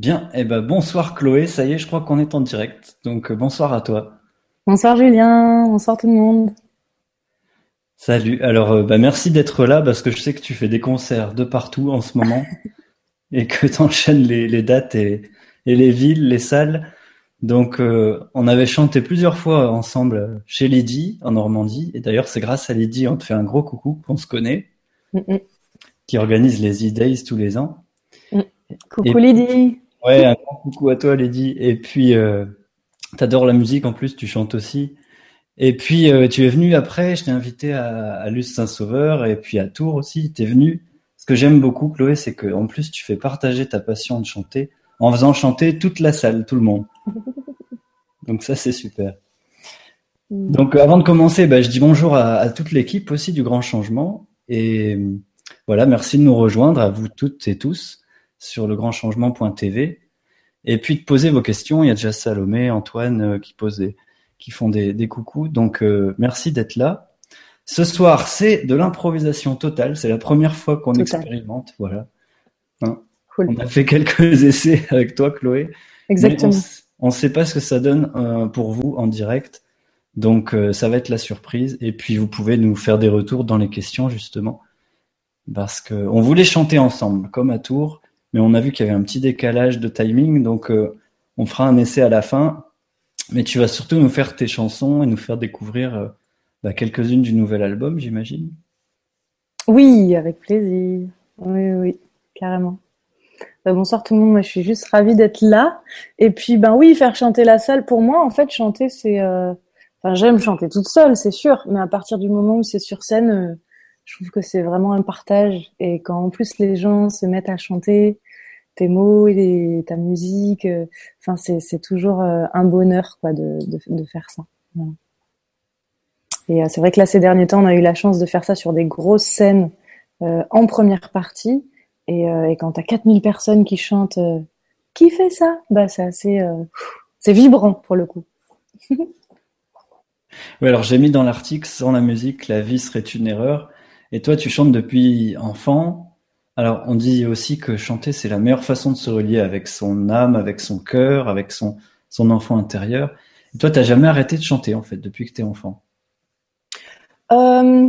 Bien, eh ben bonsoir Chloé, ça y est, je crois qu'on est en direct. Donc euh, bonsoir à toi. Bonsoir Julien, bonsoir tout le monde. Salut. Alors euh, bah, merci d'être là parce que je sais que tu fais des concerts de partout en ce moment et que tu enchaînes les, les dates et, et les villes, les salles. Donc euh, on avait chanté plusieurs fois ensemble chez Lydie en Normandie et d'ailleurs c'est grâce à Lydie on te fait un gros coucou qu'on se connaît, Mm, mm. qui organise les E-Days tous les ans. Coucou Et- Lydie. Ouais, un grand coucou à toi, Lady. Et puis, euh, t'adores la musique en plus, tu chantes aussi. Et puis, euh, tu es venu après, je t'ai invité à, à Luce Saint-Sauveur et puis à Tours aussi. T'es venu. Ce que j'aime beaucoup, Chloé, c'est que en plus, tu fais partager ta passion de chanter en faisant chanter toute la salle, tout le monde. Donc ça, c'est super. Donc, euh, avant de commencer, bah, je dis bonjour à, à toute l'équipe aussi du Grand Changement. Et euh, voilà, merci de nous rejoindre, à vous toutes et tous, sur legrandchangement.tv. Et puis de poser vos questions. Il y a déjà Salomé, Antoine euh, qui posent des, qui font des, des coucous. Donc, euh, merci d'être là. Ce soir, c'est de l'improvisation totale. C'est la première fois qu'on expérimente. Voilà. Cool. On a fait quelques essais avec toi, Chloé. Exactement. On ne sait pas ce que ça donne euh, pour vous en direct. Donc, euh, ça va être la surprise. Et puis, vous pouvez nous faire des retours dans les questions, justement. Parce que on voulait chanter ensemble, comme à Tours, mais on a vu qu'il y avait un petit décalage de timing. Donc, euh, on fera un essai à la fin. Mais tu vas surtout nous faire tes chansons et nous faire découvrir euh, bah, quelques-unes du nouvel album, j'imagine. Oui, avec plaisir. Oui, oui, carrément. Bah, bonsoir tout le monde, je suis juste ravie d'être là. Et puis ben oui, faire chanter la salle, pour moi en fait chanter c'est... euh, Enfin j'aime chanter toute seule, c'est sûr, mais à partir du moment où c'est sur scène, je trouve que c'est vraiment un partage. Et quand en plus les gens se mettent à chanter tes mots et ta musique, euh, enfin c'est toujours euh, un bonheur de, faire ça. Et euh, c'est vrai que là, ces derniers temps, on a eu la chance de faire ça sur des grosses scènes en première partie. Et, et quand t'as 4000 personnes qui chantent Qui fait ça? Bah, c'est assez... c'est vibrant pour le coup. Oui, alors j'ai mis dans l'article, sans la musique, la vie serait une erreur. Et toi, tu chantes depuis enfant. Alors, on dit aussi que chanter, c'est la meilleure façon de se relier avec son âme, avec son cœur, avec son, enfant intérieur. Et toi, t'as jamais arrêté de chanter, en fait, depuis que t'es enfant? Euh,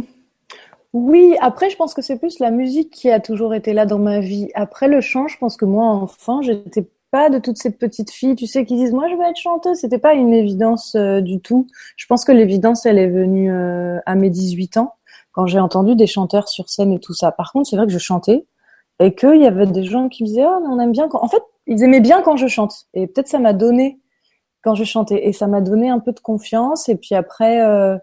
oui, après, je pense que c'est plus la musique qui a toujours été là dans ma vie. Après le chant, je pense que moi, enfant, j'étais pas de toutes ces petites filles, tu sais, qui disent moi je veux être chanteuse. C'était pas une évidence euh, du tout. Je pense que l'évidence, elle est venue euh, à mes 18 ans, quand j'ai entendu des chanteurs sur scène et tout ça. Par contre, c'est vrai que je chantais et qu'il y avait des gens qui me disaient oh mais on aime bien quand. En fait, ils aimaient bien quand je chante et peut-être ça m'a donné quand je chantais et ça m'a donné un peu de confiance. Et puis après. euh,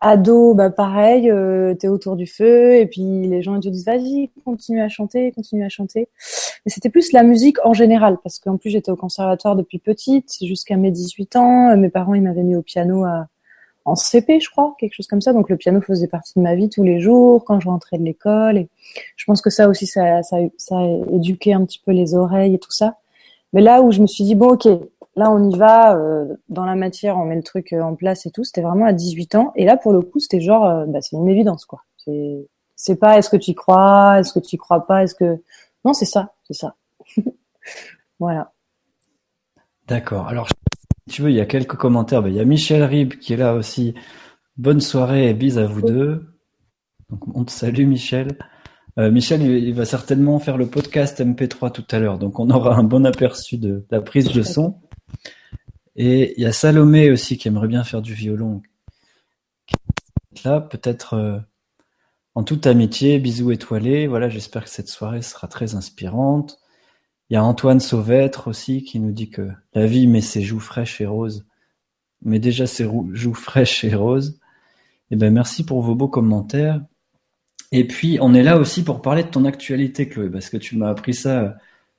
ado, bah pareil, euh, t'es autour du feu et puis les gens ils te disent vas-y, continue à chanter, continue à chanter. Mais c'était plus la musique en général parce qu'en plus j'étais au conservatoire depuis petite jusqu'à mes 18 ans. Euh, Mes parents ils m'avaient mis au piano à, en CP, je crois, quelque chose comme ça. Donc le piano faisait partie de ma vie tous les jours quand je rentrais de l'école. Et je pense que ça aussi ça, ça, ça a éduqué un petit peu les oreilles et tout ça. Mais là où je me suis dit bon ok, là on y va euh, dans la matière, on met le truc euh, en place et tout. C'était vraiment à 18 ans. Et là pour le coup c'était genre euh, bah, c'est une évidence quoi. C'est c'est pas est-ce que tu y crois, est-ce que tu y crois pas, est-ce que non c'est ça, c'est ça. voilà. D'accord. Alors, tu veux, il y a quelques commentaires. Ben, il y a Michel Rib qui est là aussi. Bonne soirée et bis à vous deux. Donc, on te salue, Michel. Euh, Michel, il, il va certainement faire le podcast MP3 tout à l'heure. Donc, on aura un bon aperçu de la prise de son. Et il y a Salomé aussi qui aimerait bien faire du violon. Là, peut-être euh, en toute amitié, bisous étoilés. Voilà, j'espère que cette soirée sera très inspirante. Il y a Antoine Sauvêtre aussi qui nous dit que la vie met ses joues fraîches et roses, mais déjà ses joues fraîches et roses. Eh ben merci pour vos beaux commentaires. Et puis on est là aussi pour parler de ton actualité, Chloé, parce que tu m'as appris ça euh,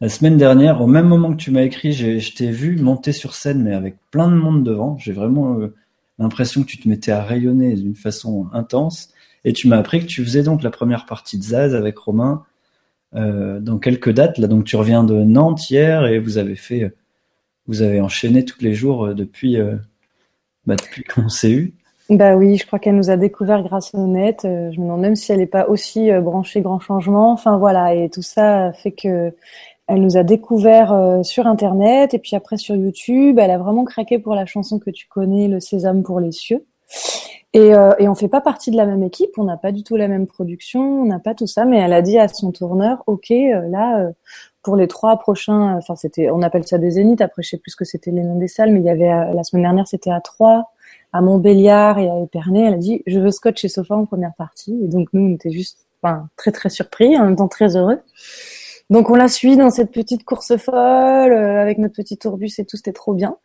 la semaine dernière. Au même moment que tu m'as écrit, je t'ai vu monter sur scène, mais avec plein de monde devant. J'ai vraiment euh, l'impression que tu te mettais à rayonner d'une façon intense. Et tu m'as appris que tu faisais donc la première partie de Zaz avec Romain dans quelques dates. Là, donc tu reviens de Nantes hier et vous avez fait, euh, vous avez enchaîné tous les jours euh, depuis, euh, bah, depuis qu'on s'est eu. Bah oui, je crois qu'elle nous a découvert grâce au net. Euh, Je me demande même si elle n'est pas aussi euh, branchée grand changement. Enfin voilà, et tout ça fait que Elle nous a découvert euh, sur Internet et puis après sur YouTube. Elle a vraiment craqué pour la chanson que tu connais, Le Sésame pour les cieux. Et, euh, et on fait pas partie de la même équipe, on n'a pas du tout la même production, on n'a pas tout ça, mais elle a dit à son tourneur, ok, euh, là, euh, pour les trois prochains, enfin c'était, on appelle ça des zéniths. Après, je sais plus ce que c'était les noms des salles, mais il y avait la semaine dernière, c'était à Troyes, à Montbéliard et à Épernay. Elle a dit, je veux Scotch et Sofa en première partie. Et donc nous, on était juste, enfin, très très surpris, en même temps très heureux. Donc on la suit dans cette petite course folle euh, avec notre petit tourbus et tout, c'était trop bien.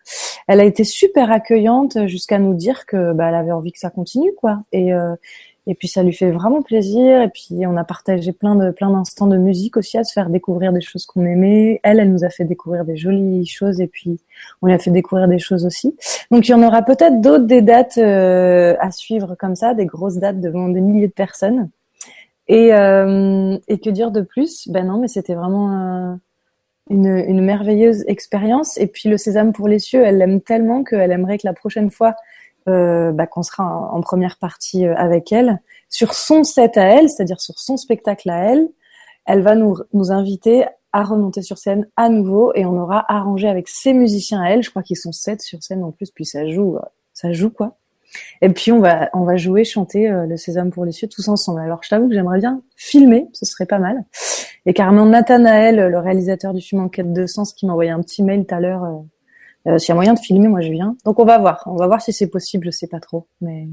Elle a été super accueillante jusqu'à nous dire que bah, elle avait envie que ça continue quoi. Et euh, et puis ça lui fait vraiment plaisir. Et puis on a partagé plein de plein d'instants de musique aussi à se faire découvrir des choses qu'on aimait. Elle, elle nous a fait découvrir des jolies choses et puis on lui a fait découvrir des choses aussi. Donc il y en aura peut-être d'autres des dates euh, à suivre comme ça, des grosses dates devant des milliers de personnes. Et, euh, et que dire de plus? Ben non, mais c'était vraiment une, une, merveilleuse expérience. Et puis le sésame pour les cieux, elle l'aime tellement qu'elle aimerait que la prochaine fois euh, bah, qu'on sera en, première partie euh, avec elle, sur son set à elle, c'est-à-dire sur son spectacle à elle, elle va nous, nous inviter à remonter sur scène à nouveau et on aura arrangé avec ses musiciens à elle. Je crois qu'ils sont sept sur scène en plus, puis ça joue, ça joue quoi. Et puis on va on va jouer, chanter euh, le Sésame pour les cieux tous ensemble. Alors je t'avoue que j'aimerais bien filmer, ce serait pas mal. Et carrément Nathanaël, le réalisateur du film Enquête de sens, qui m'a envoyé un petit mail tout à l'heure. Euh, euh, S'il y a moyen de filmer, moi je viens. Donc on va voir, on va voir si c'est possible, je sais pas trop, mais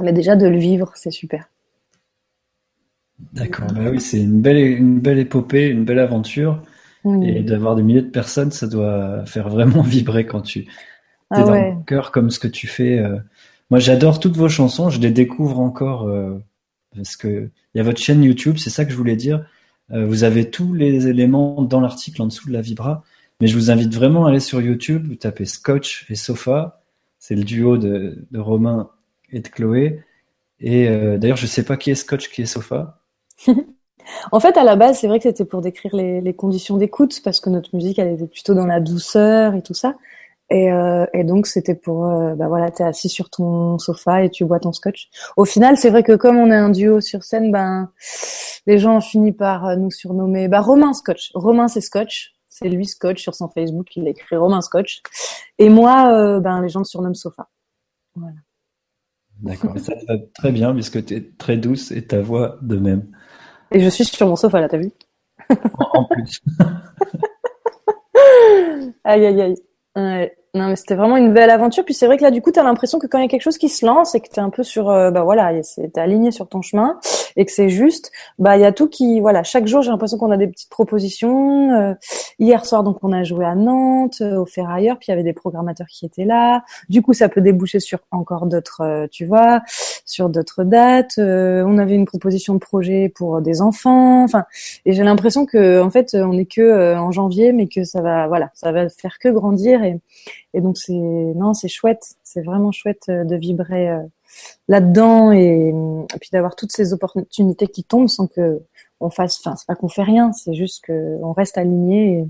mais déjà de le vivre, c'est super. D'accord, bah oui, c'est une belle une belle épopée, une belle aventure. Et d'avoir des milliers de personnes, ça doit faire vraiment vibrer quand tu ah dans le cœur comme ce que tu fais. Euh. Moi, j'adore toutes vos chansons. Je les découvre encore euh, parce que il y a votre chaîne YouTube. C'est ça que je voulais dire. Euh, vous avez tous les éléments dans l'article en dessous de la vibra. Mais je vous invite vraiment à aller sur YouTube. Vous tapez Scotch et Sofa. C'est le duo de, de, Romain et de Chloé. Et d'ailleurs, je sais pas qui est Scotch, qui est Sofa. En fait, à la base, c'est vrai que c'était pour décrire les, les conditions d'écoute, parce que notre musique, elle était plutôt dans la douceur et tout ça. Et, euh, et donc c'était pour, euh, bah voilà, t'es assis sur ton sofa et tu bois ton scotch. Au final, c'est vrai que comme on est un duo sur scène, ben les gens ont fini par euh, nous surnommer, bah Romain Scotch. Romain c'est Scotch, c'est lui Scotch sur son Facebook, il a écrit Romain Scotch. Et moi, euh, ben les gens me surnomment Sofa. Voilà. D'accord, ça va très bien puisque tu es très douce et ta voix de même. Et je suis sur mon sofa là, t'as vu? En plus. aïe aïe aïe. Ouais. Non, mais c'était vraiment une belle aventure. Puis c'est vrai que là, du coup, tu as l'impression que quand il y a quelque chose qui se lance et que tu es un peu sur, euh, bah voilà, t'es aligné sur ton chemin et que c'est juste, bah il y a tout qui, voilà, chaque jour j'ai l'impression qu'on a des petites propositions. Euh, hier soir, donc on a joué à Nantes, euh, au Ferrailleur, puis il y avait des programmateurs qui étaient là. Du coup, ça peut déboucher sur encore d'autres, tu vois, sur d'autres dates. on avait une proposition de projet pour des enfants. Enfin, et j'ai l'impression que en fait, on est que en janvier, mais que ça va, voilà, ça va faire que grandir et et donc c'est non, c'est chouette, c'est vraiment chouette euh, de vibrer euh, là-dedans et, puis d'avoir toutes ces opportunités qui tombent sans que on fasse. Enfin, c'est pas qu'on fait rien, c'est juste que on reste aligné et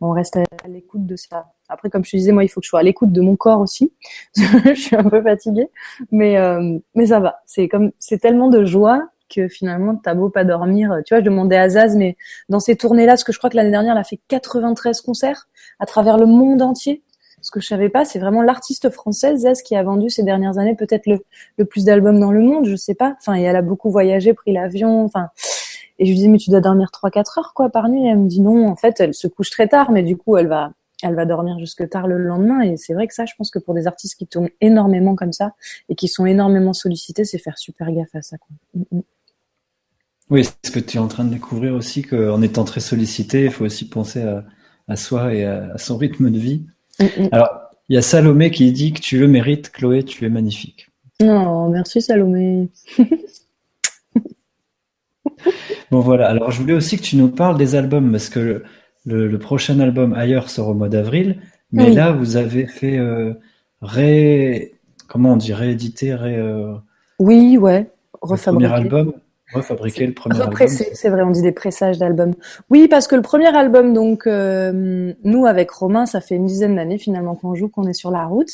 on reste à l'écoute de ça. Après, comme je te disais, moi, il faut que je sois à l'écoute de mon corps aussi. je suis un peu fatiguée, mais euh, mais ça va. C'est comme c'est tellement de joie que finalement, t'as beau pas dormir. Tu vois, je demandais à Zaz, mais dans ces tournées-là, parce que je crois que l'année dernière, elle a fait 93 concerts à travers le monde entier. Ce que je savais pas, c'est vraiment l'artiste française Zaz qui a vendu ces dernières années peut-être le, plus d'albums dans le monde, je sais pas. Enfin, et elle a beaucoup voyagé, pris l'avion, enfin. Et je lui dis mais tu dois dormir 3-4 heures quoi par nuit. Et elle me dit non, en fait, elle se couche très tard, mais du coup elle va elle va dormir jusque tard le lendemain. Et c'est vrai que ça, je pense que pour des artistes qui tournent énormément comme ça et qui sont énormément sollicités, c'est faire super gaffe à ça. Quoi. Mm, mm. Oui, ce que tu es en train de découvrir aussi qu'en étant très sollicité, il faut aussi penser à soi et à, son rythme de vie. Mm, mm. Alors, il y a Salomé qui dit que tu le mérites, Chloé, tu es magnifique. Non, merci Salomé. bon voilà, alors je voulais aussi que tu nous parles des albums, parce que le, prochain album ailleurs sort au mois d'avril, mais là vous avez fait euh, ré... comment on dit rééditer, ré... Euh, oui, ouais, refabriquer. Premier album. Refabriquer le premier album. C'est vrai, on dit des pressages d'albums. Oui, parce que le premier album, donc euh, nous avec Romain, ça fait une dizaine d'années finalement qu'on joue, qu'on est sur la route,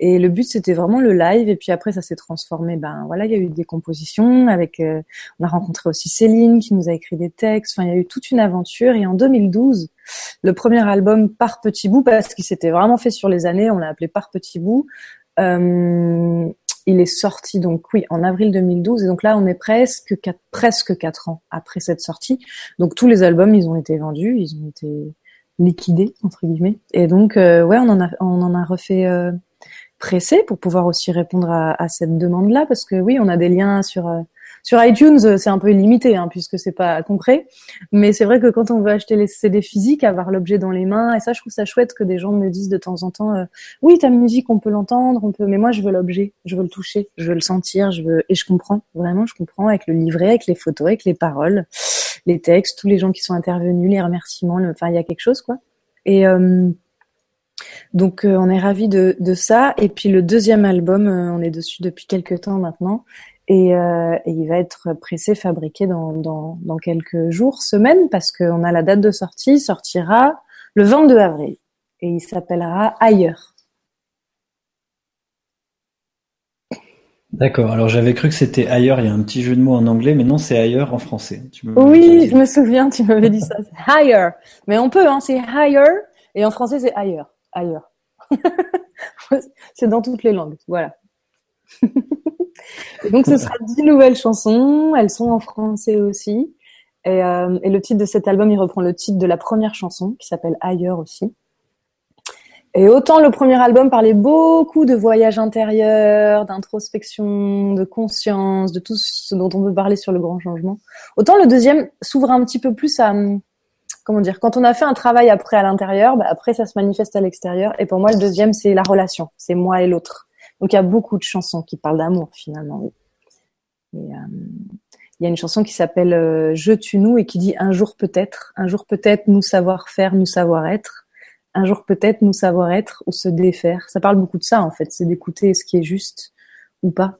et le but c'était vraiment le live. Et puis après, ça s'est transformé. Ben voilà, il y a eu des compositions avec. Euh, on a rencontré aussi Céline qui nous a écrit des textes. Enfin, il y a eu toute une aventure. Et en 2012, le premier album par petits bouts, parce qu'il s'était vraiment fait sur les années, on l'a appelé par petits bouts. Euh, il est sorti donc oui en avril 2012 et donc là on est presque quatre, presque quatre ans après cette sortie. Donc tous les albums ils ont été vendus, ils ont été liquidés entre guillemets. Et donc euh, ouais on en a on en a refait euh, pressé pour pouvoir aussi répondre à, à cette demande là parce que oui on a des liens sur euh, sur iTunes, euh, c'est un peu limité hein, puisque c'est pas concret. Mais c'est vrai que quand on veut acheter les CD physiques, avoir l'objet dans les mains, et ça, je trouve ça chouette que des gens me disent de temps en temps, euh, oui, ta musique, on peut l'entendre, on peut, mais moi, je veux l'objet, je veux le toucher, je veux le sentir, je veux, et je comprends vraiment, je comprends avec le livret, avec les photos, avec les paroles, les textes, tous les gens qui sont intervenus, les remerciements, enfin, il y a quelque chose, quoi. Et euh, donc on est ravis de, de, ça. Et puis le deuxième album, on est dessus depuis quelques temps maintenant. Et, euh, et, il va être pressé, fabriqué dans, dans, dans quelques jours, semaines, parce qu'on a la date de sortie, sortira le 22 avril. Et il s'appellera Ailleurs. D'accord. Alors j'avais cru que c'était ailleurs. Il y a un petit jeu de mots en anglais, mais non, c'est ailleurs en français. oui, je me souviens. Tu m'avais dit ça. higher. Mais on peut. Hein, c'est higher. Et en français, c'est ailleurs. Ailleurs. c'est dans toutes les langues. Voilà. donc ce sera dix nouvelles chansons, elles sont en français aussi. Et, euh, et, le titre de cet album, il reprend le titre de la première chanson, qui s'appelle Ailleurs aussi. Et autant le premier album parlait beaucoup de voyage intérieur, d'introspection, de conscience, de tout ce dont on peut parler sur le grand changement. Autant le deuxième s'ouvre un petit peu plus à, comment dire, quand on a fait un travail après à l'intérieur, bah après ça se manifeste à l'extérieur. Et pour moi, le deuxième, c'est la relation, c'est moi et l'autre. Donc il y a beaucoup de chansons qui parlent d'amour finalement. Euh, il y a une chanson qui s'appelle euh, Je tue nous et qui dit un jour peut-être, un jour peut-être nous savoir faire, nous savoir être, un jour peut-être nous savoir être ou se défaire. Ça parle beaucoup de ça en fait, c'est d'écouter ce qui est juste ou pas.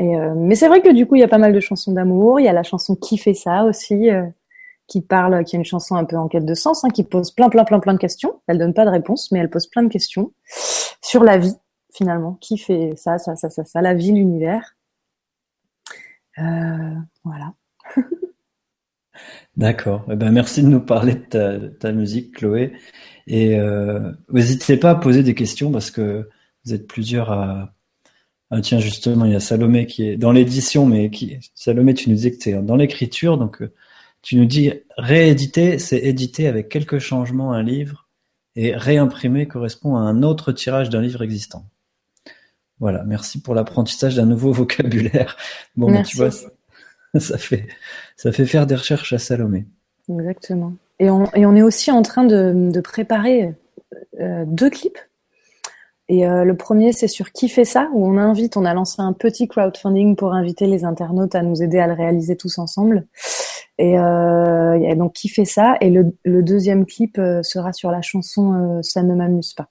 Euh, mais c'est vrai que du coup il y a pas mal de chansons d'amour. Il y a la chanson Qui fait ça aussi, qui parle, qui est une chanson un peu en quête de sens, hein, qui pose plein plein plein plein de questions. Elle donne pas de réponse, mais elle pose plein de questions sur la vie, finalement Qui fait ça, ça, ça, ça, ça La vie, l'univers. Euh, voilà. D'accord. Eh ben, merci de nous parler de ta, musique, Chloé. Et euh, n'hésitez pas à poser des questions parce que vous êtes plusieurs à. Ah, tiens, justement, il y a Salomé qui est dans l'édition, mais qui. Salomé, tu nous disais que tu es dans l'écriture, donc euh, tu nous dis rééditer, c'est éditer avec quelques changements un livre, et réimprimer correspond à un autre tirage d'un livre existant. Voilà, merci pour l'apprentissage d'un nouveau vocabulaire. Bon, tu vois, ça, fait, ça fait faire des recherches à Salomé. Exactement. Et on, et on est aussi en train de, de préparer euh, deux clips. Et euh, le premier, c'est sur Qui fait ça, où on invite, on a lancé un petit crowdfunding pour inviter les internautes à nous aider à le réaliser tous ensemble. Et euh, donc Qui fait ça, et le, le deuxième clip sera sur la chanson Ça ne m'amuse pas.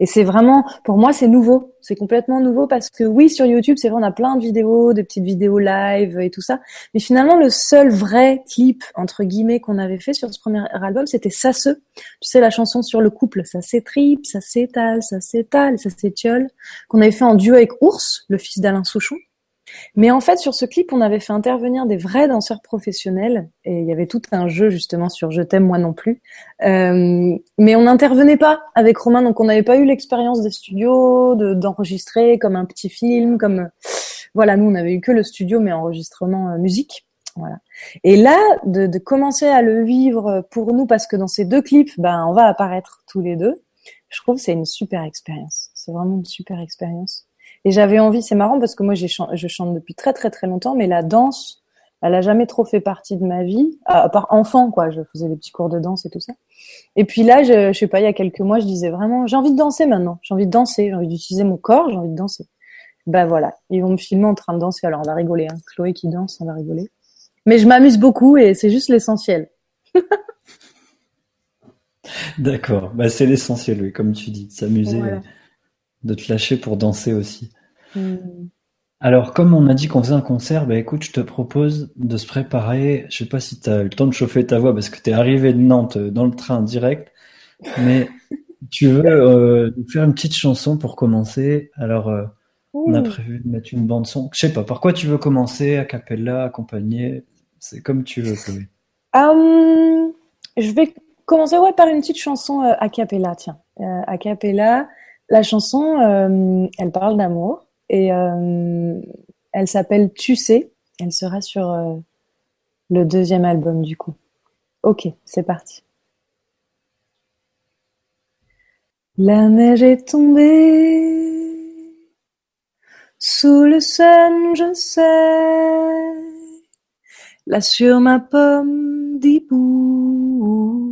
Et c'est vraiment, pour moi, c'est nouveau. C'est complètement nouveau parce que oui, sur YouTube, c'est vrai, on a plein de vidéos, de petites vidéos live et tout ça. Mais finalement, le seul vrai clip, entre guillemets, qu'on avait fait sur ce premier album, c'était Ça se. Tu sais, la chanson sur le couple. Ça s'étripe, ça s'étale, ça s'étale, ça s'étiole. Qu'on avait fait en duo avec Ours, le fils d'Alain Souchon. Mais en fait, sur ce clip, on avait fait intervenir des vrais danseurs professionnels et il y avait tout un jeu justement sur Je t'aime moi non plus. Euh, mais on n'intervenait pas avec Romain, donc on n'avait pas eu l'expérience des studios, d'enregistrer comme un petit film, comme voilà, nous on avait eu que le studio mais enregistrement euh, musique. Voilà. Et là, de, de, commencer à le vivre pour nous, parce que dans ces deux clips, ben, on va apparaître tous les deux. Je trouve que c'est une super expérience. C'est vraiment une super expérience. Et j'avais envie, c'est marrant parce que moi je chante depuis très très très longtemps, mais la danse, elle a jamais trop fait partie de ma vie, à part enfant quoi. Je faisais des petits cours de danse et tout ça. Et puis là, je, je sais pas, il y a quelques mois, je disais vraiment, j'ai envie de danser maintenant. J'ai envie de danser, j'ai envie d'utiliser mon corps, j'ai envie de danser. Bah voilà, ils vont me filmer en train de danser. Alors on va rigoler, hein. Chloé qui danse, on va rigoler. Mais je m'amuse beaucoup et c'est juste l'essentiel. D'accord, bah c'est l'essentiel, oui, comme tu dis, s'amuser de te lâcher pour danser aussi. Hmm. Alors, comme on a dit qu'on faisait un concert, bah écoute, je te propose de se préparer. Je sais pas si tu as eu le temps de chauffer ta voix parce que tu es arrivé de Nantes euh, dans le train direct, mais tu veux euh, faire une petite chanson pour commencer? Alors, euh, on a prévu de mettre une bande son. Je sais pas, par quoi tu veux commencer, a cappella, accompagné? C'est comme tu veux, Chloé. Hum, je vais commencer ouais, par une petite chanson a cappella, tiens. a cappella, la chanson, elle parle d'amour. Et euh, elle s'appelle Tu sais. Elle sera sur euh, le deuxième album du coup. Ok, c'est parti. La neige est tombée sous le sun, je sais. Là sur ma pomme d'hibou,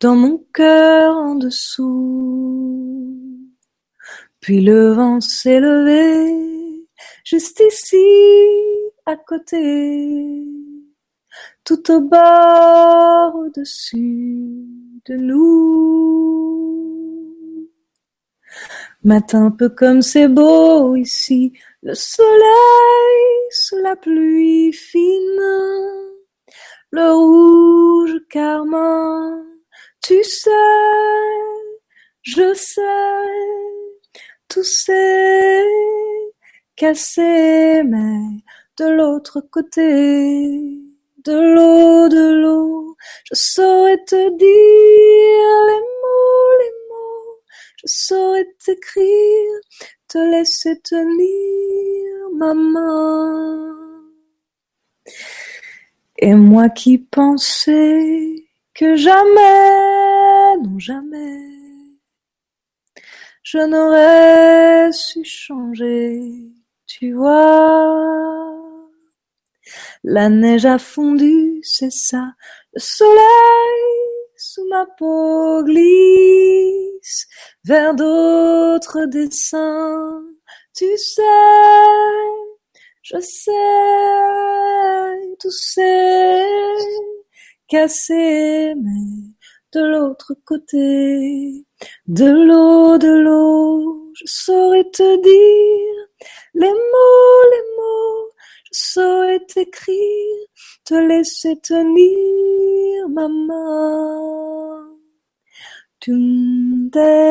dans mon cœur en dessous. Puis le vent s'est levé, juste ici, à côté, tout au bord au-dessus de nous. Matin peu comme c'est beau ici, le soleil sous la pluie fine, le rouge carmin, tu sais, je sais tout s'est mais de l'autre côté de l'eau, de l'eau, je saurais te dire les mots, les mots, je saurais t'écrire, te laisser tenir ma main. Et moi qui pensais que jamais, non jamais, je n'aurais su changer, tu vois. La neige a fondu, c'est ça, le soleil sous ma peau glisse vers d'autres dessins, tu sais, je sais, tout c'est cassé, mais de l'autre côté de l'eau, de l'eau, je saurais te dire les mots, les mots, je saurais t'écrire, te laisser tenir ma main. Da.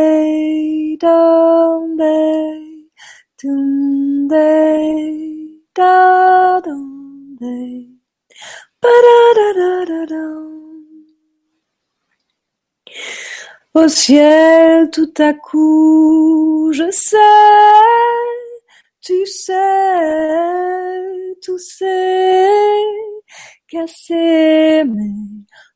Au ciel, tout à coup, je sais, tu sais, tout c'est cassé, mais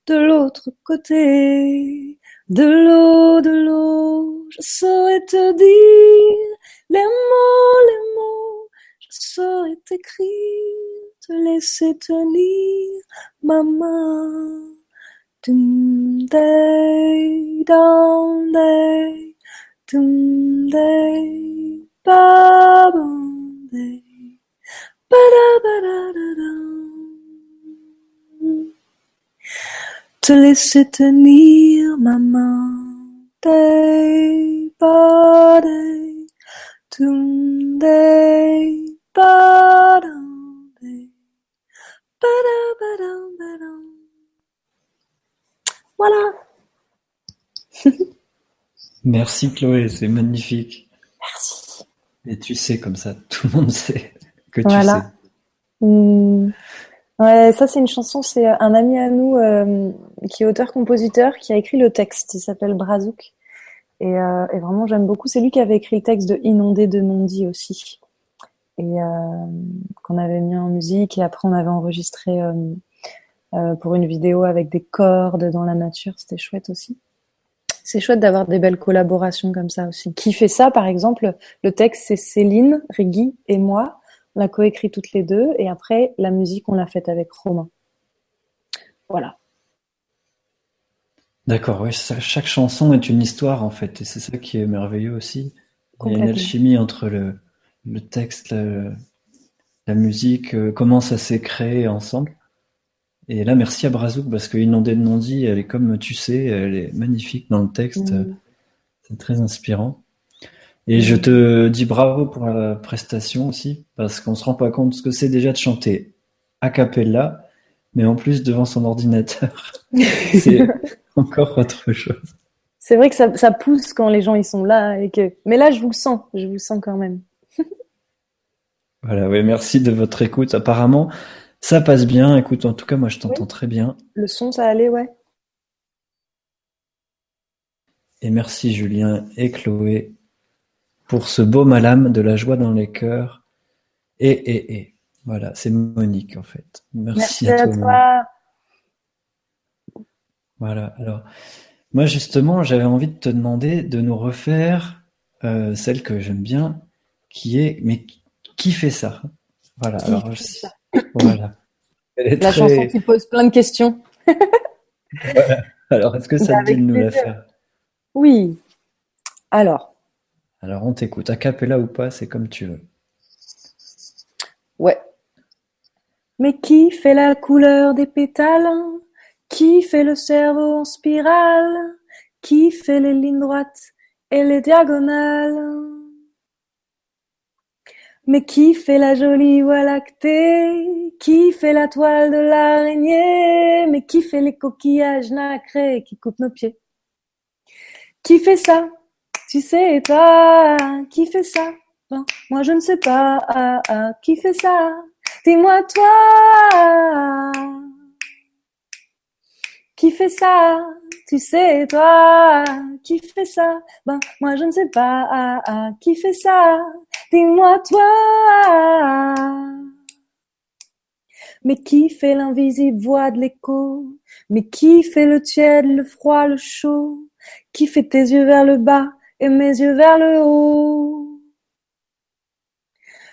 de l'autre côté, de l'eau, de l'eau, je saurais te dire les mots, les mots, je saurais t'écrire, te laisser tenir ma main. Dum day, dum day, dum day, ba bum day, ba da ba da da da. Te laisser tenir ma main, day, ba day, dum day, ba dum day, ba da ba dum ba dum. Voilà. Merci Chloé, c'est magnifique. Merci. Et tu sais comme ça, tout le monde sait que tu sais. Mmh. Ouais, ça c'est une chanson, c'est un ami à nous euh, qui est auteur-compositeur qui a écrit le texte. Il s'appelle Brazouk. Et, euh, et vraiment j'aime beaucoup. C'est lui qui avait écrit le texte de Inondé de non-dit aussi. Et euh, qu'on avait mis en musique et après on avait enregistré euh, pour une vidéo avec des cordes dans la nature. C'était chouette aussi. C'est chouette d'avoir des belles collaborations comme ça aussi. Qui fait ça, par exemple Le texte, c'est Céline, Rigui et moi. On l'a coécrit toutes les deux. Et après, la musique, on l'a faite avec Romain. Voilà. D'accord, ouais, chaque chanson est une histoire en fait, et c'est ça qui est merveilleux aussi. Il y a une alchimie entre le, le texte, la, la musique, euh, comment ça s'est créé ensemble. Et là, merci à Brazouk parce que Inondé de non-dit, elle est comme tu sais, elle est magnifique dans le texte. Mm. C'est très inspirant. Et je te dis bravo pour la prestation aussi, parce qu'on se rend pas compte ce que c'est déjà de chanter a cappella, mais en plus devant son ordinateur. c'est encore autre chose. C'est vrai que ça, ça, pousse quand les gens ils sont là et que. Mais là, je vous sens, je vous sens quand même. voilà, oui, merci de votre écoute. Apparemment, ça passe bien. Écoute, en tout cas, moi, je t'entends très bien. Le son, ça allait, ouais. Et merci Julien et Chloé pour ce beau malame de la joie dans les cœurs. Et, et, et. Voilà, c'est Monique en fait. Merci, à, toi. Voilà, alors moi justement j'avais envie de te demander de nous refaire euh, celle que j'aime bien, qui est mais qui fait ça? Voilà, alors voilà. la chanson qui pose plein de questions. voilà. Alors est-ce que ça te dit de nous la faire Oui. Alors. Alors on t'écoute, à capella ou pas, c'est comme tu veux. Ouais. Mais qui fait la couleur des pétales? Qui fait le cerveau en spirale? Qui fait les lignes droites et les diagonales? Mais qui fait la jolie voie lactée Qui fait la toile de l'araignée? Mais qui fait les coquillages nacrés qui coupent nos pieds? Qui fait ça? Tu sais, toi, qui fait ça? Moi je ne sais pas, ah, ah, qui fait ça? Dis-moi toi. Qui fait ça? Tu sais toi. Qui fait ça? Ben moi je ne sais pas. Ah, ah, qui fait ça? Dis-moi toi. Mais qui fait l'invisible voix de l'écho? Mais qui fait le tiède, le froid, le chaud? Qui fait tes yeux vers le bas et mes yeux vers le haut?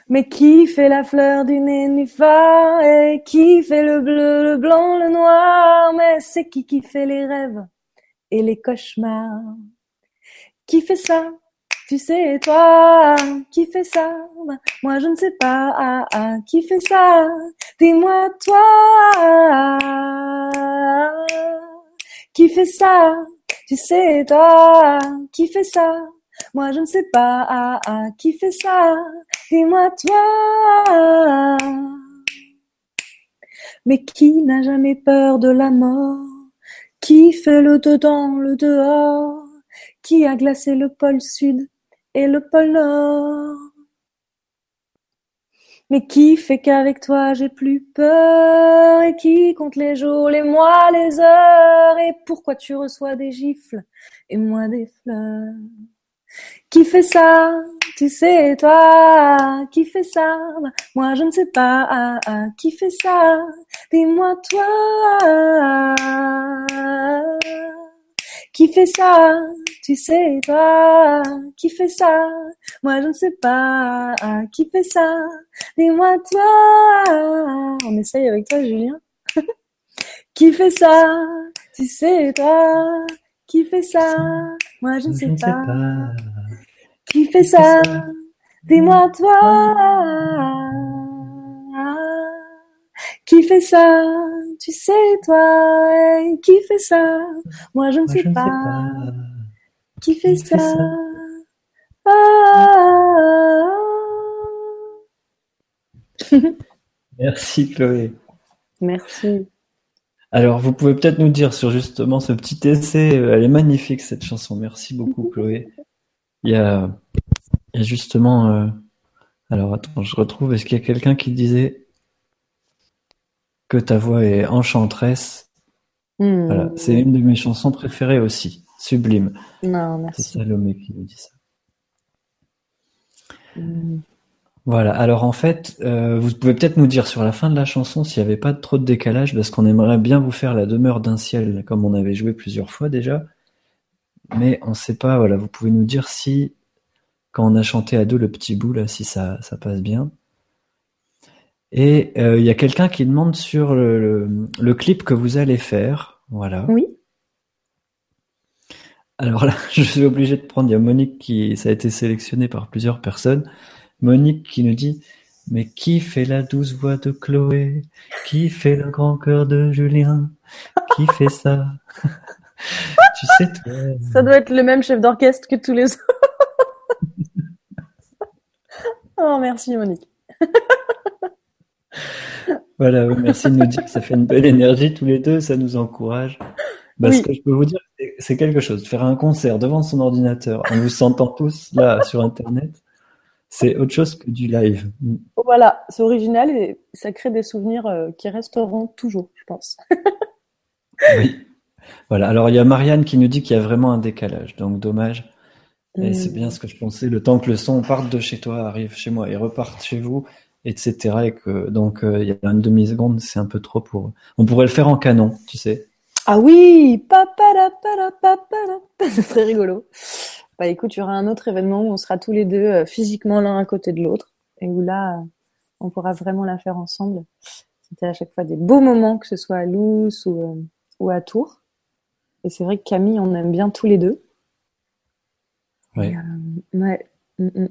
Mais qui fait la fleur du nénuphar et qui fait le bleu, le blanc, le noir? Mais c'est qui qui fait les rêves et les cauchemars? Qui fait ça? Tu sais toi Qui fait ça? Moi je ne sais pas. Ah, ah, Qui fait ça? Dis-moi toi. Qui fait ça? Tu sais toi Qui fait ça? Moi je ne sais pas. Ah, ah, qui fait ça? Dis-moi toi. Mais qui n'a jamais peur de la mort? Qui fait le dedans, le dehors? Qui a glacé le pôle sud? Et le pôle nord mais qui fait qu'avec toi j'ai plus peur? Et qui compte les jours, les mois, les heures? Et pourquoi tu reçois des gifles et moi des fleurs? Qui fait ça? Tu sais, toi, qui fait ça? Moi, je ne sais pas. Qui fait ça? Dis-moi, toi. Qui fait ça? Tu sais, toi, qui fait ça? Moi, je ne sais pas. Qui fait ça? Dis-moi, toi. On essaye avec toi, Julien. qui fait ça? Tu sais, toi, qui fait ça? Moi, je ne sais, pas. Qui fait ça? Dis-moi toi. Qui fait ça? Tu sais toi. Qui fait ça? Moi je ne, sais, pas. Qui fait ça, ah. Merci Chloé. Merci. Alors, vous pouvez peut-être nous dire sur justement ce petit essai, euh, elle est magnifique cette chanson. Merci beaucoup Chloé. Il y a, justement. Euh, alors attends, je retrouve. Est-ce qu'il y a quelqu'un qui disait que ta voix est enchanteresse hmm. Voilà, c'est une de mes chansons préférées aussi. Sublime. Non, merci. C'est Salomé qui nous dit ça. Hmm. Voilà, alors en fait, euh, vous pouvez peut-être nous dire sur la fin de la chanson s'il n'y avait pas trop de décalage, parce qu'on aimerait bien vous faire la demeure d'un ciel, comme on avait joué plusieurs fois déjà mais on ne sait pas, voilà, vous pouvez nous dire si, quand on a chanté à deux le petit bout, là, si ça, ça passe bien. Et euh, il y a quelqu'un qui demande sur le, le, clip que vous allez faire. Voilà. Oui. Alors là, je suis obligé de prendre, il y a Monique qui, ça a été sélectionné par plusieurs personnes. Monique qui nous dit, mais qui fait la douce voix de Chloé? Qui fait le grand cœur de Julien? Qui fait ça? Tu sais, Ça doit être le même chef d'orchestre que tous les autres. Oh, merci Monique. Voilà, merci de nous dire que ça fait une belle énergie tous les deux, ça nous encourage. Parce que je peux vous dire, c'est quelque chose. Faire un concert devant son ordinateur en vous sentant tous là sur Internet, c'est autre chose que du live. Voilà, c'est original et ça crée des souvenirs euh, qui resteront toujours, je pense. oui. Voilà. Alors il y a Marianne qui nous dit qu'il y a vraiment un décalage, donc dommage. Et c'est bien ce que je pensais. Le temps que le son parte de chez toi, arrive chez moi et reparte chez vous, etc. Et que donc euh, il y a une demi seconde, c'est un peu trop pour. On pourrait le faire en canon, tu sais. Ah oui, c'est très rigolo. Bah écoute, il y aura un autre événement où on sera tous les deux euh, physiquement l'un à côté de l'autre et où là, on pourra vraiment la faire ensemble. C'était à chaque fois des beaux moments, que ce soit à Lous ou, euh, ou à Tours. Et c'est vrai que Camille, on aime bien tous les deux. Ouais. ouais. Mm, mm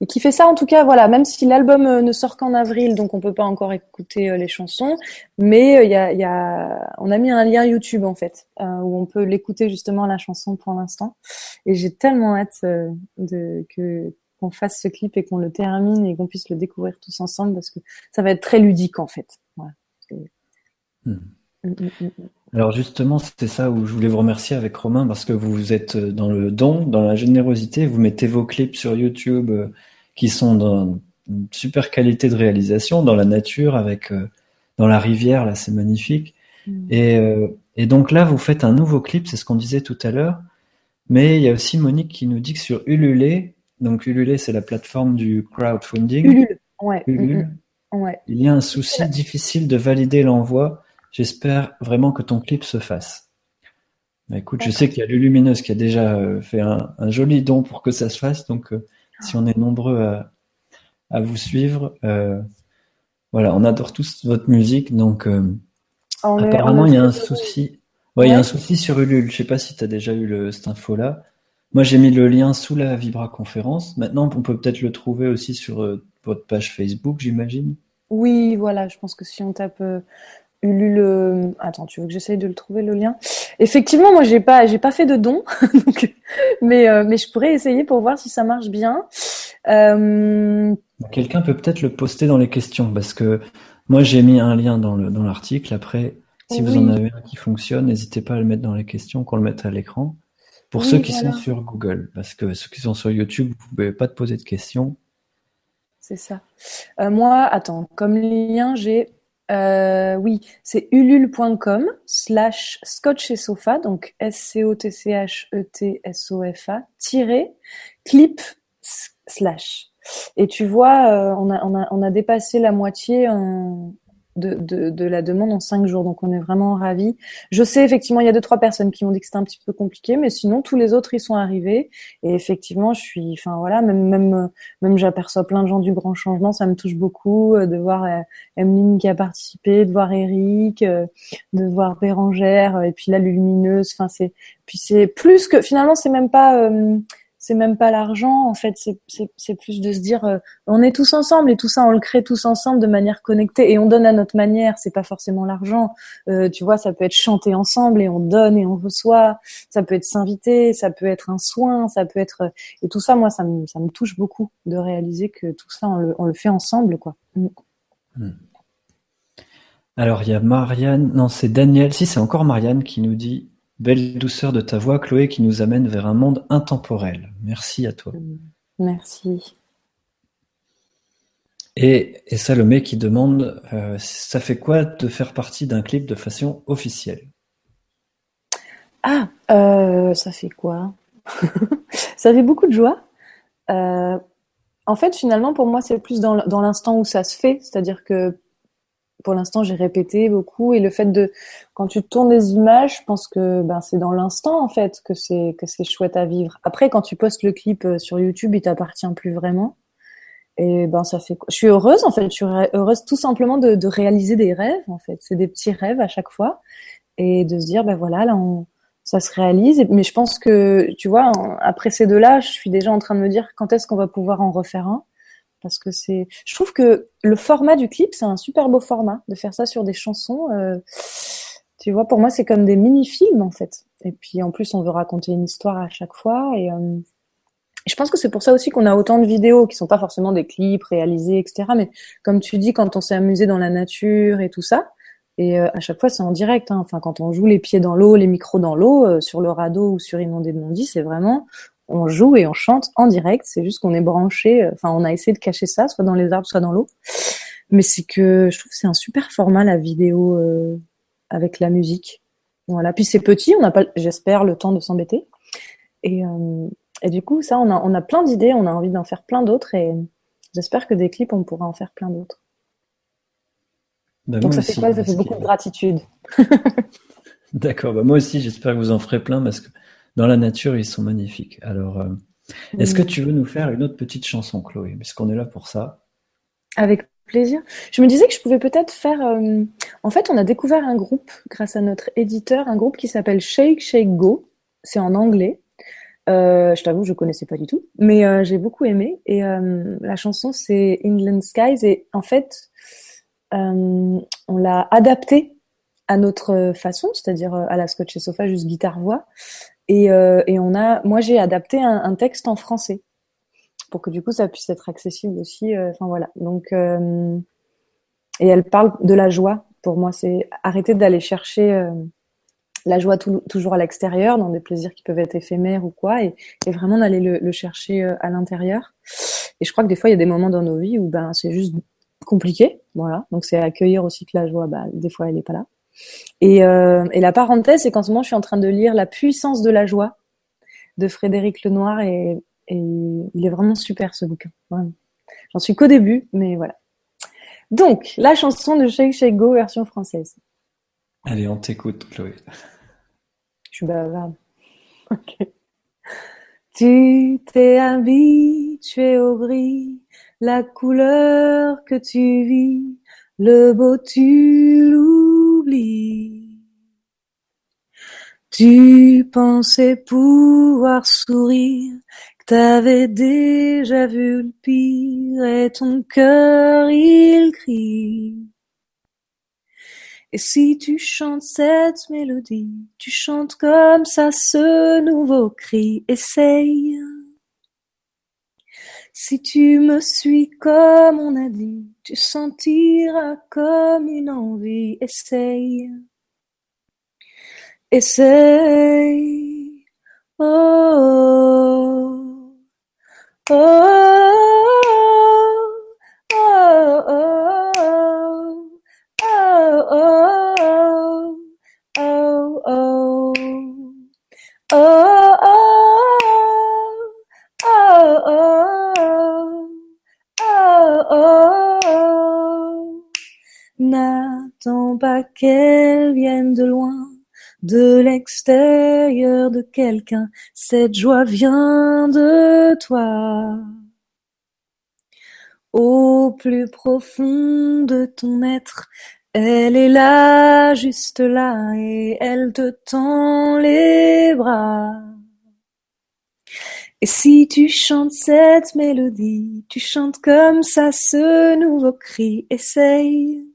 et qui fait ça en tout cas voilà même si l'album euh, ne sort qu'en avril donc on peut pas encore écouter euh, les chansons. Mais euh, il y a, y a on a mis un lien YouTube en fait où on peut l'écouter justement la chanson pour l'instant. Et j'ai tellement hâte de que qu'on fasse ce clip et qu'on le termine et qu'on puisse le découvrir tous ensemble parce que ça va être très ludique en fait. Voilà. Alors justement, c'était ça où je voulais vous remercier avec Romain parce que vous êtes dans le don, dans la générosité, vous mettez vos clips sur YouTube qui sont dans une super qualité de réalisation, dans la nature, avec euh, dans la rivière, là c'est magnifique. Mm. Et, euh, et, donc là, vous faites un nouveau clip, c'est ce qu'on disait tout à l'heure. Mais il y a aussi Monique qui nous dit que sur Ulule, donc Ulule c'est la plateforme du crowdfunding. Ulule, ouais. Ulule, ouais. Il y a un souci difficile de valider l'envoi. J'espère vraiment que ton clip se fasse. Bah, écoute, je sais qu'il y a Lulumineuse qui a déjà euh, fait un, un, joli don pour que ça se fasse, donc si on est nombreux à, vous suivre. Euh, voilà, on adore tous votre musique, donc euh, apparemment il y a un souci. Ouais, il y a un souci sur Ulule. Je sais pas si tu as déjà eu le, cette info-là. Moi, j'ai mis le lien sous la Vibra conférence. Maintenant, on peut peut-être le trouver aussi sur euh, votre page Facebook, j'imagine. Oui, voilà. Je pense que si on tape Ulule, attends, tu veux que j'essaye de le trouver le lien? Effectivement, moi j'ai pas j'ai pas fait de don, mais euh, mais je pourrais essayer pour voir si ça marche bien. Euh... Quelqu'un peut peut-être le poster dans les questions parce que moi j'ai mis un lien dans le dans l'article. Après, si vous en avez un qui fonctionne, n'hésitez pas à le mettre dans les questions, qu'on le mette à l'écran. Pour ceux qui sont sur Google, parce que ceux qui sont sur YouTube, vous pouvez pas te poser de questions. C'est ça. Euh, moi, attends, comme lien, j'ai euh, oui, c'est ulule.com slash scotch et sofa, donc S-C-O-T-C-H-E-T-S-O-F-A, tiré, clip slash. Et tu vois, euh, on, a, on, a, on a dépassé la moitié en, de, de, de, la demande en cinq jours. Donc on est vraiment ravis. Je sais effectivement, il y a deux trois personnes qui m'ont dit que c'était un petit peu compliqué, mais sinon tous les autres ils sont arrivés. Et effectivement, je suis, enfin voilà, même même même j'aperçois plein de gens du grand changement. Ça me touche beaucoup euh, de voir euh, Emeline qui a participé, de voir Eric, euh, de voir Bérangère, et puis là Lumineuse. Enfin c'est, puis c'est plus que finalement c'est même pas c'est même pas l'argent en fait c'est plus de se dire euh, on est tous ensemble et tout ça on le crée tous ensemble de manière connectée et on donne à notre manière c'est pas forcément l'argent euh, tu vois ça peut être chanter ensemble et on donne et on reçoit ça peut être s'inviter ça peut être un soin ça peut être et tout ça moi ça me touche beaucoup de réaliser que tout ça on le, fait ensemble quoi mm. Hmm. alors il y a Marianne non c'est Daniel si c'est encore Marianne qui nous dit Belle douceur de ta voix, Chloé, qui nous amène vers un monde intemporel. Merci à toi. Merci. Et, Salomé qui demande euh, Ça fait quoi de faire partie d'un clip de façon officielle? Ah, euh, ça fait quoi? Ça fait beaucoup de joie. Euh, en fait, finalement, pour moi, c'est plus dans l'instant où ça se fait. C'est-à-dire que pour l'instant, j'ai répété beaucoup et le fait de quand tu tournes des images, je pense que ben c'est dans l'instant en fait que c'est que c'est chouette à vivre. Après, quand tu postes le clip euh, sur YouTube, il t'appartient plus vraiment. Et ben ça fait. Je suis heureuse en fait. Je suis heureuse tout simplement de, de réaliser des rêves en fait. C'est des petits rêves à chaque fois et de se dire ben voilà là on ça se réalise. Mais je pense que tu vois après ces deux-là, je suis déjà en train de me dire quand est-ce qu'on va pouvoir en refaire un? Parce que c'est je trouve que le format du clip c'est un super beau format de faire ça sur des chansons euh, tu vois pour moi c'est comme des mini films en fait et puis en plus on veut raconter une histoire à chaque fois et euh, je pense que c'est pour ça aussi qu'on a autant de vidéos qui sont pas forcément des clips réalisés, etc. Mais comme tu dis, quand on s'est amusé dans la nature et tout ça, et euh, à chaque fois c'est en direct. Hein. Enfin, quand on joue les pieds dans l'eau, les micros dans l'eau, sur le radeau ou sur Inondé de Mondi, c'est vraiment on joue et on chante en direct. C'est juste qu'on est branché. Euh, enfin, on a essayé de cacher ça, soit dans les arbres, soit dans l'eau. Mais c'est que je trouve que c'est un super format la vidéo avec la musique. Voilà. Puis c'est petit, on n'a pas, j'espère, le temps de s'embêter. Et et du coup, ça, on a, on a plein d'idées, on a envie d'en faire plein d'autres et j'espère que des clips, on pourra en faire plein d'autres. Bah, Donc ça fait quoi? Ça fait beaucoup de gratitude. D'accord, bah moi aussi j'espère que vous en ferez plein parce que dans la nature ils sont magnifiques. Alors, euh, est-ce que tu veux nous faire une autre petite chanson, Chloé? Puisqu'on est là pour ça. Avec plaisir. Je me disais que je pouvais peut-être faire. Euh, en fait, on a découvert un groupe grâce à notre éditeur, un groupe qui s'appelle Shake Shake Go. C'est en anglais. Euh, je t'avoue, je connaissais pas du tout, mais euh, j'ai beaucoup aimé. Et euh, la chanson, c'est England Skies. Et en fait, on l'a adaptée à notre façon, c'est-à-dire à la Scotch et Sofa, juste guitare-voix. Et, et, on a, moi, j'ai adapté un, texte en français pour que du coup, ça puisse être accessible aussi. Enfin voilà. Donc, et elle parle de la joie. Pour moi, c'est arrêter d'aller chercher la joie toujours à l'extérieur, dans des plaisirs qui peuvent être éphémères ou quoi, et, vraiment d'aller le, chercher euh, à l'intérieur. Et je crois que des fois, il y a des moments dans nos vies où ben c'est juste compliqué, voilà. Donc c'est accueillir aussi que la joie, ben, des fois, elle n'est pas là. Et, euh, et la parenthèse, c'est qu'en ce moment, je suis en train de lire La puissance de la joie de Frédéric Lenoir, et, et il est vraiment super ce bouquin. J'en suis qu'au début, mais voilà. Donc, la chanson de Shake Shake Go version française. Allez, on t'écoute, Chloé. Je suis bavarde. Ok. Tu t'es habitué au gris, la couleur que tu vis, le beau tu l'oublies. Tu pensais pouvoir sourire, que t'avais déjà vu le pire, et ton cœur il crie. Et si tu chantes cette mélodie, tu chantes comme ça ce nouveau cri, essaye. Si tu me suis comme on a dit, tu sentiras comme une envie, essaye. Essaye. Oh. Oh. N'attends pas qu'elle vienne de loin, de l'extérieur de quelqu'un, cette joie vient de toi. Au plus profond de ton être, elle est là, juste là, et elle te tend les bras. Et si tu chantes cette mélodie, tu chantes comme ça ce nouveau cri, essaye.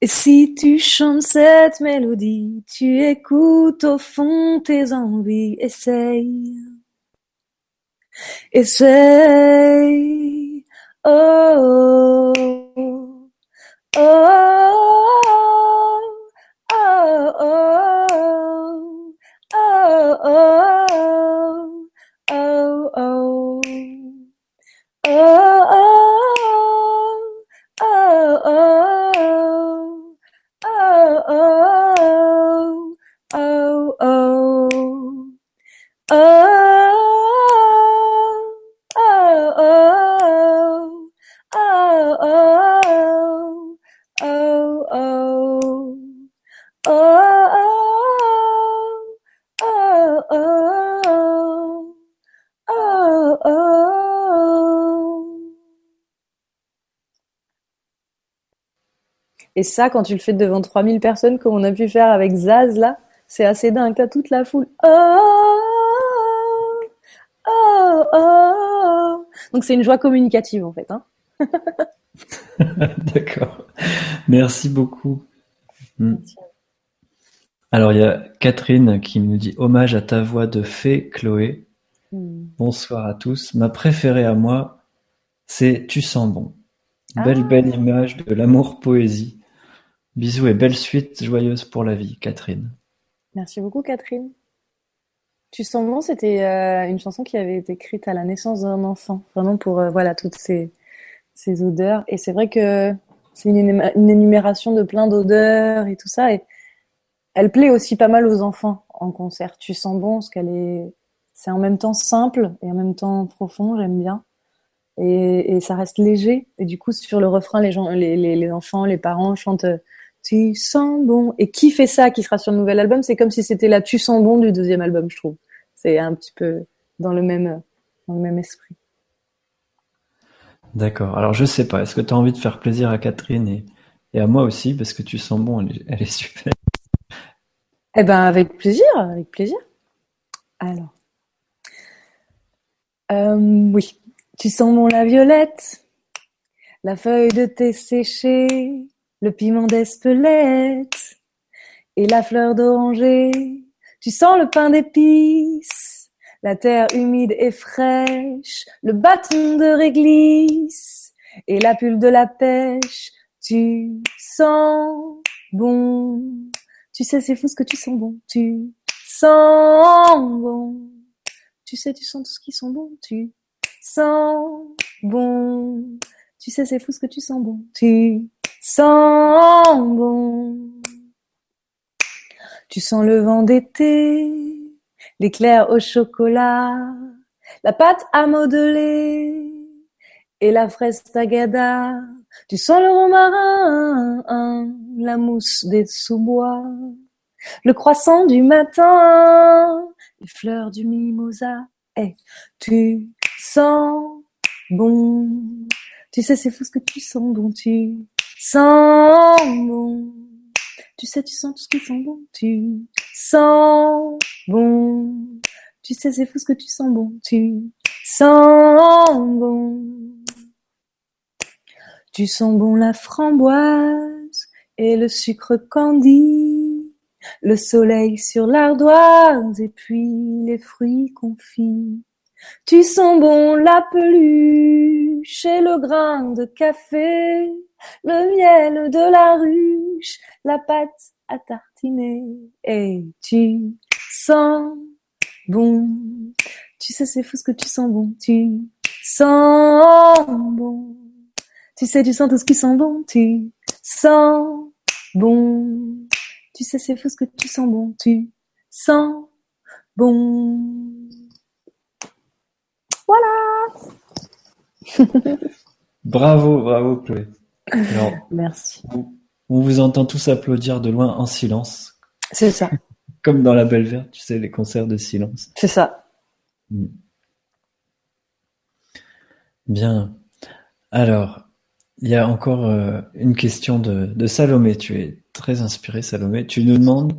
Et si tu chantes cette mélodie, tu écoutes au fond tes envies, essaye. Essaye. Oh. oh, oh, oh, oh, oh, oh, oh. Et ça, quand tu le fais devant 3000 personnes, comme on a pu faire avec Zaz, là, c'est assez dingue. T'as toute la foule. Oh, oh, oh. Donc c'est une joie communicative, en fait. Hein D'accord. Merci beaucoup. Hmm. Alors, il y a Catherine qui nous dit hommage à ta voix de fée, Chloé. Hmm. Bonsoir à tous. Ma préférée à moi, c'est Tu sens bon. Belle, Ah. belle image de l'amour poésie. Bisous et belle suite joyeuse pour la vie, Catherine. Merci beaucoup, Catherine. Tu sens bon, c'était euh, une chanson qui avait été écrite à la naissance d'un enfant, vraiment pour euh, voilà toutes ces, ces odeurs. Et c'est vrai que c'est une, une énumération de plein d'odeurs et tout ça. Et elle plaît aussi pas mal aux enfants en concert. Tu sens bon, parce qu'elle est, c'est en même temps simple et en même temps profond. J'aime bien. Et, et ça reste léger. Et du coup, sur le refrain, les gens, les, les, enfants, les parents chantent Tu sens bon. Et qui fait ça, qui sera sur le nouvel album, c'est comme si c'était la Tu sens bon du deuxième album, je trouve. C'est un petit peu dans le même, dans le même esprit. D'accord. Alors je sais pas, est-ce que tu as envie de faire plaisir à Catherine et, et à moi aussi, parce que Tu sens bon, elle est, elle est super. Eh ben, avec plaisir, avec plaisir. Alors, euh, oui, tu sens bon la violette, la feuille de thé séchée, le piment d'Espelette et la fleur d'oranger. Tu sens le pain d'épices, la terre humide et fraîche, le bâton de réglisse et la pulle de la pêche. Tu sens bon. Tu sais, c'est fou ce que tu sens bon. Tu sens bon. Tu sais, tu sens tout ce qui sent bon. Tu sens bon. Tu sais, c'est fou ce que tu sens bon. Tu sens bon. Tu sens le vent d'été, l'éclair au chocolat, la pâte à modeler et la fraise tagada. Tu sens le romarin, la mousse des sous-bois, le croissant du matin, les fleurs du mimosa. Eh, tu sens bon. Tu sais, c'est fou ce que tu sens bon. Tu sens bon. Tu sais, tu sens tout ce qui sent bon. Tu sens bon. Tu sais, c'est fou ce que tu sens bon. Tu sens bon. Tu sens bon la framboise et le sucre candi, le soleil sur l'ardoise et puis les fruits confits. Tu sens bon la peluche et le grain de café, le miel de la ruche, la pâte à tartiner. Et tu sens bon. Tu sais, c'est fou ce que tu sens bon. Tu sens bon. Tu sais, tu sens tout ce qui sent bon. Tu sens bon. Tu sais, c'est fou ce que tu sens bon. Tu sens bon. Voilà. Bravo, bravo Chloé. Alors, Merci. on vous entend tous applaudir de loin en silence, C'est ça. comme dans La Belle Verte, tu sais, les concerts de silence. C'est ça. Mm. Bien. Alors, il y a encore euh, une question de, de Salomé. Tu es très inspirée, Salomé. Tu nous demandes,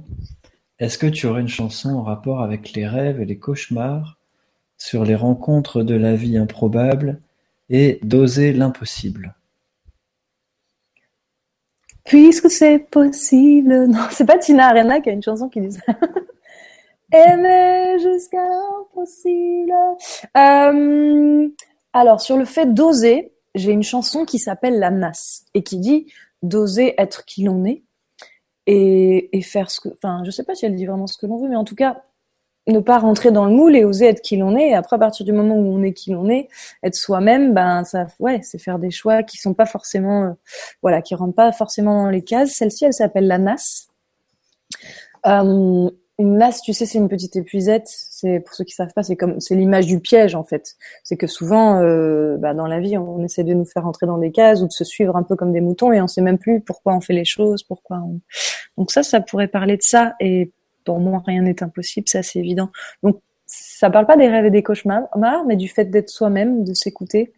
est-ce que tu aurais une chanson en rapport avec les rêves et les cauchemars, sur les rencontres de la vie improbable et d'oser l'impossible? Puisque c'est possible. Non, c'est pas Tina Arena qui a une chanson qui dit ça. Aimer jusqu'à l'impossible. Euh, alors, sur le fait d'oser, j'ai une chanson qui s'appelle La Nasse et qui dit d'oser être qui l'on est et, et faire ce que. Enfin, je sais pas si elle dit vraiment ce que l'on veut, mais en tout cas, ne pas rentrer dans le moule et oser être qui l'on est. Après, à partir du moment où on est qui l'on est, être soi-même, ben ça, ouais, c'est faire des choix qui sont pas forcément, euh, voilà, qui rentrent pas forcément dans les cases. Celle-ci, elle s'appelle la nasse. Euh, une nasse, tu sais, c'est une petite épuisette. C'est pour ceux qui savent pas, c'est comme, c'est l'image du piège en fait. C'est que souvent, euh, bah, dans la vie, on, on essaie de nous faire rentrer dans des cases ou de se suivre un peu comme des moutons et on sait même plus pourquoi on fait les choses, pourquoi. On... Donc ça, ça pourrait parler de ça. Et pour moi, rien n'est impossible, ça c'est évident. Donc ça parle pas des rêves et des cauchemars, mais du fait d'être soi-même, de s'écouter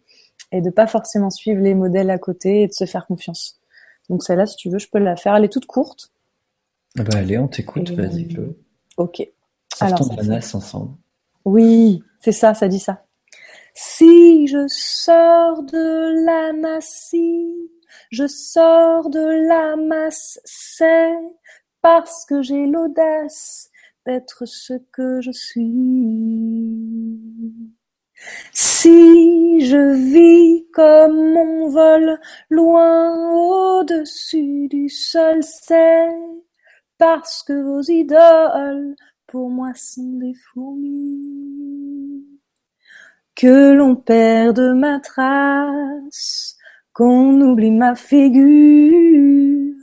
et de pas forcément suivre les modèles à côté et de se faire confiance. Donc celle-là, si tu veux, je peux la faire. Elle est toute courte. Ah bah allez, on t'écoute, Et- vas-y Chloé. Ok. Sortons Alors, ça la nasse ensemble. Oui, c'est ça, ça dit ça. Si je sors de la masse, si je sors de la masse, c'est parce que j'ai l'audace d'être ce que je suis. Si je vis comme mon vol loin au-dessus du sol, c'est parce que vos idoles pour moi sont des fourmis. Que l'on perde ma trace, qu'on oublie ma figure,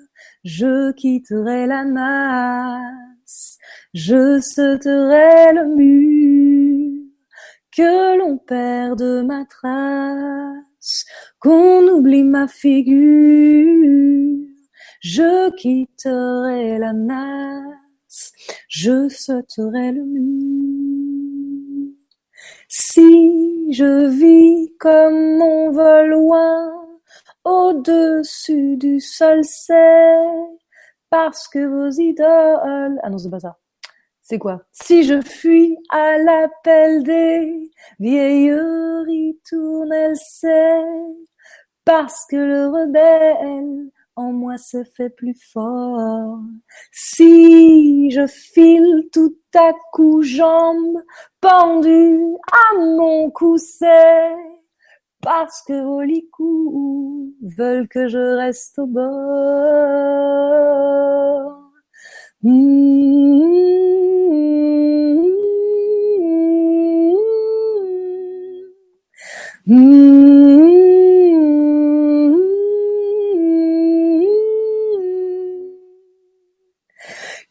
je quitterai la masse, je sauterai le mur, que l'on perde ma trace, qu'on oublie ma figure, je quitterai la masse, je sauterai le mur. Si je vis comme mon vol loin au-dessus du sol, c'est parce que vos idoles... Ah non, c'est pas ça. C'est quoi? Si je fuis à l'appel des vieilles ritournelles, c'est parce que le rebelle en moi se fait plus fort. Si je file tout à coup jambes pendues à mon cou, parce que vos licous veulent que je reste au bord.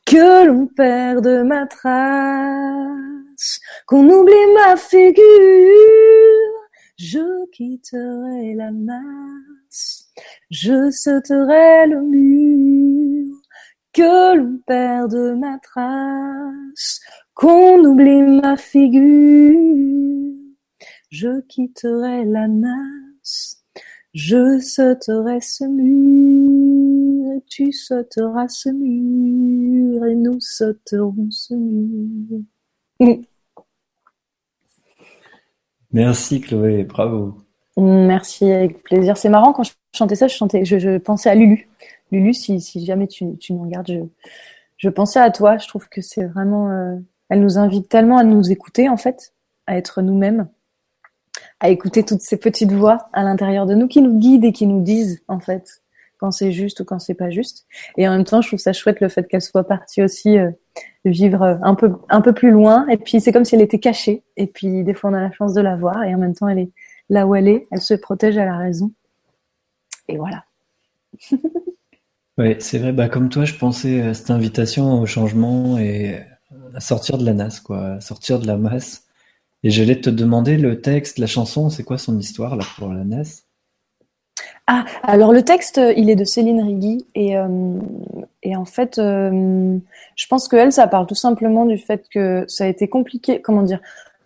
Que l'on perde ma trace, qu'on oublie ma figure, je quitterai la masse, je sauterai le mur, que l'on perde ma trace, qu'on oublie ma figure, je quitterai la masse, je sauterai ce mur, et tu sauteras ce mur, et nous sauterons ce mur. Merci Chloé, bravo. Merci, avec plaisir. C'est marrant, quand je chantais ça, je, chantais, je, je pensais à Lulu. Lulu, si, si jamais tu, tu nous regardes, je, je pensais à toi. Je trouve que c'est vraiment... euh, elle nous invite tellement à nous écouter, en fait, à être nous-mêmes, à écouter toutes ces petites voix à l'intérieur de nous qui nous guident et qui nous disent, en fait, quand c'est juste ou quand c'est pas juste. Et en même temps, je trouve ça chouette le fait qu'elle soit partie aussi euh, vivre un peu, un peu plus loin. Et puis, c'est comme si elle était cachée. Et puis, des fois, on a la chance de la voir. Et en même temps, elle est là où elle est. Elle se protège à la raison. Et voilà. Ouais, c'est vrai, bah comme toi, je pensais à cette invitation au changement et à sortir de la nasse, quoi, à sortir de la masse. Et j'allais te demander le texte, la chanson, c'est quoi son histoire là pour la nasse? Ah, alors le texte, euh, il est de Céline Rigui. Et, euh, et en fait, euh, je pense que elle, ça parle tout simplement du fait que ça a été compliqué. Comment dire?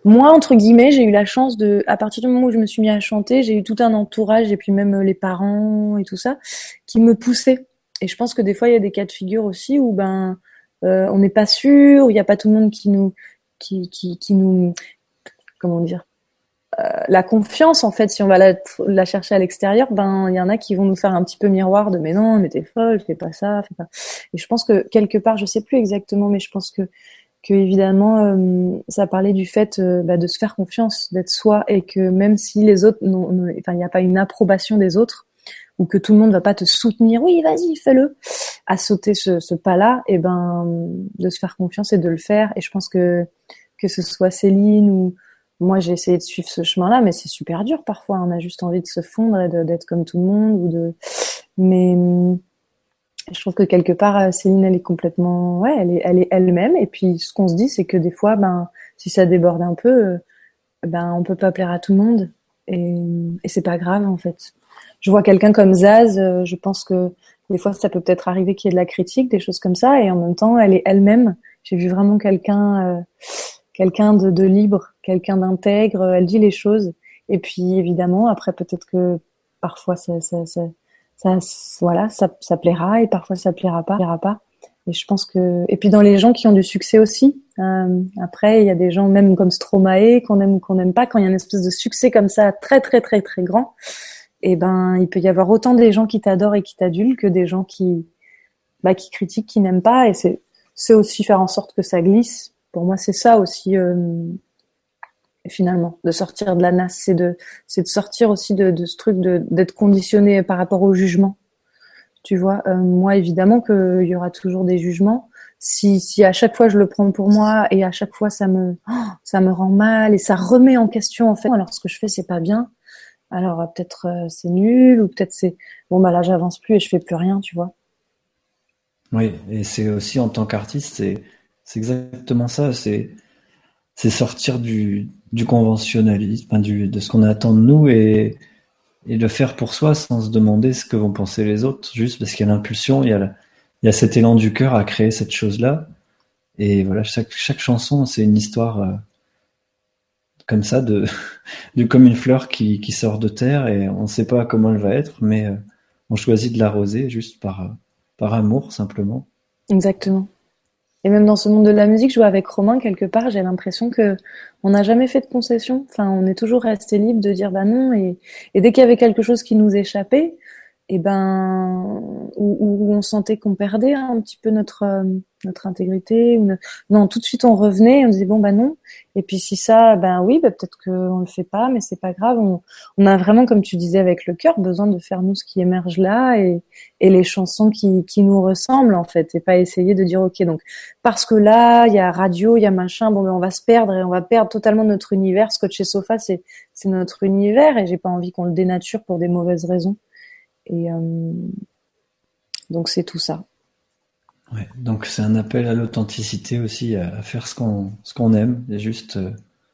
Moi, entre guillemets, j'ai eu la chance de, à partir du moment où je me suis mis à chanter, j'ai eu tout un entourage et puis même euh, les parents et tout ça qui me poussaient. Et je pense que des fois, il y a des cas de figure aussi où ben on n'est pas sûr, il n'y a pas tout le monde qui nous, qui, nous, comment dire, la confiance en fait. Si on va la, la chercher à l'extérieur, ben il y en a qui vont nous faire un petit peu miroir de mais non, mais t'es folle, fais pas ça, fais pas. Et je pense que quelque part, je sais plus exactement, mais je pense que que évidemment euh, ça parlait du fait euh, bah, de se faire confiance, d'être soi, et que même si les autres, enfin il n'y a pas une approbation des autres, ou que tout le monde va pas te soutenir, oui vas-y fais-le, à sauter ce, ce pas-là, et ben de se faire confiance et de le faire. Et je pense que que ce soit Céline ou moi j'ai essayé de suivre ce chemin-là, mais c'est super dur parfois. On a juste envie de se fondre et d'être comme tout le monde, ou de, mais hum, je trouve que quelque part, euh, Céline, elle est complètement, ouais, elle est, elle est elle-même. Et puis, ce qu'on se dit, c'est que des fois, ben, si ça déborde un peu, euh, ben, on peut pas plaire à tout le monde. Et, et c'est pas grave, en fait. Je vois quelqu'un comme Zaz, euh, je pense que des fois, ça peut peut-être arriver qu'il y ait de la critique, des choses comme ça. Et en même temps, elle est elle-même. J'ai vu vraiment quelqu'un, euh, quelqu'un de, de libre, quelqu'un d'intègre. Elle dit les choses. Et puis, évidemment, après, peut-être que parfois, ça, ça, ça, ça, voilà, ça, ça plaira et parfois ça plaira pas, plaira pas. Et je pense que, et puis dans les gens qui ont du succès aussi, euh, après il y a des gens même comme Stromae qu'on aime ou qu'on n'aime pas, quand il y a une espèce de succès comme ça très très très très grand, et ben il peut y avoir autant des gens qui t'adorent et qui t'adulent que des gens qui, bah, qui critiquent, qui n'aiment pas. Et c'est c'est aussi faire en sorte que ça glisse. Pour moi c'est ça aussi. euh, finalement, de sortir de la nasse, c'est de, c'est de sortir aussi de, ce truc de, d'être conditionné par rapport au jugement. Tu vois, euh, moi évidemment qu'il y aura toujours des jugements. Si, si à chaque fois je le prends pour moi et à chaque fois ça me, oh, ça me rend mal et ça remet en question en fait. Alors ce que je fais c'est pas bien. Alors euh, peut-être c'est nul ou peut-être c'est bon bah là j'avance plus et je fais plus rien, tu vois. Oui, et c'est aussi en tant qu'artiste, c'est c'est exactement ça. C'est c'est sortir du, du conventionnalisme, de ce qu'on attend de nous et, et le faire pour soi sans se demander ce que vont penser les autres, juste parce qu'il y a l'impulsion, il y a, il y a cet élan du cœur à créer cette chose-là. Et voilà, chaque, chaque chanson, c'est une histoire euh, comme ça, de, de comme une fleur qui, qui sort de terre et on ne sait pas comment elle va être, mais euh, on choisit de l'arroser juste par, par amour simplement. Exactement. Et même dans ce monde de la musique, je vois avec Romain quelque part, j'ai l'impression que on n'a jamais fait de concession. Enfin, on est toujours resté libre de dire bah non. Et, et dès qu'il y avait quelque chose qui nous échappait, et ben où, où on sentait qu'on perdait un petit peu notre euh, notre intégrité non tout de suite on revenait on disait bon bah non. Et puis si ça ben oui ben peut-être qu'on le fait pas mais c'est pas grave. On, on a vraiment comme tu disais avec le cœur besoin de faire nous ce qui émerge là et et les chansons qui qui nous ressemblent en fait et pas essayer de dire ok donc parce que là il y a radio il y a machin bon ben on va se perdre et on va perdre totalement notre univers. Scotch et Sofa c'est c'est notre univers et j'ai pas envie qu'on le dénature pour des mauvaises raisons et euh, donc c'est tout ça. Ouais, donc c'est un appel à l'authenticité aussi, à, faire ce qu'on ce qu'on aime, et juste. Euh,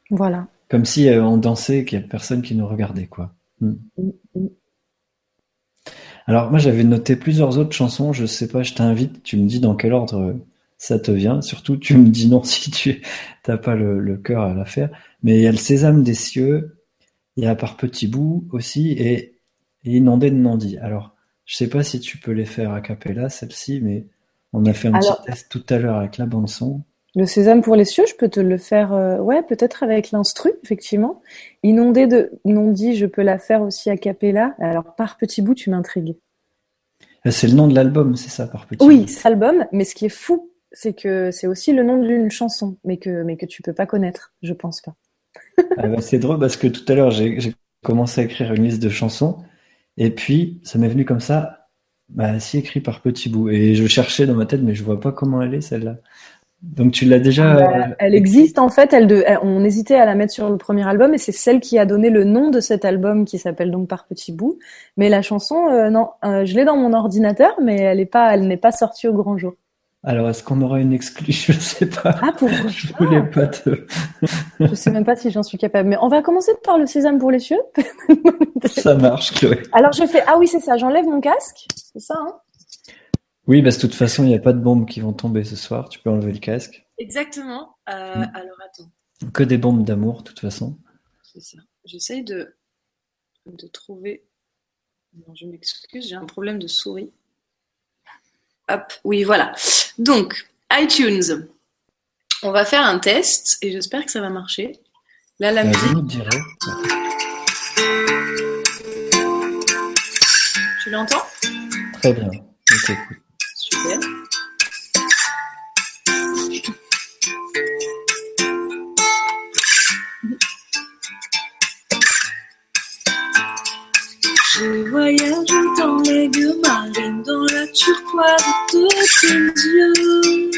voilà. Comme si euh, on dansait, qu'il y a personne qui nous regardait, quoi. Hmm. Mm, mm. Alors moi j'avais noté plusieurs autres chansons. Je sais pas, je t'invite. Tu me dis dans quel ordre ça te vient. Surtout tu me dis non si tu t'as pas le, le cœur à la faire. Mais il y a le Sésame des cieux. Il y a par petits bouts aussi et et inondé de Nandi. Alors, je sais pas si tu peux les faire à capella, celle-ci, mais on a fait un petit test tout à l'heure avec la bande son. Le sésame pour les cieux, je peux te le faire, euh, ouais, peut-être avec l'instru, effectivement. Inondé de Nandi, je peux la faire aussi à capella. Alors, par petit bout, tu m'intrigues. Euh, c'est le nom de l'album, c'est ça, par petit Oui, c'est l'album, mais ce qui est fou, c'est que c'est aussi le nom d'une chanson, mais que, mais que tu peux pas connaître, je pense pas. ah bah, c'est drôle parce que tout à l'heure, j'ai commencé à écrire une liste de chansons et puis, ça m'est venu comme ça, bah, si écrit par petits bouts. Et je cherchais dans ma tête, mais je vois pas comment elle est celle-là. Donc tu l'as déjà. Ah bah, elle existe en fait. Elle de, on hésitait à la mettre sur le premier album et c'est celle qui a donné le nom de cet album qui s'appelle donc Par petits bouts. Mais la chanson, euh, non, euh, je l'ai dans mon ordinateur, mais elle est pas, elle n'est pas sortie au grand jour. Alors, est-ce qu'on aura une exclue? Je sais pas. Ah, pour Je voulais pas te. je sais même pas si j'en suis capable. Mais on va commencer par le sésame pour les cieux. ça marche, Chloé. Alors, je fais. Ah oui, c'est ça. J'enlève mon casque. C'est ça, hein? Oui, parce que de toute façon, il n'y a pas de bombes qui vont tomber ce soir. Tu peux enlever le casque. Exactement. Euh, mm. Alors, attends. Que des bombes d'amour, de toute façon. C'est ça. J'essaye de, de trouver. Non, je m'excuse, j'ai un problème de souris. Hop, oui, voilà. Donc, iTunes. On va faire un test et j'espère que ça va marcher. Là, la musique. Tu l'entends? Très bien. Super. Turquoise de tes yeux.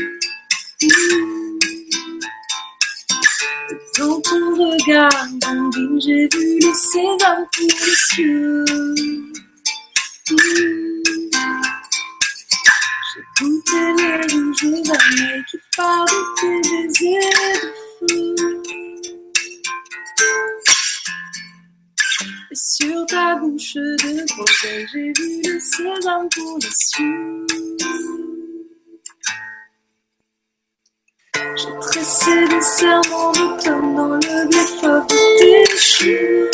Dans ton regard, bambine, j'ai vu le sésame pour les cieux. J'ai goûté les rouges années qui parlent tes baisers de feu. Sur ta bouche de groseille, j'ai vu le sésame pour. J'ai tressé des serments d'automne dans le blé fort déchu.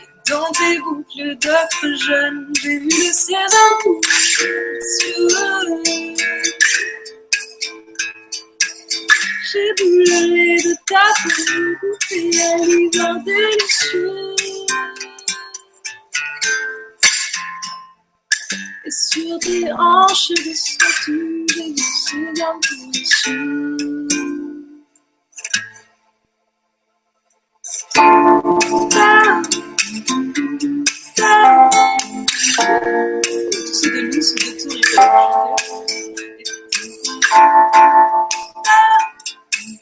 Et dans tes boucles d'œufs jeunes, j'ai vu le sésame pour brûlerai de ta peau, bouffée à. Et sur tes hanches de statue, j'ai du seigneur Tous ces débuts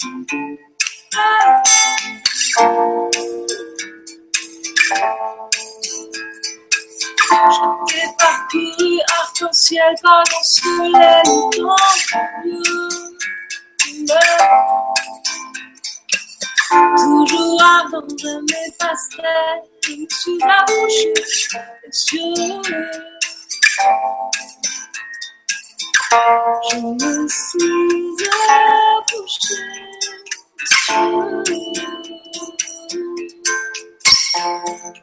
lui, c'est de tout, il faut J'ai parcouru arc-en-ciel par le soleil Toujours avant de mes pastels, je me suis approché sur Je me suis approché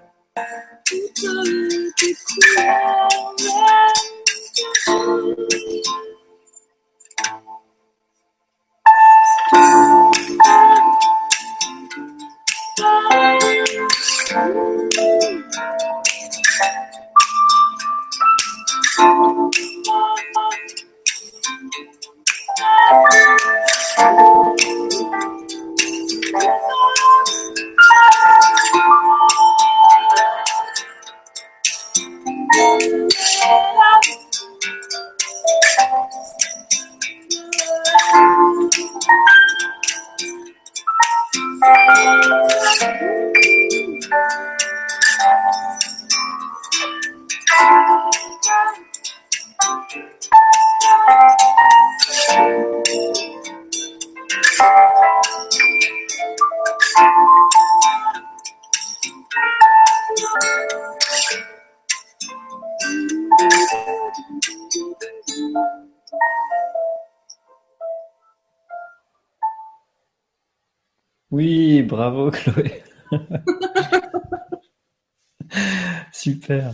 toutes tes couleurs. Oui, Thank you. Bravo Chloé. Super.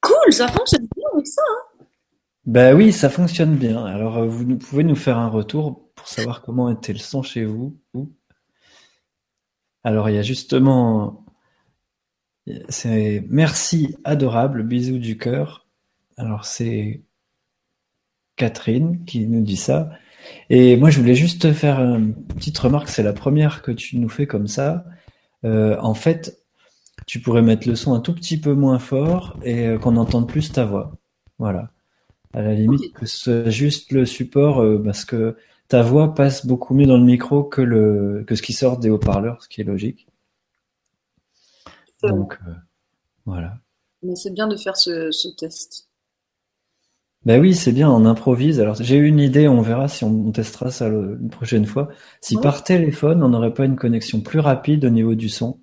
Cool, ça fonctionne bien avec ça. Hein Ben oui, ça fonctionne bien. Alors, euh, vous pouvez nous faire un retour pour savoir comment était le son chez vous. ou- Alors, il y a justement, c'est merci adorable, bisous du cœur. Alors, c'est Catherine qui nous dit ça. Et moi, je voulais juste te faire une petite remarque. C'est la première que tu nous fais comme ça. Euh, en fait, tu pourrais mettre le son un tout petit peu moins fort et euh, qu'on entende plus ta voix. Voilà. À la limite, que ce soit juste le support, euh, parce que ta voix passe beaucoup mieux dans le micro que le que ce qui sort des haut-parleurs, ce qui est logique. Donc euh, voilà. Mais c'est bien de faire ce, ce test. Ben oui, c'est bien, on improvise. Alors j'ai eu une idée, on verra si on, on testera ça le- une prochaine fois. Si Ouais. par téléphone, on n'aurait pas une connexion plus rapide au niveau du son.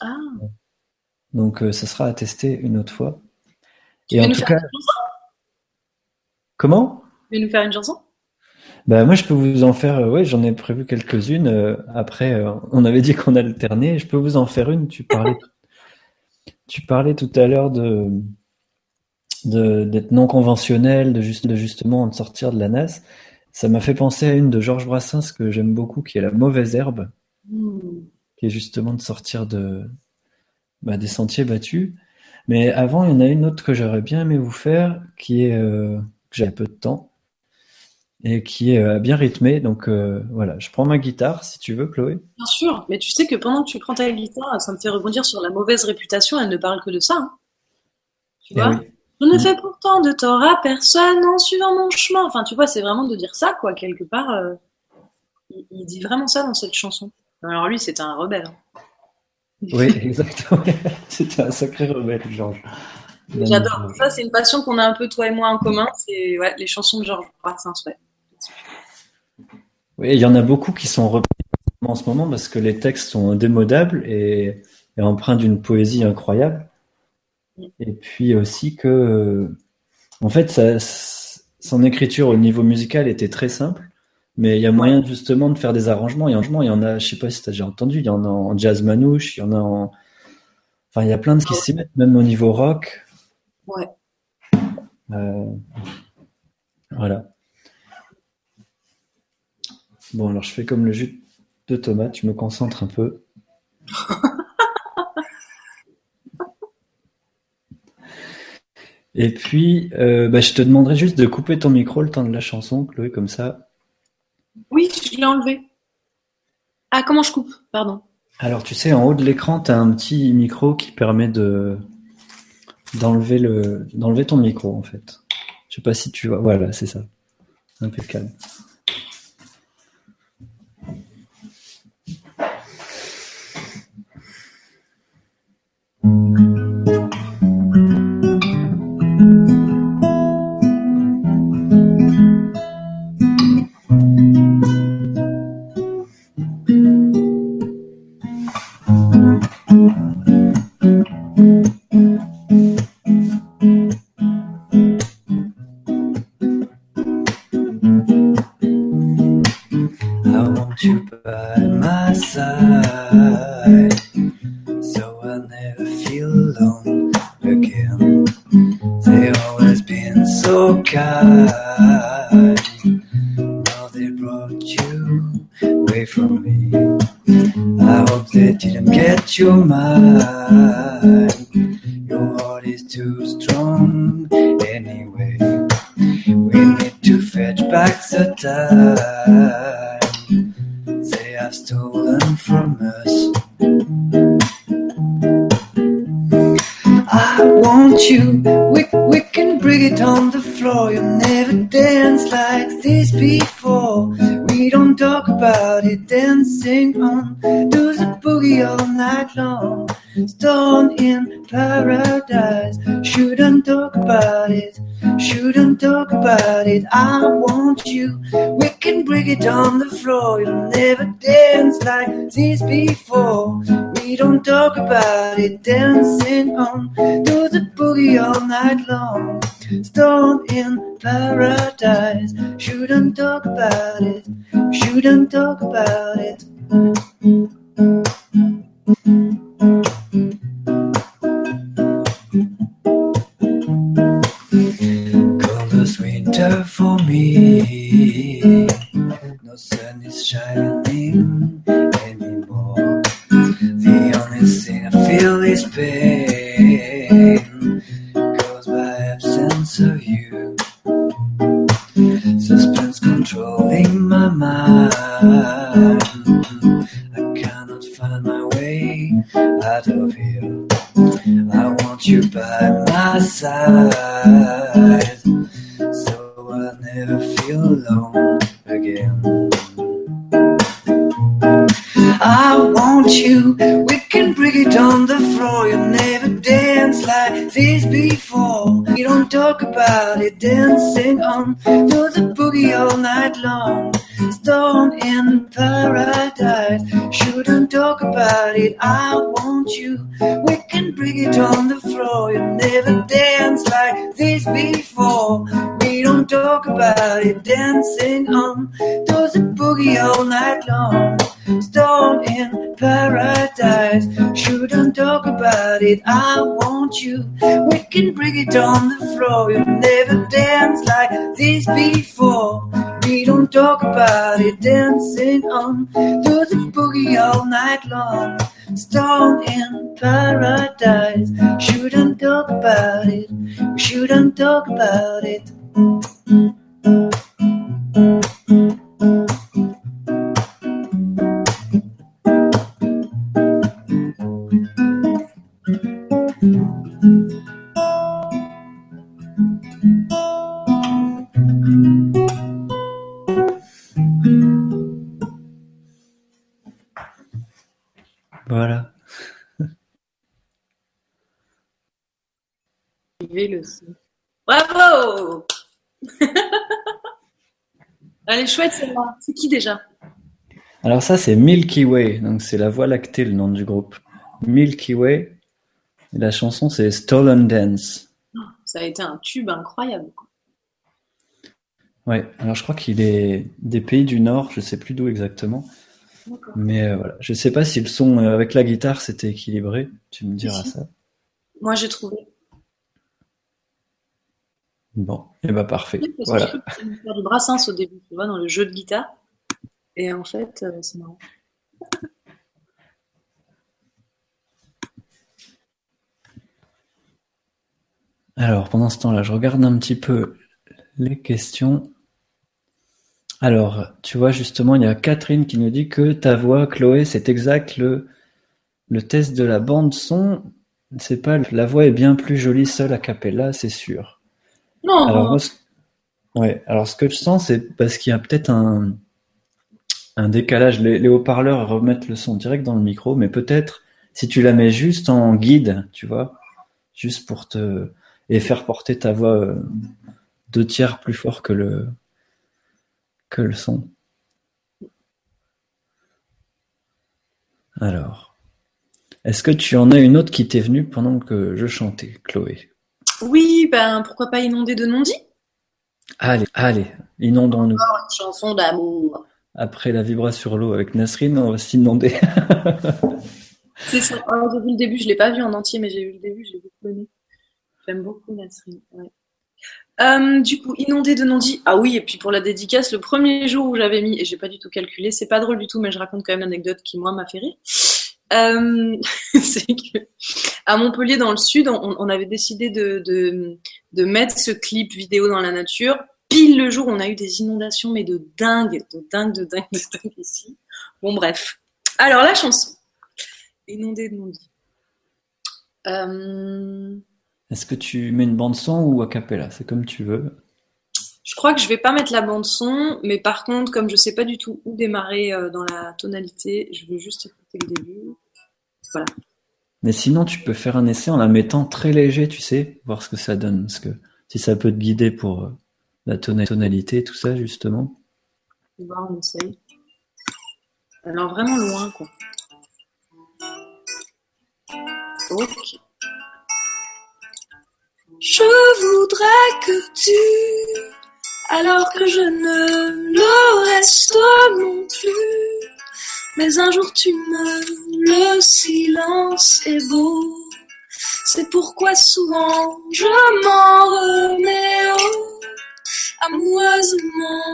Ah, Donc euh, ça sera à tester une autre fois. tu Et veux en nous tout faire cas, chanson? Comment? Tu veux nous faire une chanson? Bah moi je peux vous en faire, euh, ouais j'en ai prévu quelques-unes. euh, après euh, on avait dit qu'on alternait, je peux vous en faire une. Tu parlais, tu parlais tout à l'heure de- d'être non conventionnel, de juste de justement de sortir de la nasse. Ça m'a fait penser à une de Georges Brassens que j'aime beaucoup, qui est La mauvaise herbe, Hmm. qui est justement de sortir de bah, des sentiers battus. Mais avant il y en a une autre que j'aurais bien aimé vous faire, qui est euh, que j'avais peu de temps et qui est euh, bien rythmée. Donc euh, voilà, je prends ma guitare si tu veux, Chloé. Bien sûr, mais tu sais que pendant que tu prends ta guitare, ça me fait rebondir sur la mauvaise réputation, elle ne parle que de ça. hein. Tu Eh vois? oui. Je ne Mm. fais pourtant de tort à personne en suivant mon chemin. Enfin, tu vois, c'est vraiment de dire ça, quoi, quelque part. euh, il, il dit vraiment ça dans cette chanson. Alors lui, c'était un rebelle. hein. Oui, exactement. C'était un sacré rebelle, Georges. J'adore. Ça, c'est une passion qu'on a un peu, toi et moi, en commun. C'est ouais, les chansons de Georges Brassens, ouais. Oui, il y en a beaucoup qui sont repris en ce moment parce que les textes sont démodables et, et empreints d'une poésie incroyable. Et puis aussi que, euh, en fait, ça, son écriture au niveau musical était très simple, mais il y a moyen justement de faire des arrangements. Et arrangements, il y en a, je sais pas si tu as déjà entendu, il y en a en jazz manouche, il y en a en, enfin, il y a plein de qui s'y mettent, même au niveau rock. Ouais. Euh, voilà. Bon, alors je fais comme le jus de tomate, je me concentre un peu. Et puis, euh, bah, je te demanderai juste de couper ton micro le temps de la chanson, Chloé, comme ça. Oui, je l'ai enlevé. Ah, comment je coupe? Pardon. Alors, tu sais, en haut de l'écran, tu as un petit micro qui permet de d'enlever le d'enlever ton micro en fait. Je sais pas si tu vois. Voilà, c'est ça. Impeccable. Talk about it, shouldn't talk about it. I cannot find my way out of here. I want you by my side, it. I want you, we can bring it on the floor. You never danced like this before. We don't talk about it, dancing on to the boogie all night long. Stone in paradise, shouldn't talk about it. Shouldn't talk about Elle est chouette celle-là. C'est qui déjà Alors ça, c'est Milky Way. Donc c'est la Voie lactée, le nom du groupe. Milky Way. Et la chanson, c'est Stolen Dance. Ça a été un tube incroyable. Ouais. Alors je crois qu'il est des pays du Nord. Je sais plus d'où exactement. Mais euh, voilà. Je sais pas si le son euh, avec la guitare c'était équilibré. Tu me diras ça. Moi j'ai trouvé. Bon. Et bah parfait. Parce que Voilà. que faire du brassens au début, tu vois, dans le jeu de guitare. Et en fait, euh, c'est marrant. Alors pendant ce temps-là, je regarde un petit peu les questions. Alors, tu vois justement, il y a Catherine qui nous dit que ta voix, Chloé, c'est exact le le test de la bande son, c'est pas la voix est bien plus jolie seule a cappella, c'est sûr. Non. Alors, moi, ce... ouais. Alors, ce que je sens, c'est parce qu'il y a peut-être un, un décalage. Les, les haut-parleurs remettent le son direct dans le micro, mais peut-être si tu la mets juste en guide, tu vois, juste pour te et faire porter ta voix euh, deux tiers plus fort que le que le son. Alors, est-ce que tu en as une autre qui t'est venue pendant que je chantais, Chloé? Oui, ben pourquoi pas inonder de non-dit Allez, allez, inondons-nous. Une chanson d'amour. Après la vibra sur l'eau avec Nasrine, on va s'inonder. C'est ça. Alors, j'ai vu le début, je l'ai pas vu en entier, mais j'ai vu le début, j'ai beaucoup aimé. J'aime beaucoup Nasrine. Ouais. Euh, du coup, inondé de non-dit. Ah oui, et puis pour la dédicace, le premier jour où j'avais mis, et j'ai pas du tout calculé, c'est pas drôle du tout, mais je raconte quand même l'anecdote qui moi m'a fait rire. Euh, c'est que à Montpellier, dans le sud, on, on avait décidé de, de, de mettre ce clip vidéo dans la nature. Pile le jour, on a eu des inondations, mais de dingue, de dingue, de dingue, de dingue ici. Bon, bref. Alors, la chanson. Inondé de non-dit. Euh, Est-ce que tu mets une bande son ou a cappella? C'est comme tu veux. Je crois que je vais pas mettre la bande son, mais par contre, comme je sais pas du tout où démarrer euh, dans la tonalité, je veux juste écouter le début. Voilà. Mais sinon, tu peux faire un essai en la mettant très léger, tu sais, voir ce que ça donne. Parce que si ça peut te guider pour euh, la tona- tonalité, tout ça, justement. On va voir, on essaye. Alors vraiment loin, quoi. Ok. Je voudrais que tu, alors que je ne le reste non plus, mais un jour tu me, le silence est beau. C'est pourquoi souvent je m'en remets oh, amoureusement,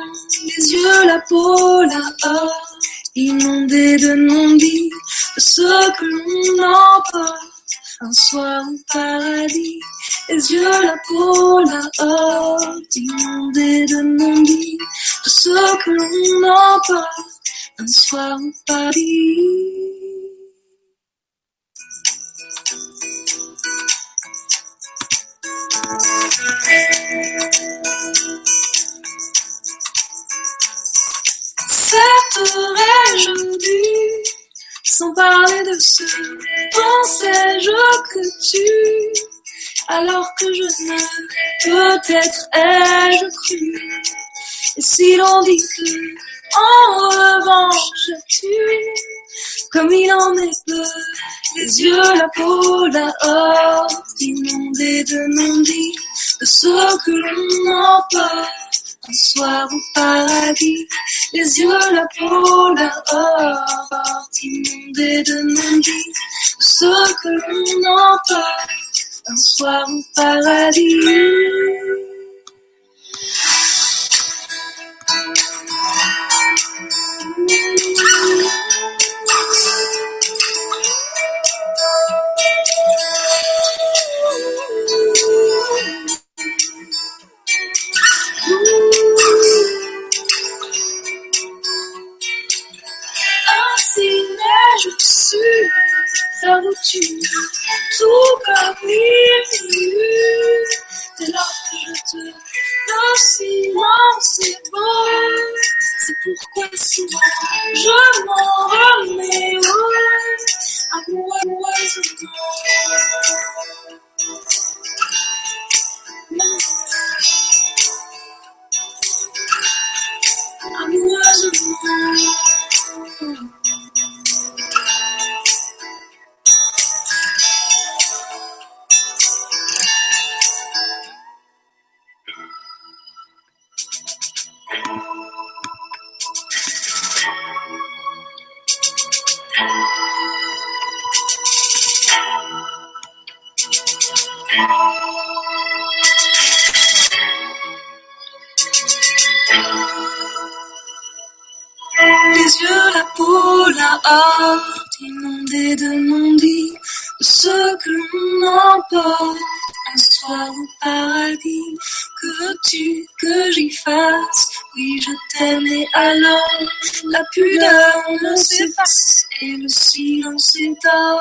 les yeux, la peau, la horte, inondés de non-dits, de ce que l'on emporte. Un soir au paradis, les yeux, la peau, la horte, inondés de non-dits, de ce que l'on emporte. Un soir au paradis. Certes aurais-je dû, sans parler de ce pensais-je que tu, alors que je ne, peut-être ai-je cru? Et si l'on dit que, en revanche, tu, comme il en est peu, les yeux, la peau, la horte, inondés de non-dits, de ce que l'on emporte. Un soir au paradis, les yeux, la peau, la horte, inondés de non-dits, de ce que l'on emporte. Un soir au paradis. Tu tout comme il Dès lors que je te le silence est beau C'est pourquoi souvent je m'en remets amoureusement. Amoureusement la hâte, inondés de non-dits, de ce que l'on emporte. Un soir au paradis, que veux-tu que j'y fasse? Oui je t'aime et alors la pudeur s'efface et le silence s'éteint.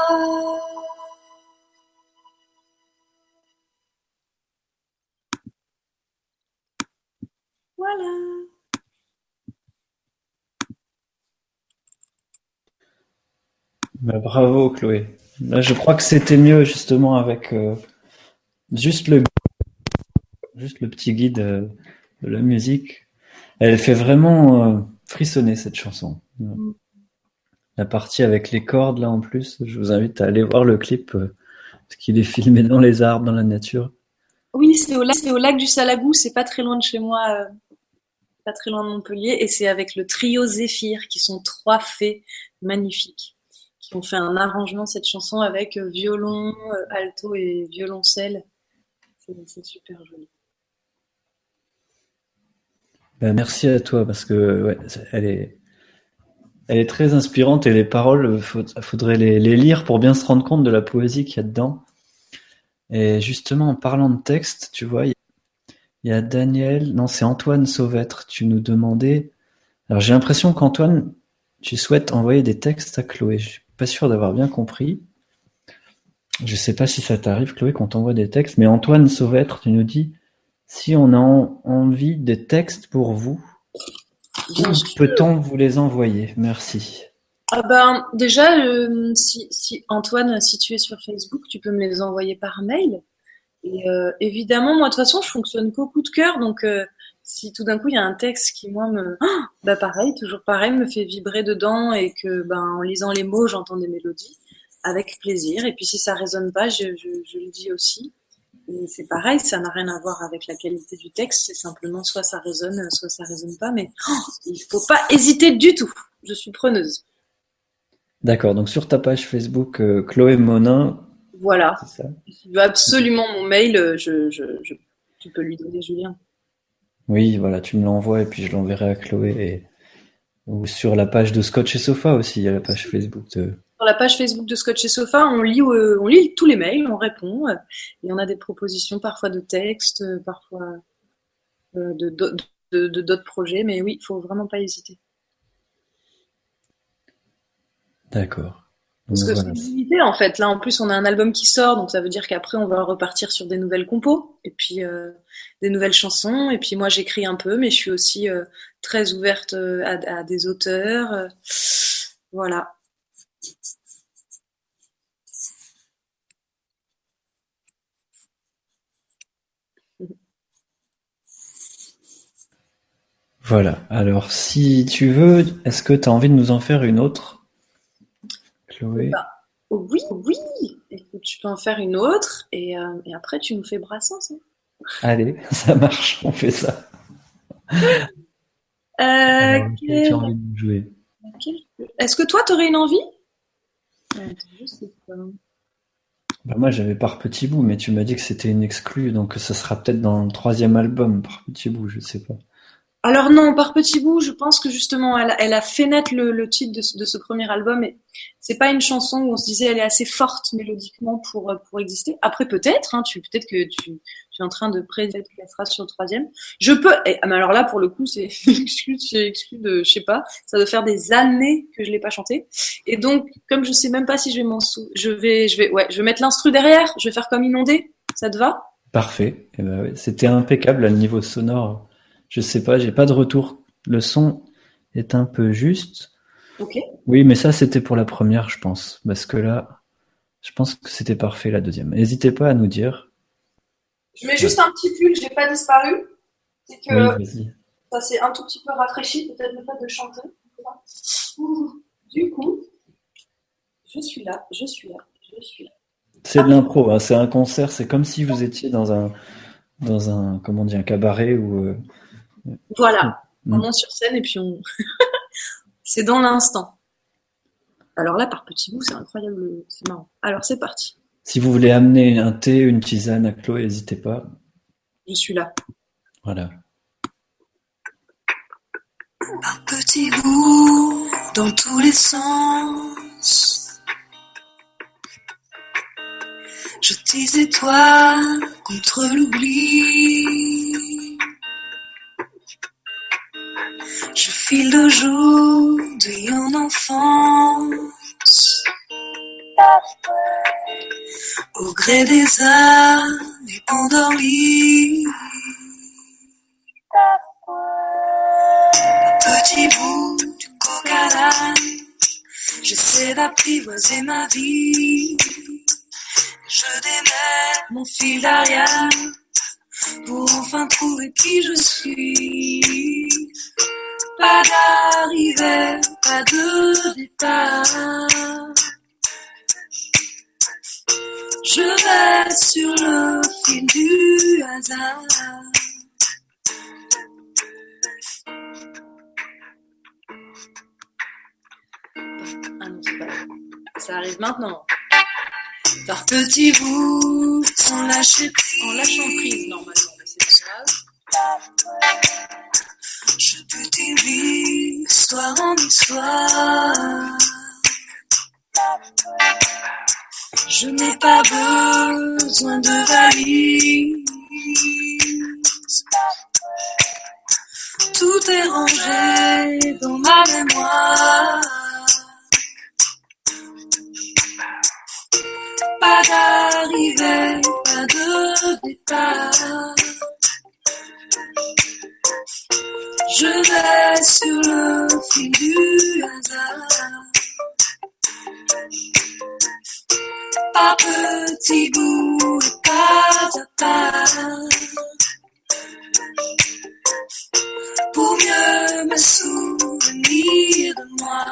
Voilà. Bah, bravo Chloé. Là, je crois que c'était mieux justement avec euh, juste le juste le petit guide euh, de la musique. Elle fait vraiment euh, frissonner cette chanson. La partie avec les cordes là en plus, je vous invite à aller voir le clip parce qu'il est filmé dans les arbres, dans la nature. Oui, c'est au, lac, au lac du Salagou, c'est pas très loin de chez moi, pas très loin de Montpellier, et c'est avec le trio Zéphyr qui sont trois fées magnifiques ont fait un arrangement cette chanson avec violon, alto et violoncelle. C'est super joli. Ben, merci à toi parce que elle est, très inspirante et les paroles, il faudrait les, lire pour bien se rendre compte de la poésie qu'il y a dedans. Et justement, en parlant de texte, tu vois, il y a Daniel, non, c'est Antoine Sauvêtre. Tu nous demandais. Alors j'ai l'impression qu'Antoine, tu souhaites envoyer des textes à Chloé. Pas sûr d'avoir bien compris. Je sais pas si ça t'arrive, Chloé, qu'on t'envoie des textes, mais Antoine Sauvêtre, tu nous dis si on a envie des textes pour vous, où peut-on vous les envoyer? Merci. Ah ben, déjà, euh, si, si, Antoine, si tu es sur Facebook, tu peux me les envoyer par mail. Et euh, évidemment, moi, de toute façon, je fonctionne qu'au coup de cœur, donc euh, si tout d'un coup il y a un texte qui moi me, oh bah pareil, toujours pareil, me fait vibrer dedans et que ben en lisant les mots, j'entends des mélodies, avec plaisir. Et puis si ça résonne pas, je, je, je le dis aussi. Et c'est pareil, ça n'a rien à voir avec la qualité du texte, c'est simplement soit ça résonne, soit ça résonne pas, mais oh, il faut pas hésiter du tout. Je suis preneuse. D'accord, donc sur ta page Facebook, euh, Chloé Monin. Voilà. Si tu veux absolument mon mail, je, je, je, tu peux lui donner Julien. Oui, voilà, tu me l'envoies et puis je l'enverrai à Chloé. Et... Ou sur la page de Scotch et Sofa aussi, il y a la page Facebook de. Sur la page Facebook de Scotch et Sofa, on lit, euh, on lit tous les mails, on répond, euh, et on a des propositions parfois de textes, parfois euh, de d'autres de, de, projets, mais oui, il faut vraiment pas hésiter. D'accord. Parce que voilà. c'est limité en fait. Là en plus on a un album qui sort, donc ça veut dire qu'après on va repartir sur des nouvelles compos et puis euh, des nouvelles chansons. Et puis moi j'écris un peu, mais je suis aussi euh, très ouverte euh, à, à des auteurs. Euh, voilà. Voilà. Alors si tu veux, est-ce que tu as envie de nous en faire une autre? Chloé bah, Oui, oui. Écoute, tu peux en faire une autre et, euh, et après tu nous fais Brassens. Hein. Allez, ça marche, on fait ça. Euh, Alors, quel... tu as envie de jouer? Est-ce que toi, tu aurais une envie? Je sais pas. Bah moi, j'avais par petit bout, mais tu m'as dit que c'était une exclue, donc ça sera peut-être dans le troisième album, par petit bout, je sais pas. Alors non, par petit bout, je pense que justement, elle, elle a fait naître le, le titre de ce, de ce, premier album. Et c'est pas une chanson où on se disait elle est assez forte mélodiquement pour pour exister. Après peut-être, hein, tu peut-être que tu, tu, es en train de prédire qu'elle sera sur le troisième. Je peux. Et, mais alors là, pour le coup, c'est exclu, c'est exclu de, je sais pas. Ça doit faire des années que je l'ai pas chanté. Et donc, comme je sais même pas si je vais m'en sou, je vais, je vais, ouais, je vais mettre l'instru derrière. Je vais faire comme inondé. Ça te va? Parfait. Eh ben. C'était impeccable à niveau sonore. Je sais pas, j'ai pas de retour. Le son est un peu juste. Oui, mais ça c'était pour la première, je pense, parce que là, je pense que c'était parfait la deuxième. N'hésitez pas à nous dire. Je mets juste un petit pull, j'ai pas disparu. C'est que oui, ça s'est un tout petit peu rafraîchi, peut-être le fait de chanter. Du coup, je suis là, je suis là, je suis là. C'est de l'impro, hein, c'est un concert, c'est comme si vous étiez dans un dans un comment un cabaret ou euh... Voilà, on monte sur scène et puis on. c'est dans l'instant. Alors là, par petit bout, c'est incroyable, c'est marrant. Alors c'est parti. Si vous voulez amener un thé, une tisane à Chloé, n'hésitez pas. Je suis là. Voilà. Par petits bouts, dans tous les sens. Je disais toi contre l'oubli. Fil d'aujourd'hui en enfance. Au gré des années endormies. Petit bout du l'âne, j'essaie d'apprivoiser ma vie. Je démêle mon fil d'Ariane pour enfin trouver qui je suis. Pas d'arrivée, pas de départ. Je vais sur le fil du hasard. Ah non, c'est pas là. Ça arrive maintenant. Par petits bouts, sans lâcher prise. En lâchant prise, normalement, mais c'est pas grave. Je t'utilise, histoire en histoire. Je n'ai pas besoin de valise. Tout est rangé dans ma mémoire. Pas d'arrivée, pas de départ. Je vais sur le fil du hasard. Par petits bouts, pas à pas. Pour mieux me souvenir de moi.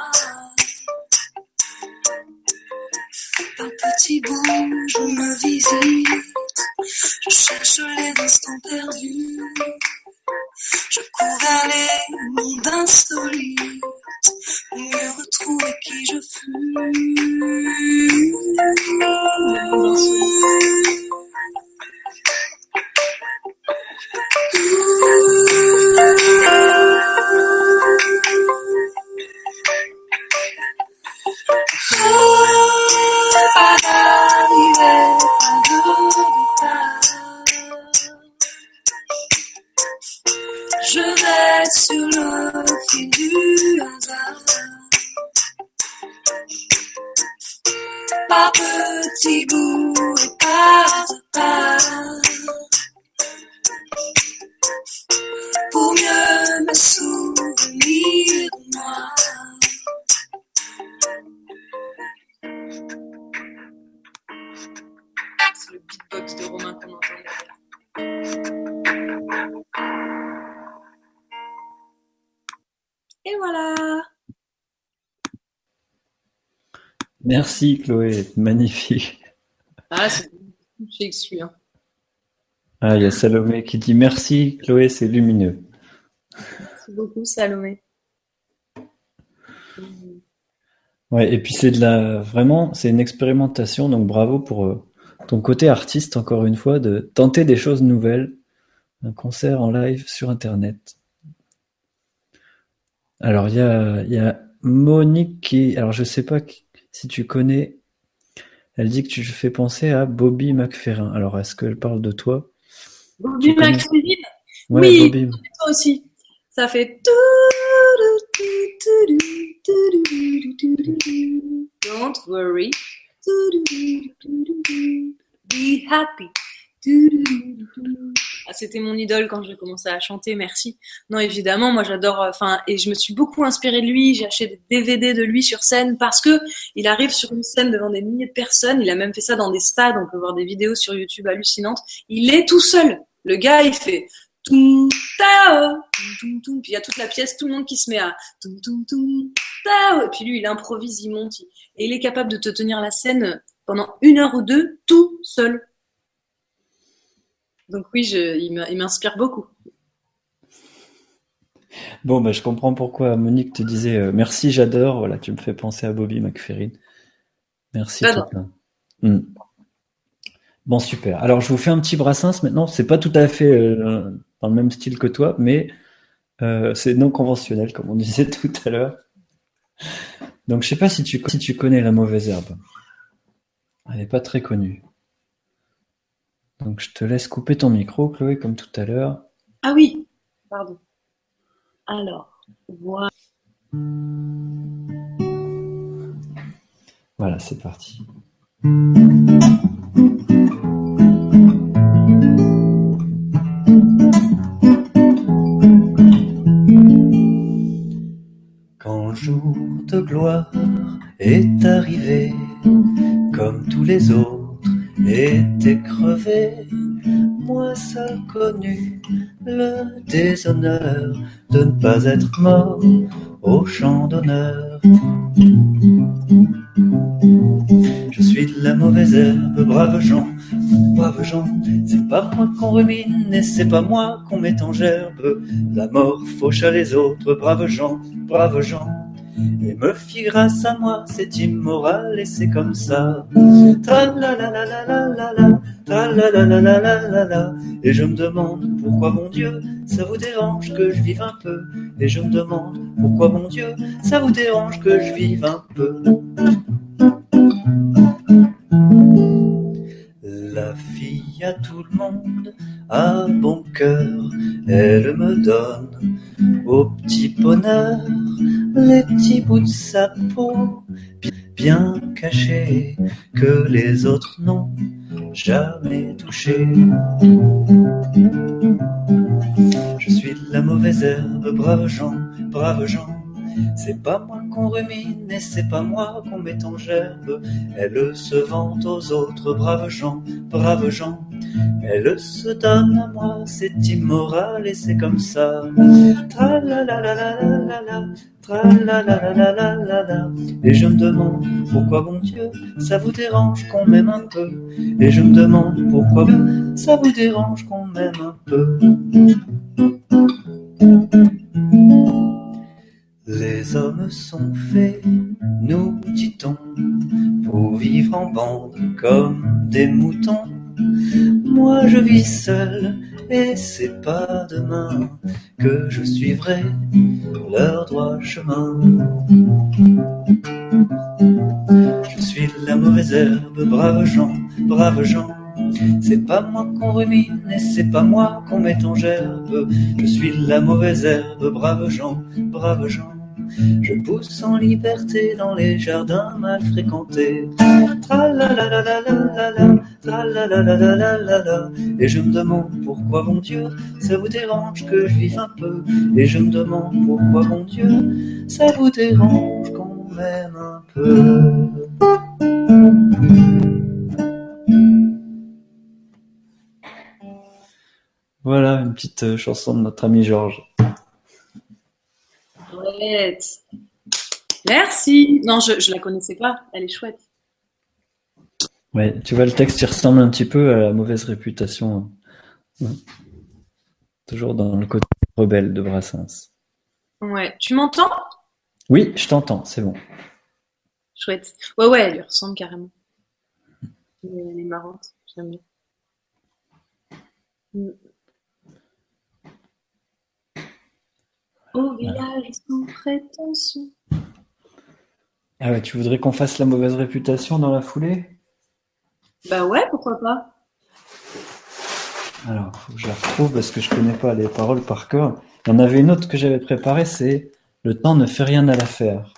Par petits bouts, je me visite. Je cherche les instants perdus. Je vers les mondes insolites mieux retrouver qui je fus. De Sur le fil du hasard. Par petits bouts et pas à pas. Pour mieux me souvenir de moi. C'est le beatbox de Romain voilà. Merci Chloé, magnifique. Ah, c'est j'ai exclu. Hein. Ah, il y a Salomé qui dit merci Chloé, c'est lumineux. Merci beaucoup, Salomé. Ouais, et puis c'est de la vraiment, c'est une expérimentation, donc bravo pour euh, ton côté artiste encore une fois de tenter des choses nouvelles, un concert en live sur internet. Alors il y a il y a Monique qui, alors je sais pas si tu connais, elle dit que tu fais penser à Bobby McFerrin. Alors est-ce qu'elle parle de toi? Bobby connais- McFerrin, Ouais, Oui. Bobby. toi aussi. Ça fait. Don't worry. Be happy. Ah, c'était mon idole quand j'ai commencé à chanter, merci. Non, évidemment, moi j'adore, euh, enfin, et je me suis beaucoup inspirée de lui. J'ai acheté des DVD de lui sur scène parce que il arrive sur une scène devant des milliers de personnes. Il a même fait ça dans des stades. On peut voir des vidéos sur YouTube hallucinantes. Il est tout seul. Le gars, il fait Toum, tao, toum, toum. Puis il y a toute la pièce, tout le monde qui se met à toum, toum, tao. Et puis lui, il improvise, il monte. Et il est capable de te tenir la scène pendant une heure ou deux, tout seul. Donc oui, je, il m'inspire beaucoup. Bon, bah, je comprends pourquoi Monique te disait euh, merci, j'adore. Voilà, tu me fais penser à Bobby McFerrin. Merci. Hmm. Bon, super. Alors, je vous fais un petit Brassens maintenant. C'est pas tout à fait euh, dans le même style que toi, mais euh, c'est non conventionnel, comme on disait tout à l'heure. Donc, je sais pas si tu, si tu connais la mauvaise herbe. Elle n'est pas très connue. Donc, je te laisse couper ton micro, Chloé, comme tout à l'heure. Ah oui, pardon. Alors, Voilà. Voilà, c'est parti. Quand le jour de gloire est arrivé, comme tous les autres étaient crevés, moi seul connu le déshonneur de ne pas être mort au champ d'honneur. Je suis de la mauvaise herbe, brave gens, brave gens. C'est pas moi qu'on rumine et c'est pas moi qu'on met en gerbe. La mort fauche à les autres, braves gens, braves gens. Et me fit grâce à moi, c'est immoral et c'est comme ça. Et je me demande pourquoi mon Dieu, ça vous dérange que je vive un peu. Et je me demande pourquoi mon Dieu, ça vous dérange que je vive un peu. La fille à tout le monde a bon cœur, elle me donne au petit bonheur les petits bouts de sa peau bien cachés que les autres n'ont jamais touché. Je suis la mauvaise herbe, brave gens, brave gens. C'est pas moi qu'on rumine et c'est pas moi qu'on met en gerbe. Elle se vante aux autres, braves gens, braves gens. Elle se donne à moi, c'est immoral et c'est comme ça. Et je me demande pourquoi bon Dieu, ça vous dérange qu'on m'aime un peu. Et je me demande pourquoi ça vous dérange qu'on m'aime un peu. Les hommes sont faits, nous dit-on, pour vivre en bande comme des moutons. Moi je vis seul et c'est pas demain que je suivrai leur droit chemin. Je suis la mauvaise herbe, brave gens, brave gens. C'est pas moi qu'on rumine et c'est pas moi qu'on met en gerbe. Je suis la mauvaise herbe, brave gens, brave gens. Je pousse en liberté dans les jardins mal fréquentés. Et je me demande pourquoi, mon Dieu, ça vous dérange que je vive un peu. Et je me demande pourquoi, mon Dieu, ça vous dérange qu'on m'aime un peu. Voilà une petite euh, chanson de notre ami Georges. Chouette. Merci. Non, je, je la connaissais pas. Elle est chouette. Ouais, tu vois, le texte, il ressemble un petit peu à la mauvaise réputation. hein. Ouais. Toujours dans le côté rebelle de Brassens. Ouais. Tu m'entends? Oui, je t'entends, c'est bon. Chouette. Ouais, ouais, elle lui ressemble carrément. Elle est marrante. J'aime bien. Au village sans prétention. Ah ouais, tu voudrais qu'on fasse la mauvaise réputation dans la foulée? Bah ouais, pourquoi pas Alors, faut que je la retrouve parce que je connais pas les paroles par cœur. Il y en avait une autre que j'avais préparée, c'est Le temps ne fait rien à l'affaire.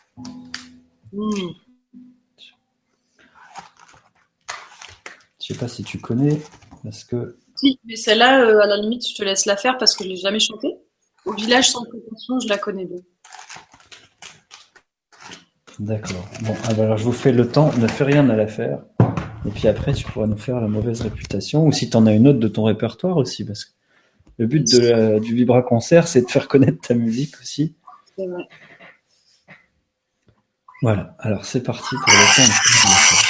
Mm. Je sais pas si tu connais, parce que Si, mais celle-là, euh, à la limite, je te laisse la faire parce que je l'ai jamais chantée. Au village sans prétention, je la connais bien. D'accord. Bon, ah bah alors je vous fais le temps, ne fais rien à l'affaire. Et puis après, tu pourras nous faire la mauvaise réputation. Ou si tu en as une autre de ton répertoire aussi, parce que le but de la- du Vibra Concert, c'est de faire connaître ta musique aussi. C'est vrai. Voilà, alors c'est parti pour le temps.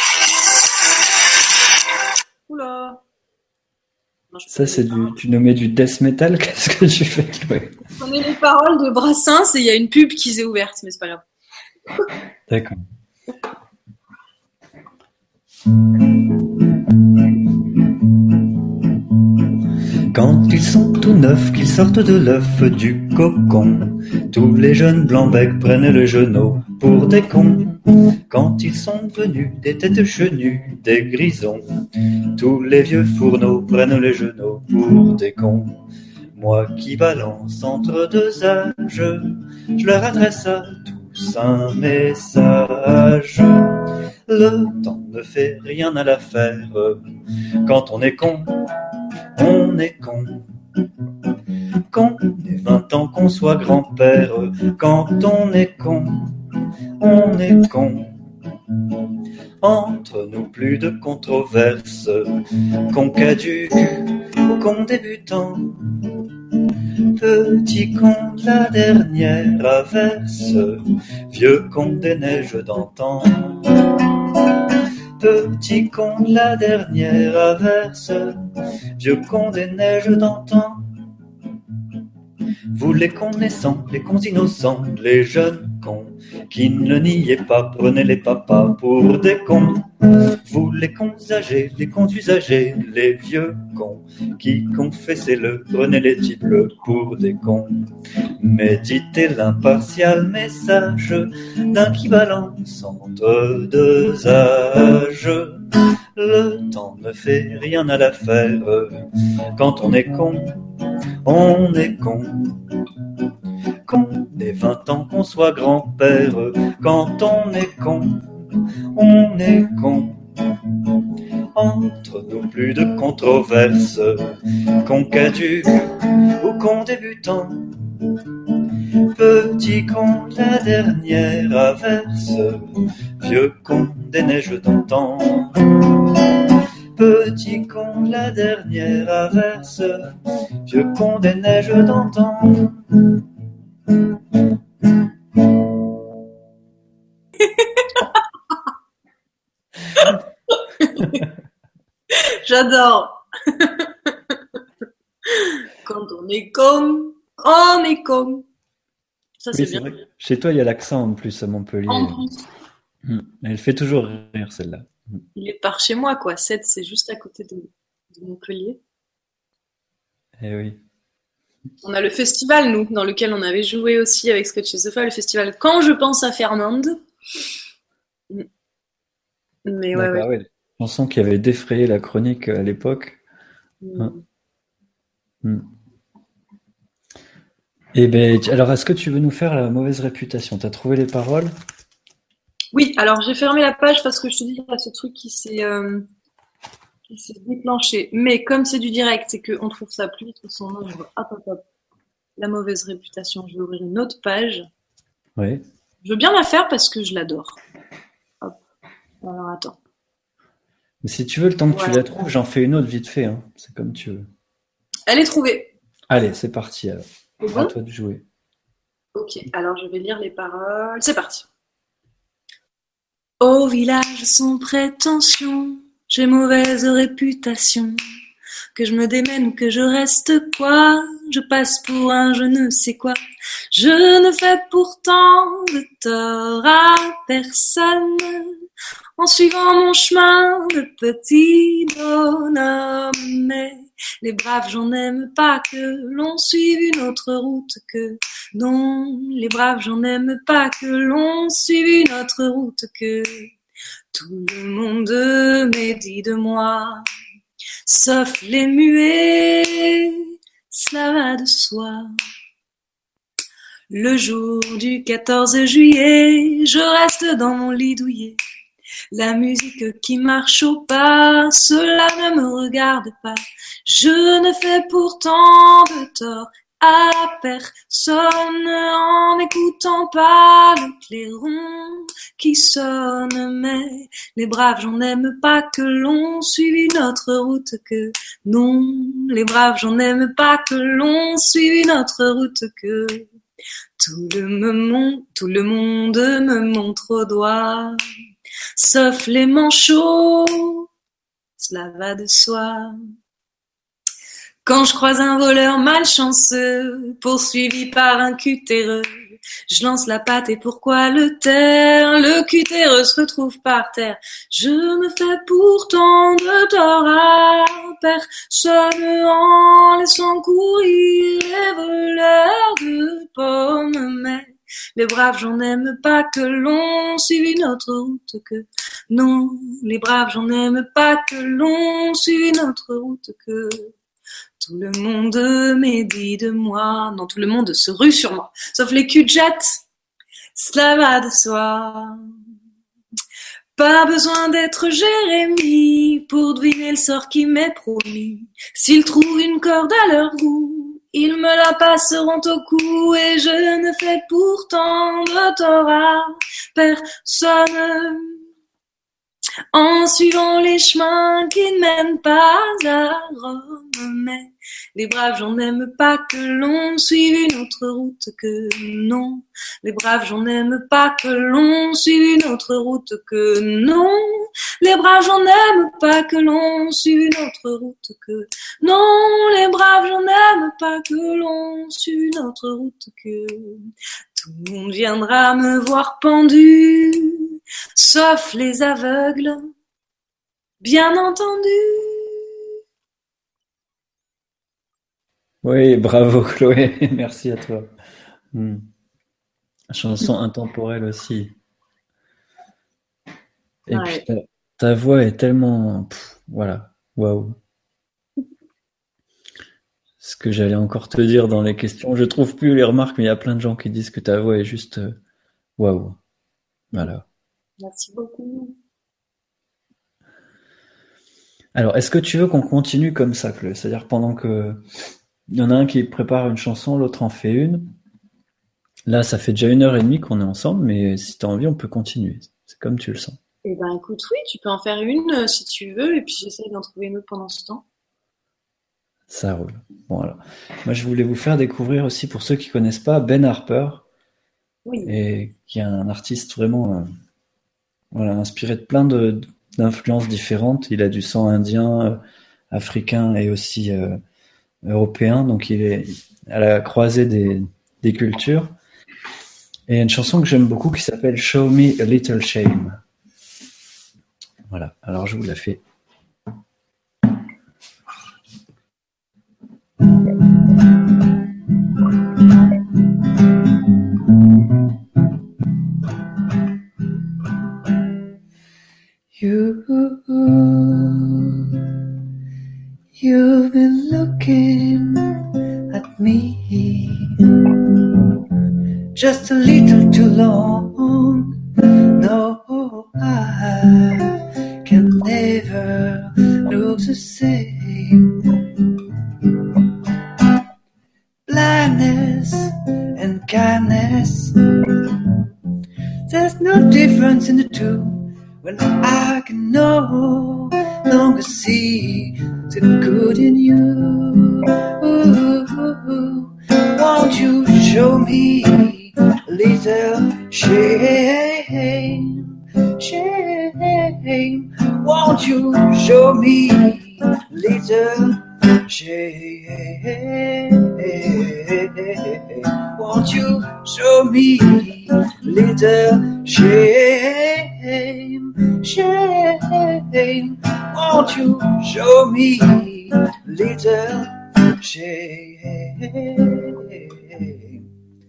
Non, Ça, c'est du, tu nous mets du death metal, qu'est-ce que tu fais, Chloé Je connais les paroles de Brassens et il y a une pub qui s'est ouverte, mais c'est pas grave. D'accord. Quand ils sont tout neufs, qu'ils sortent de l'œuf du cocon, tous les jeunes blancs-becs prennent le genou pour des cons. Quand ils sont devenus des têtes chenues, des grisons, tous les vieux fourneaux prennent les genoux pour des cons. moi qui balance entre deux âges, je leur adresse à tous un message. Le temps ne fait rien à l'affaire. Quand on est con, on est con. Qu'on ait vingt ans, qu'on soit grand-père. Quand on est con, on est con. Entre nous plus de controverses, qu'on caduque ou qu'on débutant. Petit con de la dernière averse, vieux con des neiges d'antan. Petit con la dernière averse, vieux con des neiges d'antan. Vous les connaissants, les cons innocents, les jeunes cons, qui ne le niaient pas, prenez les papas pour des cons. Vous les cons âgés, les cons usagés, les vieux cons, qui confessez-le, prenez les types pour des cons. Méditez l'impartial message d'un qui entre deux âges. Le temps ne fait rien à l'affaire. Quand on est con, on est con. Qu'on ait vingt ans, qu'on soit grand-père. Quand on est con, on est con. Entre nous plus de controverses, qu'on caduque ou qu'on débutant. Petit con, la dernière averse, vieux con des neiges d'antan. Petit con, la dernière averse, vieux con des neiges d'antan. J'adore. Quand on est con, on est con. Ça, c'est Oui, c'est bien. vrai. Chez toi, il y a l'accent en plus à Montpellier. En plus, Mm. Elle fait toujours rire celle-là. il est par chez moi, quoi. 7, c'est juste à côté de, de Montpellier. Eh oui. On a le festival, nous, dans lequel on avait joué aussi avec Scotch Sofa, le festival Quand je pense à Fernande. Mm. Mais ouais, D'accord, ouais. Chanson qui avait défrayé la chronique à l'époque. Mm. Eh ben, alors, est-ce que tu veux nous faire la mauvaise réputation? T'as trouvé les paroles? Oui, alors j'ai fermé la page parce que je te dis, il y a ce truc qui s'est euh, qui s'est déclenché. Mais comme c'est du direct et qu'on trouve ça plus vite que son hop, hop, hop. La mauvaise réputation, je vais ouvrir une autre page. Oui. Je veux bien la faire parce que je l'adore. Hop. Alors attends. Mais si tu veux, le temps que tu la trouves, j'en fais une autre vite fait, hein. C'est comme tu veux. Elle est trouvée. Allez, c'est parti alors. À toi de jouer. Ok, alors je vais lire les paroles. C'est parti. Au village sans prétention, j'ai mauvaise réputation. Que je me démène ou que je reste quoi, je passe pour un je ne sais quoi. Je ne fais pourtant de tort à personne en suivant mon chemin de petit bonhomme. Mais les braves, j'en aime pas que l'on suive une autre route que non, les braves, j'en aime pas que l'on suive une autre route que tout le monde médit de moi, sauf les muets, cela va de soi. Le jour du 14 juillet, je reste dans mon lit douillet. La musique qui marche au pas, cela ne me regarde pas. Je ne fais pourtant de tort à personne en n'écoutant pas le clairon qui sonne. Mais les braves, j'en aime pas que l'on suive une autre route que non. Les braves, j'en aime pas que l'on suive une autre route que tout le, me mon- tout le monde me montre au doigt, sauf les manchots, cela va de soi. Quand je croise un voleur malchanceux, poursuivi par un cutéreux, je lance la patte et pourquoi le taire? Le cutéreux se retrouve par terre. Je ne fais pourtant de tort à personne en laissant courir les voleurs de pommes. Mais les braves, j'en aime pas que l'on suive une autre route que non. Les braves, j'en aime pas que l'on suive une autre route que Tout le monde médit de moi. Non, tout le monde se rue sur moi. Sauf les cul Cela va de soi. Pas besoin d'être Jérémie pour deviner le sort qui m'est promis. S'ils trouvent une corde à leur goût, ils me la passeront au cou et je ne fais pourtant de tort à personne. En suivant les chemins qui ne mènent pas à Rome, les braves gens n'aiment pas que l'on suive une autre route que non. Les braves gens n'aiment pas que l'on suive une autre route que non. Les braves gens n'aiment pas que l'on suive une autre route que non. Les braves gens n'aiment pas que l'on suive une autre route que tout le monde viendra me voir pendu, sauf les aveugles, bien entendu. Oui, bravo Chloé, merci à toi. Hmm. Chanson intemporelle aussi. Et puis ta, voix est tellement, voilà, waouh. Ce que j'allais encore te dire dans les questions, je trouve plus les remarques, mais il y a plein de gens qui disent que ta voix est juste euh, waouh. Voilà. Merci beaucoup. Alors, est-ce que tu veux qu'on continue comme ça, Chloé C'est-à-dire pendant que il y en a un qui prépare une chanson, l'autre en fait une. Là, ça fait déjà une heure et demie qu'on est ensemble, mais si tu as envie, on peut continuer. C'est comme tu le sens. Eh ben, écoute, oui, tu peux en faire une euh, si tu veux, et puis j'essaie d'en trouver une autre pendant ce temps. Ça roule. Bon, alors. Moi, je voulais vous faire découvrir aussi, pour ceux qui connaissent pas, Ben Harper. Et qui est un artiste vraiment, euh, voilà, inspiré de plein d'influences différentes. Il a du sang indien, euh, africain et aussi européen, donc il est à la croisée des, cultures. Et une chanson que j'aime beaucoup qui s'appelle Show Me a Little Shame. Voilà, alors je vous la fais. You You've been looking at me just a little too long. No, I can never look the same. Blindness and kindness, there's no difference in the two when I can no longer see the good in you. Won't you show me a little shame? Shame. Won't you show me a little shame? Won't you show me a little shame? Shame. shame. Won't you show me little shame?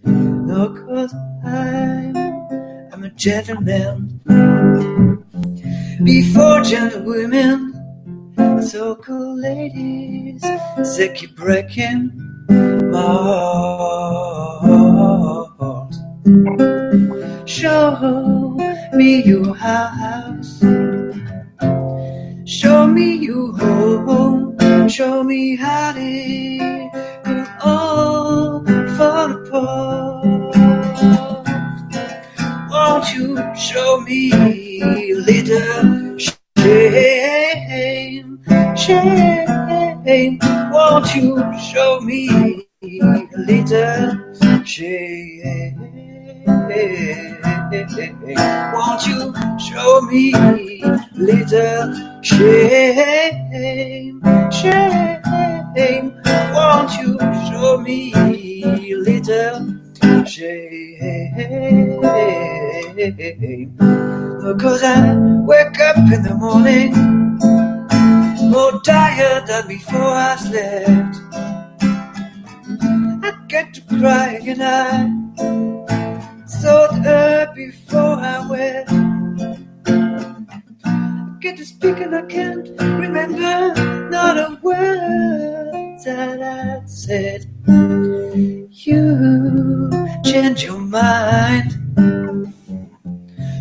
No, cause I'm, I'm a gentleman. Before gentlewomen, so-called ladies, they keep breaking my heart. Show me your house Show me you home, show me how it could all fall apart. Won't you show me little shame, shame? Won't you show me little shame? Won't you show me little Shame, shame, won't you show me little shame? Cause I wake up in the morning more tired than before I slept. I get to crying and I thought her before I went I get to speak and I can't remember not a word. That I said you change your mind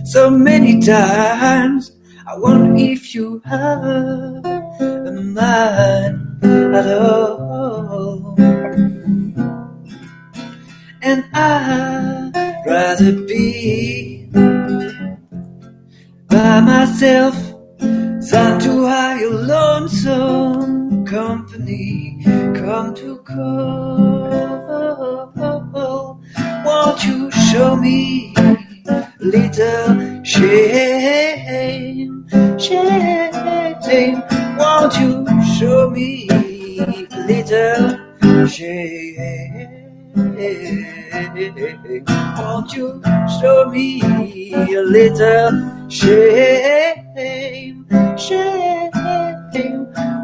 so many times. I wonder if you have a mind at all. And I'd rather be by myself than to hire lonesome company come to call. Won't you show me little shame, shame? Won't you show me little shame? Won't you show me a little shame, shame?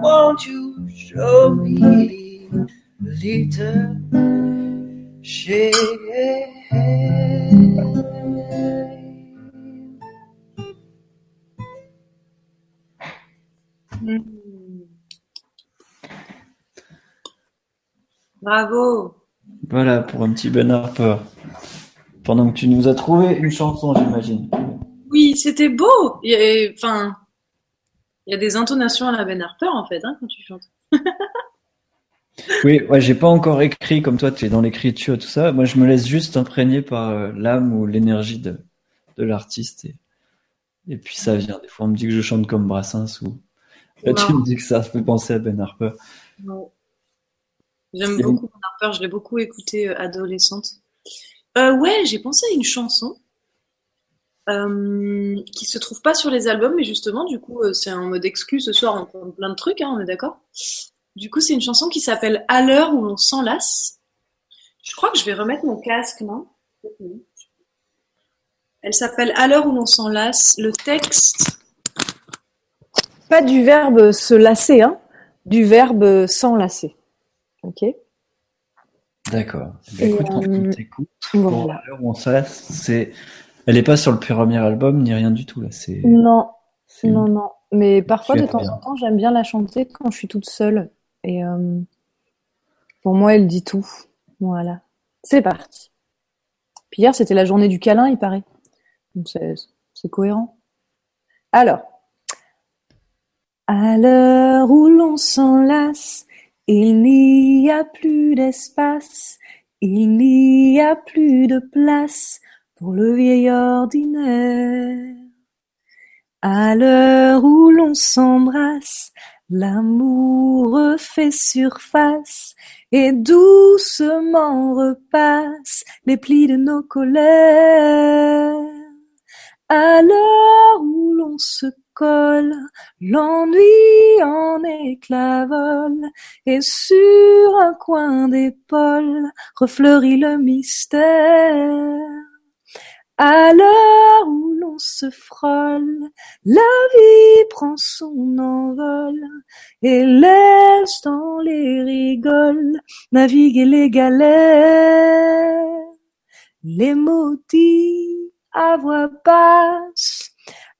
Won't you show me a little shame? Hmm. Bravo. Voilà pour un petit Ben Harper. Pendant que tu nous as trouvé une chanson, j'imagine. Oui, c'était beau. Il y a, enfin, il y a des intonations à la Ben Harper en fait hein, quand tu chantes. Oui, ouais, j'ai pas encore écrit comme toi, tu es dans l'écriture, tout ça. Moi, je me laisse juste imprégner par euh, l'âme ou l'énergie de, de l'artiste. Et, et puis ça vient. Des fois, on me dit que je chante comme Brassens ou là, tu me dis que ça fait penser à Ben Harper. J'aime beaucoup Ben Harper, je l'ai beaucoup écouté euh, adolescente. Euh, ouais, j'ai pensé à une chanson euh, qui se trouve pas sur les albums, mais justement, du coup, euh, c'est en mode exclu ce soir, on prend plein de trucs, hein, on est d'accord? Du coup, c'est une chanson qui s'appelle À l'heure où l'on s'enlace. Je crois que je vais remettre mon casque, non? Elle s'appelle À l'heure où l'on s'enlace. Le texte, Pas du verbe se lasser, hein, du verbe s'enlacer. Ok D'accord. Écoute, on t'écoute. Voilà. on c'est, elle est pas sur le premier album ni rien du tout là. C'est, Non, c'est- non, non. Mais parfois, de temps bien. en temps, j'aime bien la chanter quand je suis toute seule. Et euh, pour moi, elle dit tout. Voilà. C'est parti. Puis hier, c'était la journée du câlin, il paraît. Donc c'est c'est cohérent. Alors, à l'heure où l'on s'enlace, il n'y a plus d'espace, il n'y a plus de place pour le vieil ordinaire. À l'heure où l'on s'embrasse, l'amour refait surface et doucement repasse les plis de nos colères. À l'heure où l'on se l'ennui en éclat vole et sur un coin d'épaule refleurit le mystère. À l'heure où l'on se frôle, la vie prend son envol et laisse dans les rigoles naviguer les galères. Les maudits à voix basse,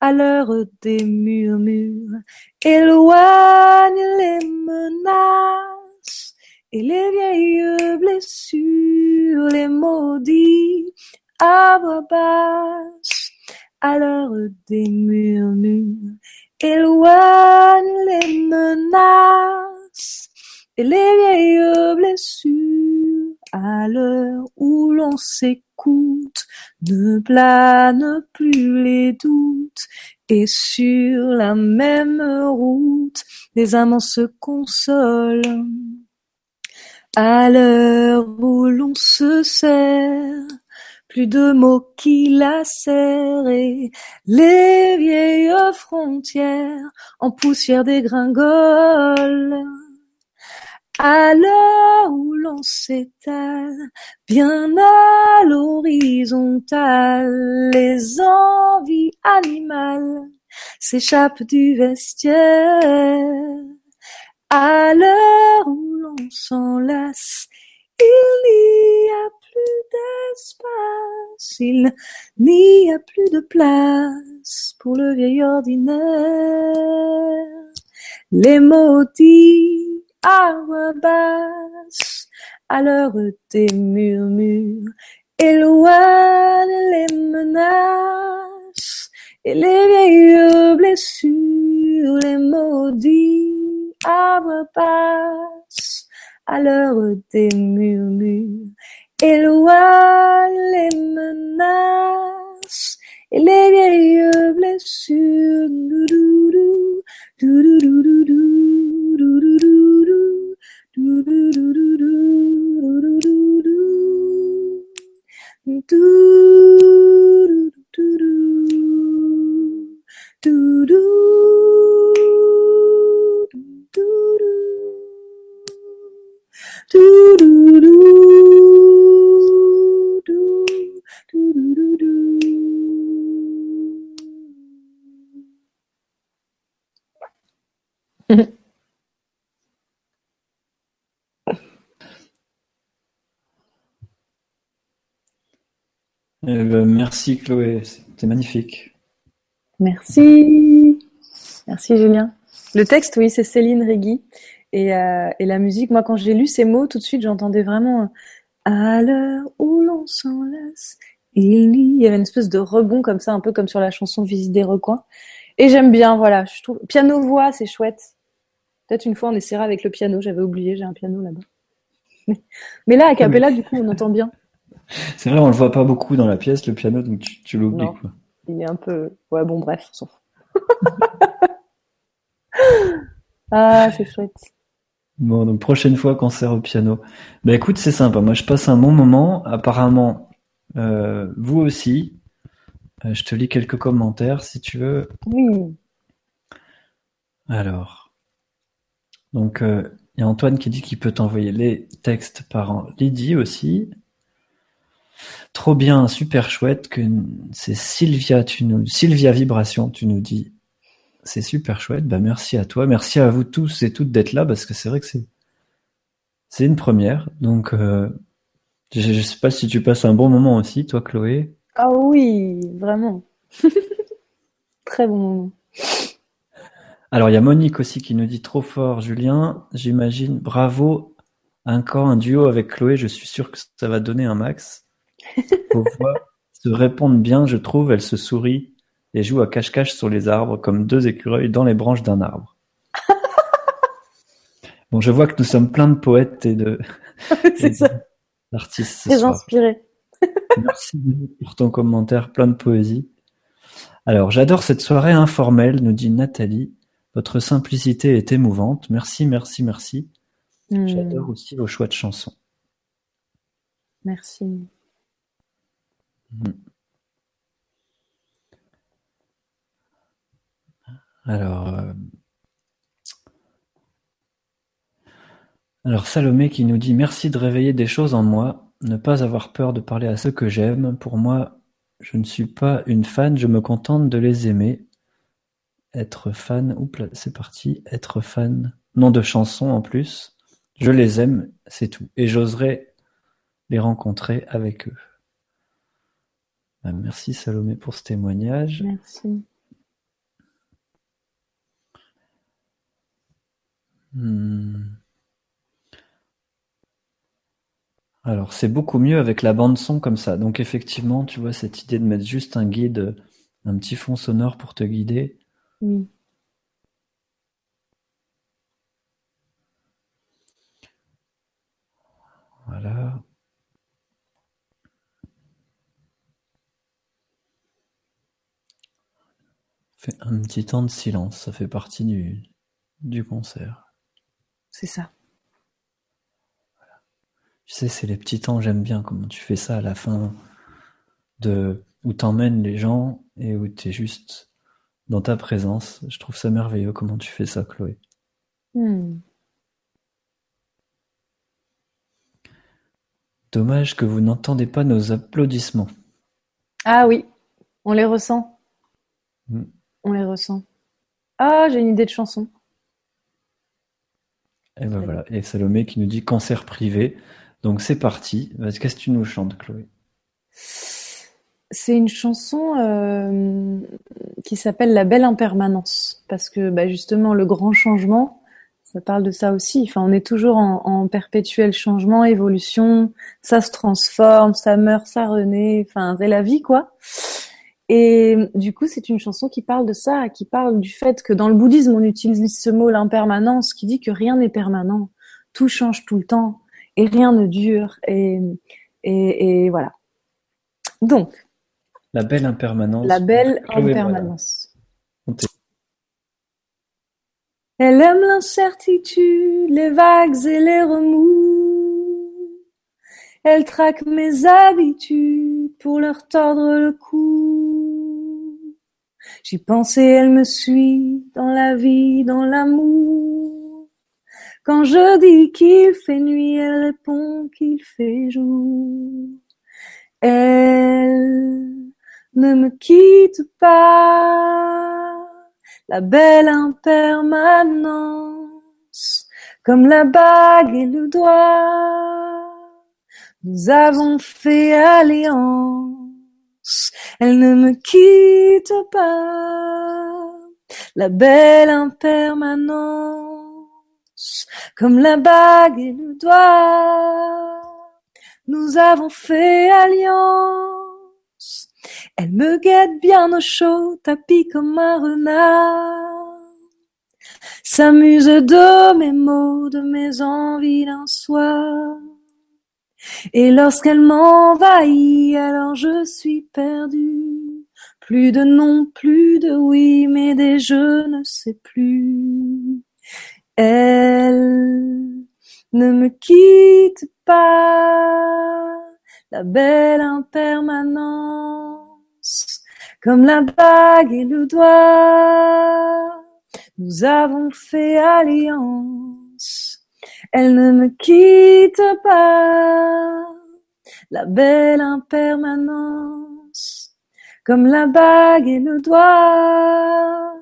à l'heure des murmures, éloignent les menaces et les vieilles blessures, les maudits à voix basse, à l'heure des murmures, éloignent les menaces et les vieilles blessures, à l'heure où l'on s'écoute, ne planent plus les doutes, et sur la même route, les amants se consolent. À l'heure où l'on se serre, plus de mots qui lacèrent et les vieilles frontières en poussière dégringolent. À l'heure où l'on s'étale, bien à l'horizontale, les envies animales s'échappent du vestiaire. À l'heure où l'on s'enlace, il n'y a plus d'espace, il n'y a plus de place pour le vieil ordinaire. Les maudits à voix basse, à l'heure des murmures. Éloigne les menaces et les vieilles blessures, les maudits arbres passent à l'heure des murmures. Éloigne les menaces et les vieilles blessures. Doudoudou, doudoudou, doudoudou, Mm-hmm. Eh ben, merci Chloé, c'était magnifique. Merci. Merci Julien. Le texte, oui, c'est Céline Régui. Et, euh, et la musique, moi, quand j'ai lu ces mots, tout de suite, j'entendais vraiment à l'heure où l'on s'enlace. Il y avait une espèce de rebond comme ça, un peu comme sur la chanson Visite des recoins. Et j'aime bien, voilà. Je trouve piano voix, c'est chouette. Peut-être une fois on essaiera avec le piano. J'avais oublié, j'ai un piano là-bas. Mais là, à capella, du coup, on entend bien. C'est vrai, on le voit pas beaucoup dans la pièce, le piano, donc tu, tu l'oublies. Il est un peu. Ouais, bon, bref, on s'en fout. ah, c'est chouette. Bon, donc prochaine fois, concert au piano. Bah écoute, c'est sympa. Moi, je passe un bon moment. Apparemment, euh, vous aussi. Euh, je te lis quelques commentaires si tu veux. Oui. Alors, donc euh, il y a Antoine qui dit qu'il peut t'envoyer les textes par Lydie aussi. Trop bien, super chouette que c'est Sylvia, tu nous Sylvia Vibration, tu nous dis. C'est super chouette. Bah merci à toi, merci à vous tous et toutes d'être là parce que c'est vrai que c'est c'est une première. Donc euh, je, je sais pas si tu passes un bon moment aussi, toi Chloé. Ah oui, vraiment. Très bon moment. Alors il y a Monique aussi qui nous dit trop fort, Julien. J'imagine, bravo. Encore un duo avec Chloé, je suis sûr que ça va donner un max. Vos voix se répondent bien, je trouve. Elles se sourient et jouent à cache-cache sur les arbres comme deux écureuils dans les branches d'un arbre. Bon, je vois que nous sommes plein de poètes et de c'est ça. d'artistes Très soir. inspiré. Merci pour ton commentaire, plein de poésie. Alors, j'adore cette soirée informelle, nous dit Nathalie. Votre simplicité est émouvante. Merci, merci, merci. Hmm, J'adore aussi vos choix de chansons. Merci. Alors, euh, alors Salomé qui nous dit merci de réveiller des choses en moi, ne pas avoir peur de parler à ceux que j'aime. Pour moi, je ne suis pas une fan, je me contente de les aimer. Être fan, oups c'est parti, être fan, nom de chanson en plus. Je les aime, c'est tout. Et j'oserais les rencontrer avec eux. Ah, Merci Salomé pour ce témoignage. Merci. Hmm. Alors, c'est beaucoup mieux avec la bande son comme ça. Donc, effectivement, tu vois, cette idée de mettre juste un guide, un petit fond sonore pour te guider. Oui. Voilà. Fais un petit temps de silence, ça fait partie du, du concert. C'est ça. Tu sais, c'est les petits temps, j'aime bien comment tu fais ça à la fin de où t'emmènes les gens et où t'es juste dans ta présence. Je trouve ça merveilleux comment tu fais ça, Chloé. Hmm. Dommage que vous n'entendez pas nos applaudissements. Ah oui, on les ressent. Hmm. On les ressent. Ah, j'ai une idée de chanson. Et ben Très voilà. Et Salomé qui nous dit concert privé. Donc c'est parti. Qu'est-ce que tu nous chantes, Chloé? C'est une chanson euh, qui s'appelle La belle impermanence. Parce que bah, justement, le grand changement, ça parle de ça aussi. Enfin, on est toujours en, en, perpétuel changement, évolution. Ça se transforme, ça meurt, ça renaît. Enfin, c'est la vie, quoi. Et du coup, c'est une chanson qui parle de ça, qui parle du fait que dans le bouddhisme, on utilise ce mot l'impermanence, qui dit que rien n'est permanent, tout change tout le temps et rien ne dure. Et, et, et voilà. Donc. La belle impermanence. La belle impermanence. Elle aime l'incertitude, les vagues et les remous. Elle traque mes habitudes pour leur tordre le cou. J'y pensais, elle me suit dans la vie, dans l'amour. Quand je dis qu'il fait nuit, elle répond qu'il fait jour. Elle ne me quitte pas la belle impermanence, comme la bague et le doigt. Nous avons fait alliance, elle ne me quitte pas. La belle impermanence, comme la bague et le doigt. Nous avons fait alliance, elle me guette bien au chaud, tapis comme un renard. S'amuse de mes mots, de mes envies d'un soir. Et lorsqu'elle m'envahit, alors je suis perdue. Plus de non, plus de oui, mais des je ne sais plus. Elle ne me quitte pas, la belle impermanence, comme la bague et le doigt. Nous avons fait alliance, elle ne me quitte pas, la belle impermanence, comme la bague et le doigt.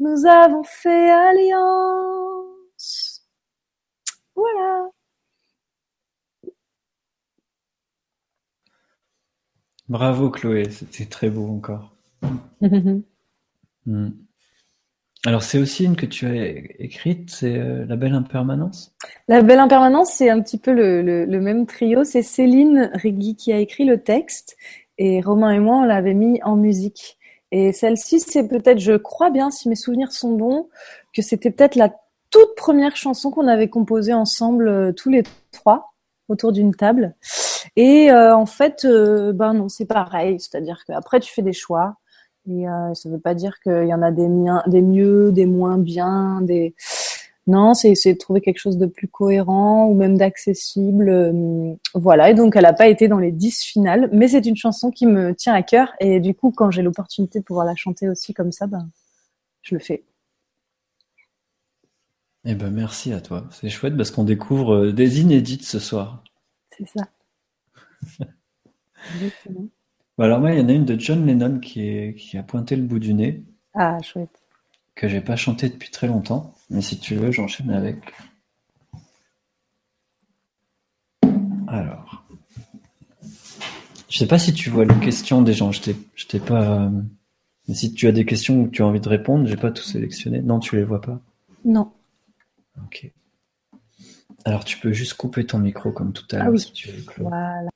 Nous avons fait alliance. Voilà. Bravo Chloé, c'était très beau encore. Hmm. Alors c'est aussi une que tu as écrite, c'est euh, La Belle Impermanence? La Belle Impermanence, c'est un petit peu le, le, même trio. C'est Céline Rigui qui a écrit le texte et Romain et moi, on l'avait mis en musique. Et celle-ci, c'est peut-être, je crois bien, si mes souvenirs sont bons, que c'était peut-être la toute première chanson qu'on avait composée ensemble euh, tous les trois autour d'une table. Et euh, en fait, ben non, c'est pareil. C'est-à-dire qu'après, tu fais des choix. Et euh, ça veut pas dire qu'il y en a des, miens, des mieux, des moins bien, des... Non, c'est essayer de trouver quelque chose de plus cohérent ou même d'accessible. euh, voilà, et donc elle n'a pas été dans les 10 finales, mais c'est une chanson qui me tient à cœur. Et du coup, quand j'ai l'opportunité de pouvoir la chanter aussi comme ça, ben, je le fais. Eh ben merci à toi, c'est chouette parce qu'on découvre euh, des inédites ce soir. C'est ça. Exactement. Bah alors moi, il y en a une de John Lennon qui, est, qui a pointé le bout du nez, Ah, chouette. que j'ai pas chanté depuis très longtemps. Mais si tu veux, j'enchaîne avec. Alors. Je sais pas si tu vois les questions des gens, je t'ai, pas. euh, Mais si tu as des questions ou que tu as envie de répondre, j'ai pas tout sélectionné. Non, tu les vois pas? Non. Ok. Alors tu peux juste couper ton micro comme tout à Ah l'heure oui. si tu veux, Claude. Voilà.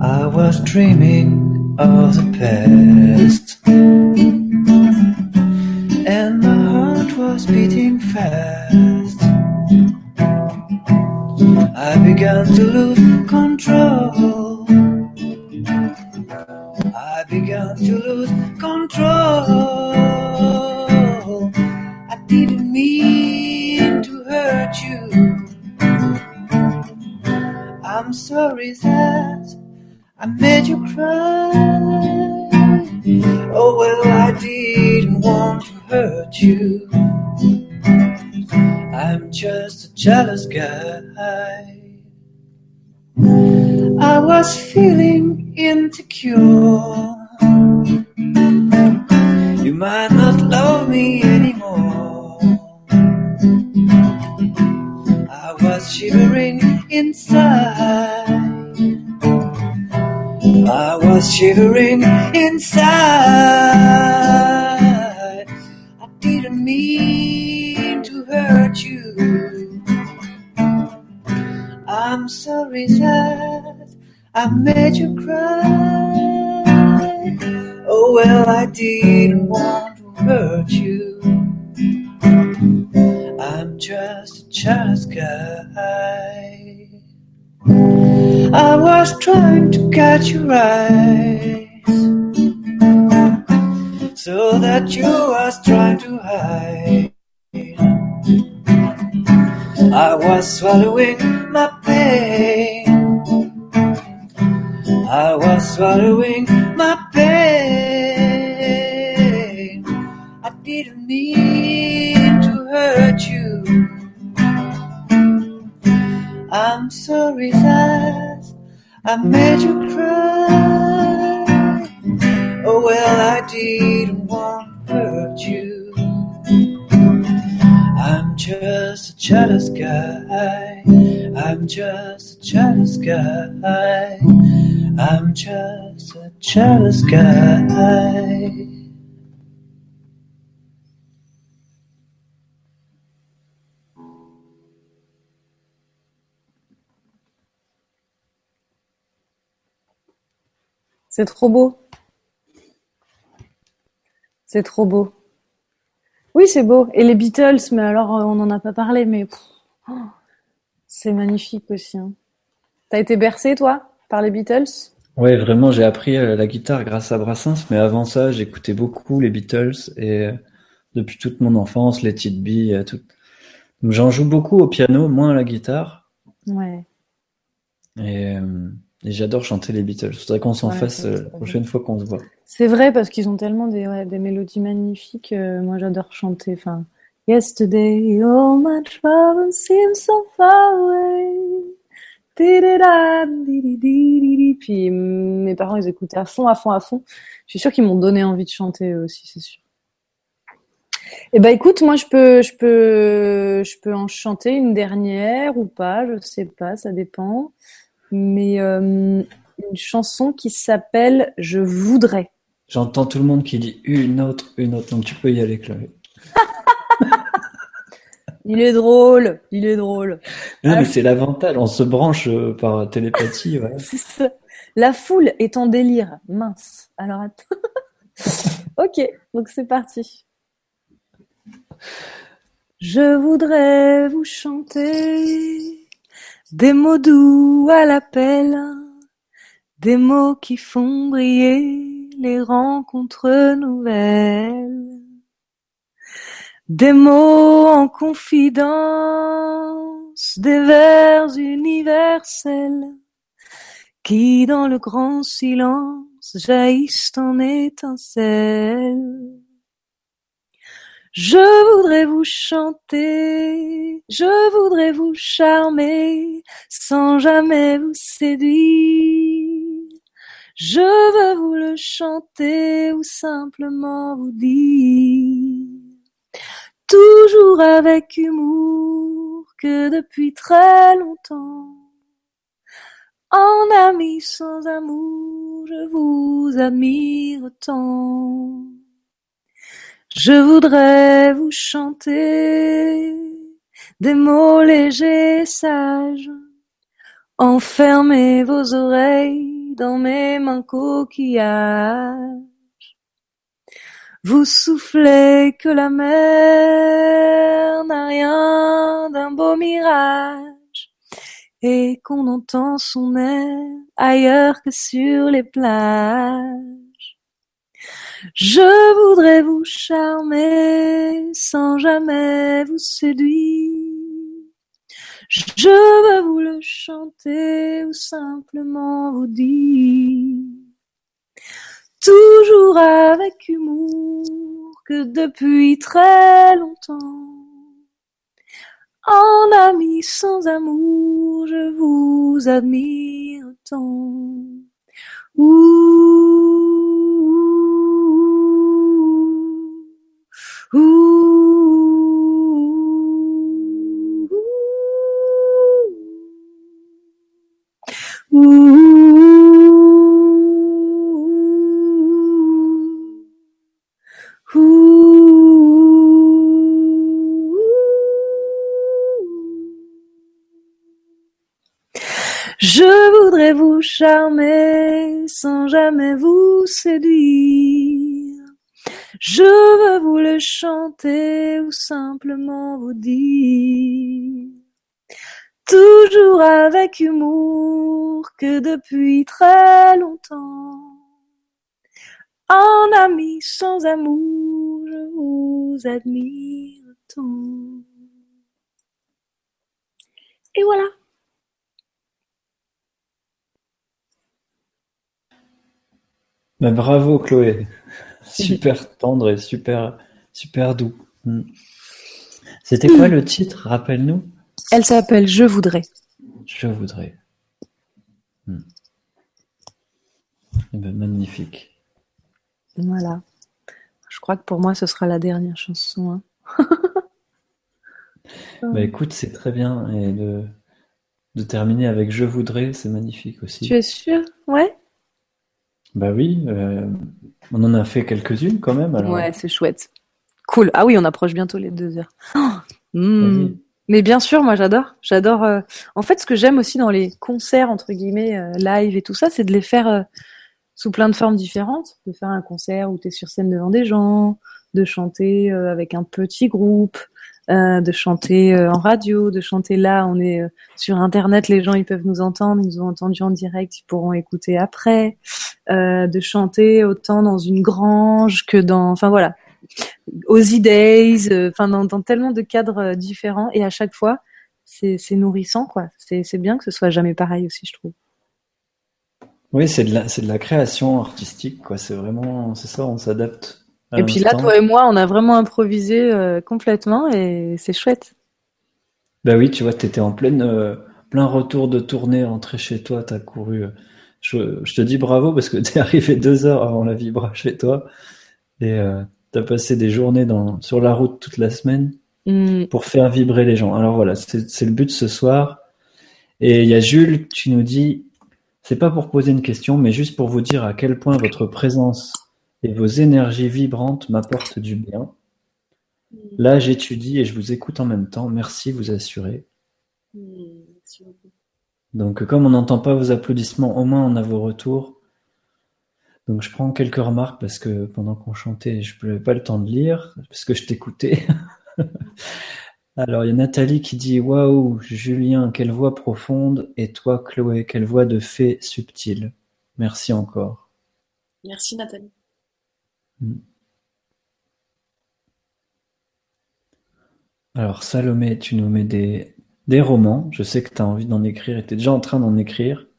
I was dreaming of the past, and my heart was beating fast. I began to lose control. I began to lose control. I didn't mean I'm sorry that I made you cry. Oh well, I didn't want to hurt you. I'm just a jealous guy. I was feeling insecure. You might not love me anymore. I was shivering inside. I was shivering inside. I didn't mean to hurt you. I'm sorry that I made you cry. Oh well, I didn't want to hurt you. I'm just a jealous guy. I was trying to catch your eyes, so that you was trying to hide. I was swallowing my pain. I was swallowing my pain. I didn't mean to hurt I'm sorry that I made you cry. Oh well, I didn't want to hurt you. I'm just a jealous guy. I'm just a jealous guy. I'm just a jealous guy. C'est trop beau. C'est trop beau. Oui, c'est beau. Et les Beatles, mais alors euh, on n'en a pas parlé, mais oh, c'est magnifique aussi. Hein. T'as été bercé, toi, par les Beatles? Ouais, vraiment, j'ai appris euh, la guitare grâce à Brassens, mais avant ça, j'écoutais beaucoup les Beatles et euh, depuis toute mon enfance, les euh, tout. J'en joue beaucoup au piano, moins à la guitare, Ouais. et, et j'adore chanter les Beatles. Faudrait qu'on s'en Ouais, fasse euh, la prochaine fois qu'on se voit. C'est vrai parce qu'ils ont tellement des, ouais, des mélodies magnifiques. euh, moi, j'adore chanter. Enfin, Yesterday, all my troubles seem so far away. Puis mes parents, ils écoutaient à fond, à fond, à fond. Je suis sûre qu'ils m'ont donné envie de chanter aussi, c'est sûr. Eh ben, écoute, moi, je peux, je peux, je peux en chanter une dernière ou pas, je sais pas, ça dépend. Mais euh, une chanson qui s'appelle Je voudrais. J'entends tout le monde qui dit une autre, une autre, donc tu peux y aller, Chloé. Il est drôle, il est drôle. Non, Ah. mais c'est l'avantage, on se branche euh, par télépathie, voilà. C'est ça. La foule est en délire. Mince. Alors attends. ok, donc c'est parti. Je voudrais vous chanter des mots doux à l'appel, des mots qui font briller les rencontres nouvelles, des mots en confidence, des vers universels qui dans le grand silence jaillissent en étincelles. Je voudrais vous chanter, je voudrais vous charmer, sans jamais vous séduire. Je veux vous le chanter ou simplement vous dire, toujours avec humour, que depuis très longtemps, en ami sans amour, je vous admire tant. Je voudrais vous chanter des mots légers et sages. Enfermez vos oreilles dans mes mains coquillages. Vous soufflez que la mer n'a rien d'un beau mirage et qu'on entend son air ailleurs que sur les plages. Je voudrais vous charmer sans jamais vous séduire. Je veux vous le chanter ou simplement vous dire, toujours avec humour, que depuis très longtemps, en ami sans amour, je vous admire tant. Je voudrais vous charmer sans jamais vous séduire. Je veux vous le chanter ou simplement vous dire. Toujours avec humour que depuis très longtemps. En ami sans amour, je vous admire tant. Et voilà. Bah, bravo Chloé, super tendre et super super doux. Mm. C'était quoi le titre Rappelle-nous? Elle s'appelle Je voudrais. Je voudrais. Mm. Eh ben, magnifique. Voilà. Je crois que pour moi, ce sera la dernière chanson. hein. Bah écoute, c'est très bien et de de terminer avec Je voudrais, c'est magnifique aussi. Tu es sûr Ouais Bah oui, euh, on en a fait quelques-unes quand même. Alors. Ouais, c'est chouette. Cool. Ah oui, on approche bientôt les deux heures. Oh, hmm. oui. Mais bien sûr, moi j'adore. J'adore. euh, En fait, ce que j'aime aussi dans les concerts entre guillemets euh, live et tout ça, c'est de les faire sous plein de formes différentes. De faire un concert où tu es sur scène devant des gens, de chanter avec un petit groupe, euh, de chanter euh, en radio, de chanter là. On est euh, sur Internet, les gens ils peuvent nous entendre, ils nous ont entendu en direct, ils pourront écouter après. De chanter autant dans une grange que dans, enfin voilà, Ozzy Days, enfin dans, tellement de cadres différents et à chaque fois c'est nourrissant quoi. C'est bien que ce soit jamais pareil aussi je trouve. Oui, c'est de de la création artistique quoi. C'est vraiment c'est ça, on s'adapte. Et puis là toi et moi on a vraiment improvisé euh, complètement et c'est chouette. Bah oui, tu vois, t'étais en pleine, euh, plein retour de tournée, rentré chez toi, t'as couru. euh, Je, je te dis bravo parce que t'es arrivé deux heures avant la vibra chez toi et euh, t'as passé des journées dans, sur la route toute la semaine Hmm. pour faire vibrer les gens. Alors voilà, c'est c'est le but ce soir. Et il y a Jules, tu nous dis, c'est pas pour poser une question, mais juste pour vous dire à quel point votre présence vos énergies vibrantes m'apportent du bien. Là, j'étudie et je vous écoute en même temps. Merci, vous assurez. Merci beaucoup. Donc, comme on n'entend pas vos applaudissements, au moins on a vos retours. Donc, je prends quelques remarques parce que pendant qu'on chantait, je n'avais pas le temps de lire parce que je t'écoutais. Alors, il y a Nathalie qui dit Waouh, Julien, quelle voix profonde. Et toi, Chloé, quelle voix de fée subtile. Merci encore. Merci Nathalie. Alors, Salomé, tu nous mets des, des romans. Je sais que tu as envie d'en écrire et tu es déjà en train d'en écrire.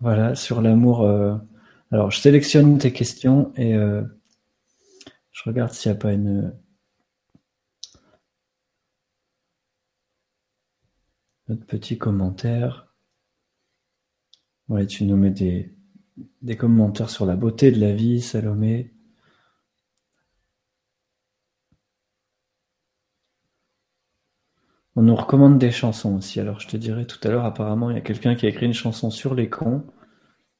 Voilà, sur l'amour. euh, Alors, je sélectionne tes questions et euh, je regarde s'il n'y a pas une. Notre petit commentaire. Ouais, tu nous mets des, des commentaires sur la beauté de la vie, Salomé. On nous recommande des chansons aussi. Alors, je te dirai tout à l'heure, apparemment, il y a quelqu'un qui a écrit une chanson sur les cons.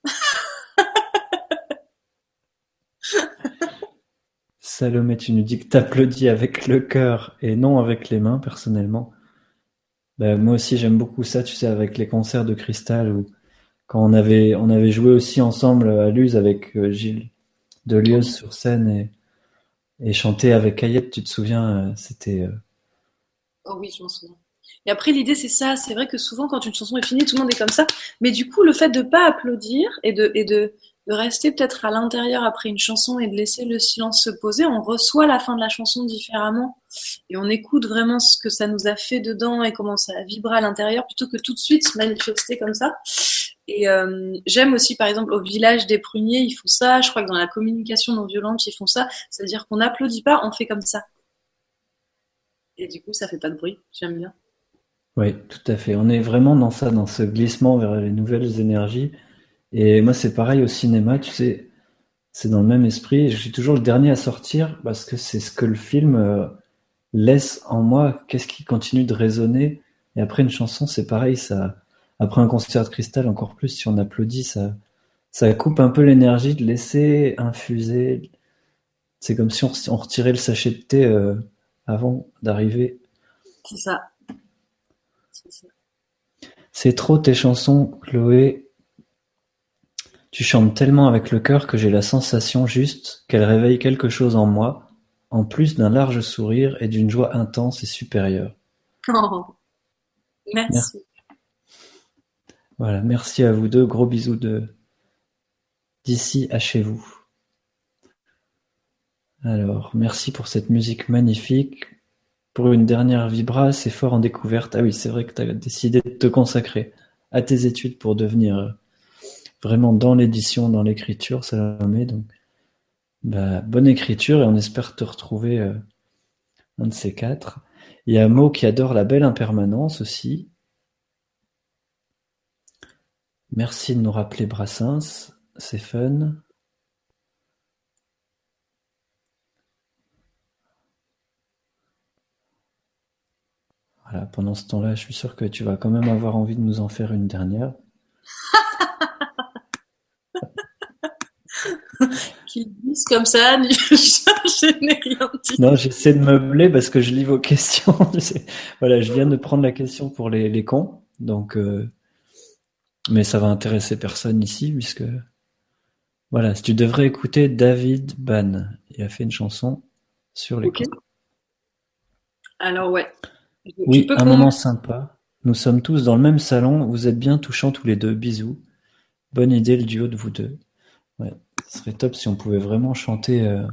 Salomé, tu nous dis que t'applaudis avec le cœur et non avec les mains, personnellement. Ben, moi aussi, j'aime beaucoup ça, tu sais, avec les concerts de Cristal ou quand on avait, on avait joué aussi ensemble à Luz avec euh, Gilles Delieuse sur scène et, chanté avec Ayette, tu te souviens, euh, c'était, euh, Oh oui, je m'en souviens. Et après, l'idée, c'est ça. C'est vrai que souvent, quand une chanson est finie, tout le monde est comme ça. Mais du coup, le fait de pas applaudir et de, et de, rester peut-être à l'intérieur après une chanson et de laisser le silence se poser, on reçoit la fin de la chanson différemment. Et on écoute vraiment ce que ça nous a fait dedans et comment ça a vibré à l'intérieur plutôt que tout de suite se manifester comme ça. Et euh, j'aime aussi, par exemple, au village des pruniers, ils font ça. Je crois que dans la communication non violente, ils font ça. C'est-à-dire qu'on n'applaudit pas, on fait comme ça. Et du coup, ça fait pas de bruit. J'aime bien. Oui, tout à fait. On est vraiment dans ça, dans ce glissement vers les nouvelles énergies. Et moi, c'est pareil au cinéma, tu sais, c'est dans le même esprit. Je suis toujours le dernier à sortir parce que c'est ce que le film euh, laisse en moi. Qu'est-ce qui continue de résonner? Et après une chanson, c'est pareil, ça, après un concert de cristal, encore plus, si on applaudit, ça, ça coupe un peu l'énergie de laisser infuser. C'est comme si on, on retirait le sachet de thé euh, avant d'arriver. C'est ça. C'est trop tes chansons, Chloé. Tu chantes tellement avec le cœur que j'ai la sensation juste qu'elles réveillent quelque chose en moi, en plus d'un large sourire et d'une joie intense et supérieure. Oh. Merci. Voilà, merci à vous deux. Gros bisous de d'ici à chez vous. Alors, merci pour cette musique magnifique. Pour une dernière vibra, c'est fort en découverte. Ah oui, c'est vrai que tu as décidé de te consacrer à tes études pour devenir euh, vraiment dans l'édition, dans l'écriture, Salomé. Donc, bah, bonne écriture et on espère te retrouver euh, un de ces quatre. Il y a Mo qui adore la belle impermanence aussi. Merci de nous rappeler Brassens, c'est fun. Voilà, pendant ce temps-là, je suis sûr que tu vas quand même avoir envie de nous en faire une dernière. Qu'ils disent comme ça, je n'ai rien dit. Non, j'essaie de meubler parce que je lis vos questions. Voilà, je viens de prendre la question pour les, les cons, donc euh, mais ça va intéresser personne ici puisque voilà, si tu devrais écouter David Ban, il a fait une chanson sur les Ok. cons. Alors ouais. Je- Oui, un moment sympa. Nous sommes tous dans le même salon. Vous êtes bien touchants tous les deux. Bisous. Bonne idée le duo de vous deux. Ouais, ce serait top si on pouvait vraiment chanter euh,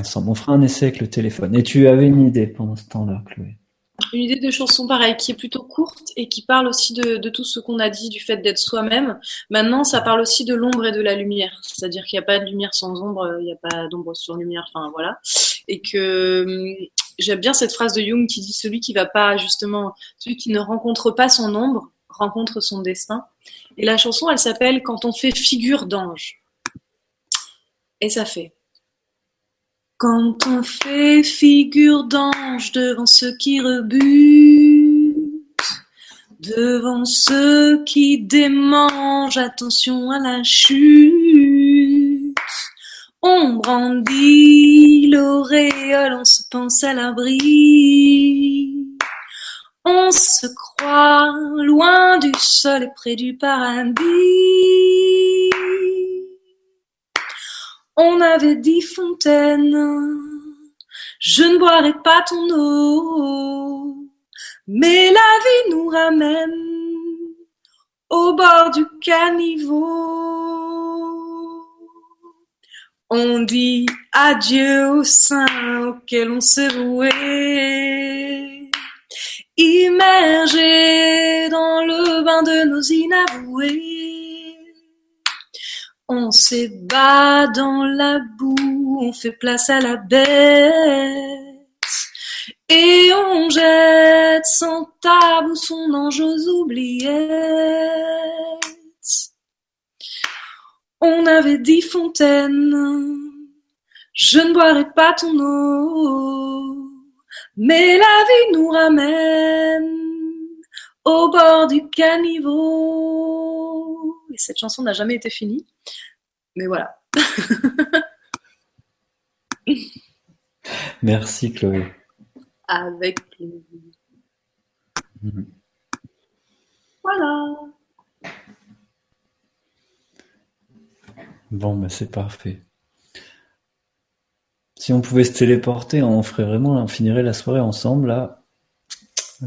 ensemble. On fera un essai avec le téléphone. Et tu avais une idée pendant ce temps-là, Chloé? Une idée de chanson pareille, qui est plutôt courte et qui parle aussi de, de tout ce qu'on a dit, du fait d'être soi-même. Maintenant, ça parle aussi de l'ombre et de la lumière. C'est-à-dire qu'il n'y a pas de lumière sans ombre, il n'y a pas d'ombre sans lumière, enfin voilà. Et que hum, j'aime bien cette phrase de Jung qui dit celui qui va pas, justement, celui qui ne rencontre pas son ombre, rencontre son destin. Et la chanson, elle s'appelle Quand on fait figure d'ange. Et ça fait. Quand on fait figure d'ange devant ceux qui rebutent, devant ceux qui démangent, attention à la chute. On brandit l'auréole, on se pense à l'abri. On se croit loin du sol et près du paradis. On avait dit fontaine, je ne boirai pas ton eau, mais la vie nous ramène au bord du caniveau. On dit adieu au sein auquel on s'est voué, immergé dans le bain de nos inavoués. On s'ébat dans la boue, on fait place à la bête. Et on jette sans tabou son ange aux oubliettes. On avait dit fontaine, je ne boirai pas ton eau, mais la vie nous ramène au bord du caniveau. Et cette chanson n'a jamais été finie. Mais voilà. Merci Chloé. Avec plaisir. Mhm. Voilà. Bon, bah c'est parfait. Si on pouvait se téléporter, on ferait vraiment, on finirait la soirée ensemble là,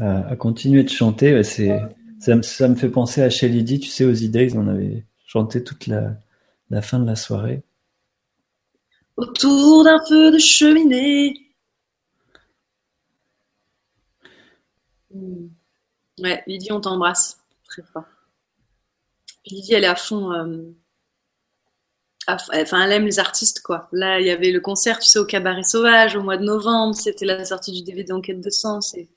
à, à continuer de chanter. C'est, ça, me- ça me fait penser à Shelly D, tu sais, aux E-Days, on avait chanté toute la, la fin de la soirée. Autour d'un feu de cheminée. Hmm. Ouais, Lydie, on t'embrasse très fort. Lydie, elle est à fond. euh, à Enfin, elle aime les artistes, quoi. Là, il y avait le concert, tu sais, au Cabaret Sauvage au mois de novembre. C'était la sortie du DVD Enquête de sens. Et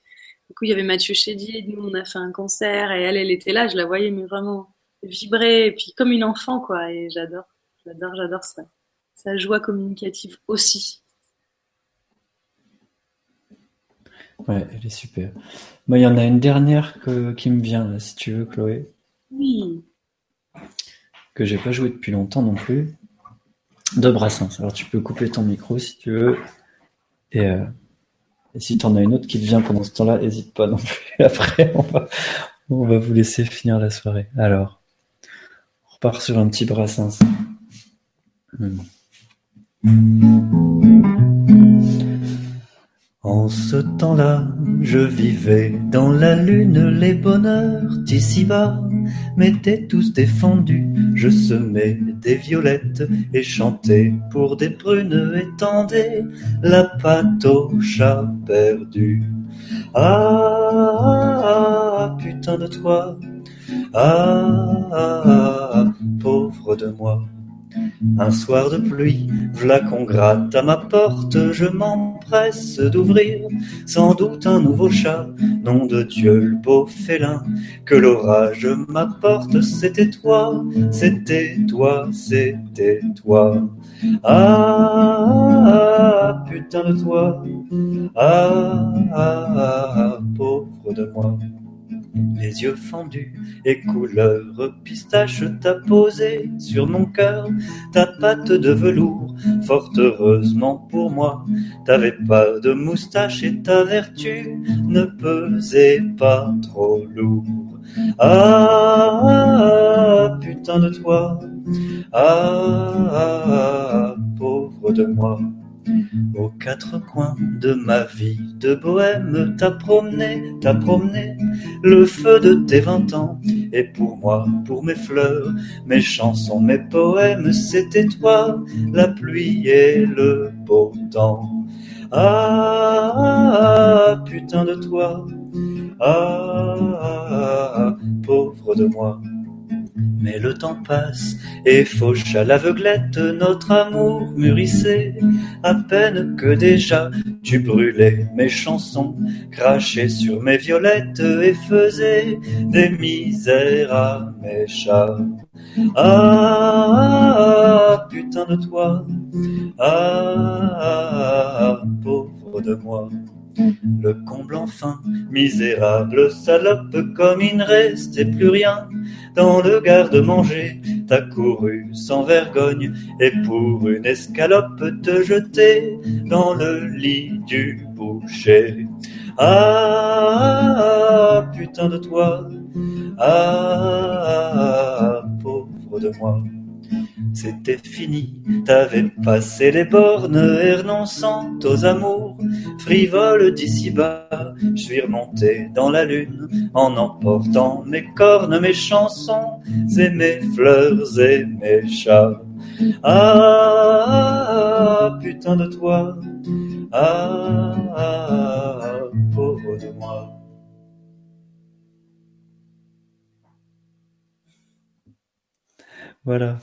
du coup, il y avait Mathieu Chédid. Nous, on a fait un concert et elle, elle était là. Je la voyais, mais vraiment vibrer. Et puis, comme une enfant, quoi. Et j'adore, j'adore, j'adore ça. Sa joie communicative aussi. Ouais, elle est super. Moi, il y en a une dernière que, qui me vient là, si tu veux, Chloé, Oui. que j'ai pas joué depuis longtemps non plus. De Brassens. Alors, tu peux couper ton micro si tu veux. Et, euh, et si tu en as une autre qui te vient pendant ce temps-là, n'hésite pas non plus. Après, on va, On va vous laisser finir la soirée. Alors, repart sur un petit brassens. En ce temps-là, je vivais dans la lune, les bonheurs d'ici-bas m'étaient tous défendus. Je semais des violettes et chantais pour des prunes et tendais la pâte au chat perdu. Ah, ah, ah, putain de toi, ah, ah, ah, pauvre de moi. Un soir de pluie, v'là qu'on gratte à ma porte, je m'empresse d'ouvrir, sans doute un nouveau chat, nom de Dieu le beau félin, que l'orage m'apporte, c'était toi, c'était toi, c'était toi. Ah, putain de toi, ah, ah, pauvre de moi les yeux fendus et couleur pistache, t'as posé sur mon cœur ta patte de velours. Fort heureusement pour moi, t'avais pas de moustache et ta vertu ne pesait pas trop lourd. Ah, putain de toi, ah, pauvre de moi. Aux quatre coins de ma vie de bohème, t'as promené, t'as promené le feu de tes vingt ans. Et pour moi, pour mes fleurs, mes chansons, mes poèmes, c'était toi, la pluie et le beau temps. Ah, putain de toi, ah, pauvre de moi. Mais le temps passe et fauche à l'aveuglette notre amour mûrissait, à peine que déjà tu brûlais mes chansons, crachais sur mes violettes et faisais des misères à mes chats. Ah, putain de toi, ah, pauvre de moi. Le comble enfin, misérable salope, comme il ne restait plus rien dans le garde-manger, t'as couru sans vergogne et pour une escalope te jeter dans le lit du boucher. Ah, putain de toi, ah, pauvre de moi. C'était fini, t'avais passé les bornes et renonçant aux amours frivoles d'ici-bas. Je suis remonté dans la lune en emportant mes cornes, mes chansons et mes fleurs et mes chats. Ah, putain de toi, ah, pauvre de moi. Voilà.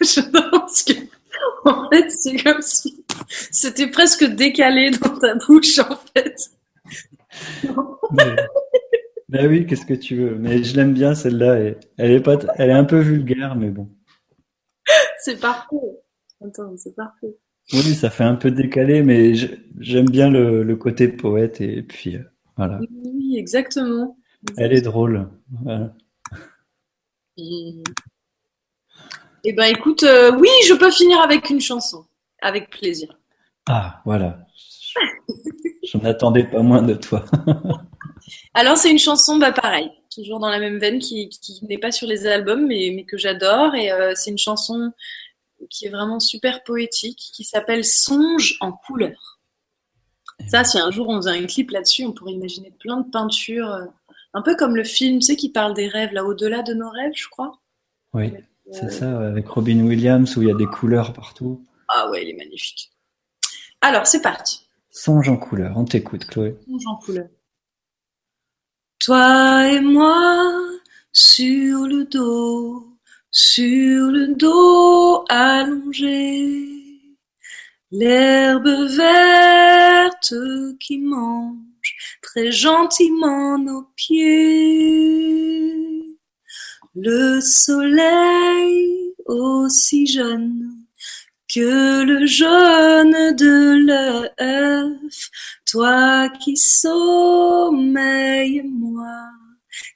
pense que, en fait, c'est comme si c'était presque décalé dans ta bouche, en fait. Ben oui, qu'est-ce que tu veux? Mais je l'aime bien celle-là. Elle est pas, elle est un peu vulgaire, mais bon. C'est parfait. Attends, c'est parfait. Oui, ça fait un peu décalé, mais j'aime bien le, côté poète et puis euh, voilà. Oui, exactement. Elle est drôle. Eh ben écoute, euh, oui, je peux finir avec une chanson, avec plaisir. Ah, voilà. je n'attendais pas moins de toi. Alors c'est une chanson, bah pareil, toujours dans la même veine, qui, n'est pas sur les albums, mais, mais que j'adore. Et euh, c'est une chanson qui est vraiment super poétique, qui s'appelle Songe en couleur. Ça, si un jour on faisait un clip là-dessus, on pourrait imaginer plein de peintures, euh, un peu comme le film, tu sais, qui parle des rêves, là, au-delà de nos rêves, je crois. Oui. C'est ça, avec Robin Williams où il y a des couleurs partout. Ah ouais, il est magnifique. Alors, c'est parti. Songe en couleur, on t'écoute, Chloé. Songe en couleur. Toi et moi, sur le dos, sur le dos allongé, l'herbe verte qui mange très gentiment nos pieds le soleil aussi jeune que le jaune de l'œuf, toi qui sommeilles, moi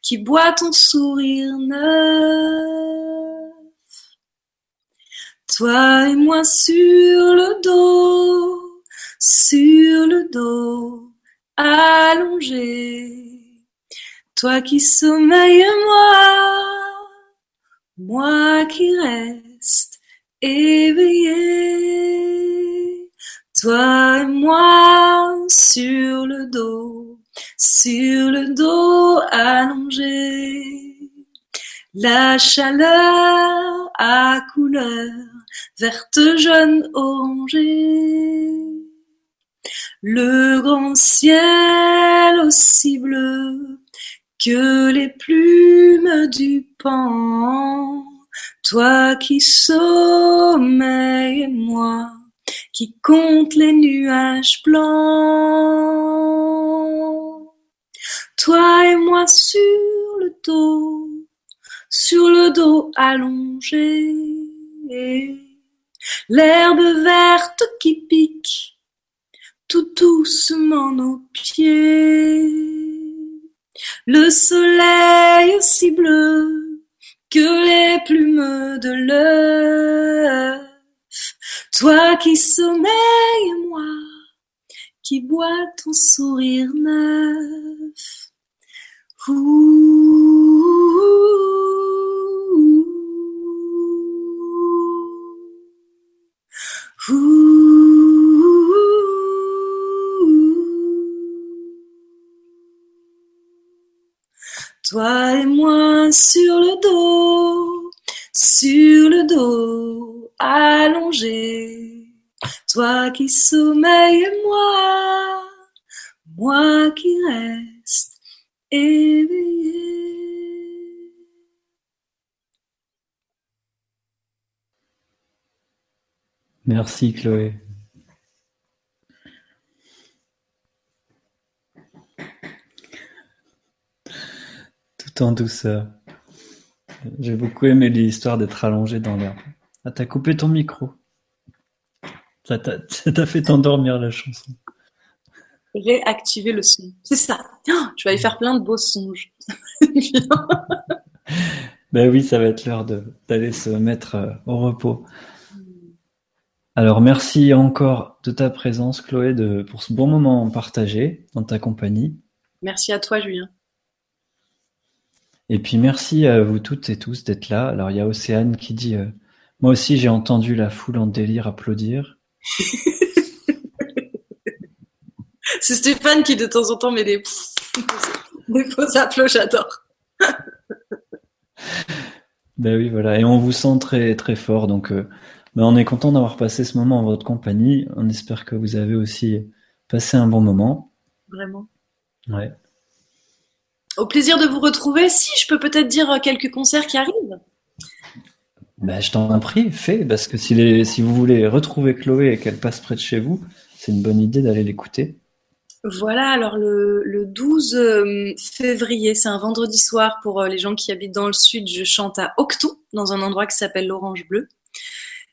qui bois ton sourire neuf. Toi et moi sur le dos, sur le dos, toi qui sommeilles moi, moi qui reste éveillé, toi et moi sur le dos, sur le dos allongé, la chaleur à couleur verte, jaune, orangée. Le grand ciel aussi bleu que les plumes du pan. Toi qui sommeilles et moi qui compte les nuages blancs. Toi et moi sur le dos, sur le dos allongé. L'herbe verte qui pique tout doucement nos pieds. Le soleil aussi bleu que les plumes de l'œuf. Toi qui sommeilles, moi qui bois ton sourire neuf. Toi et moi sur le dos, sur le dos allongé. Toi qui sommeilles et moi, moi qui reste éveillé. Merci Chloé. Tout en douceur. J'ai beaucoup aimé l'histoire d'être allongé dans l'herbe. Ah, t'as coupé ton micro. Ça t'a fait t'endormir la chanson. Réactiver le son. C'est ça. Oh, je vais aller faire plein de beaux songes. Ben oui, ça va être l'heure de- d'aller se mettre euh, au repos. Alors merci encore de ta présence, Chloé, de, pour ce bon moment partagé dans ta compagnie. Merci à toi, Julien. Et puis merci à vous toutes et tous d'être là. Alors il y a Océane qui dit euh, Moi aussi j'ai entendu la foule en délire applaudir. C'est Stéphane qui de temps en temps met des, des faux applaudissements, j'adore. Ben oui, voilà. Et on vous sent très très fort. Donc euh, ben, on est content d'avoir passé ce moment en votre compagnie. On espère que vous avez aussi passé un bon moment. Vraiment. Ouais. Au plaisir de vous retrouver. Si, je peux peut-être dire euh, quelques concerts qui arrivent. Ben, je t'en prie, fais, parce que si, les, si vous voulez retrouver Chloé et qu'elle passe près de chez vous, c'est une bonne idée d'aller l'écouter. Voilà, alors le, le 12 euh, février, c'est un vendredi soir pour euh, les gens qui habitent dans le sud, je chante à Octo, dans un endroit qui s'appelle l'Orange Bleu.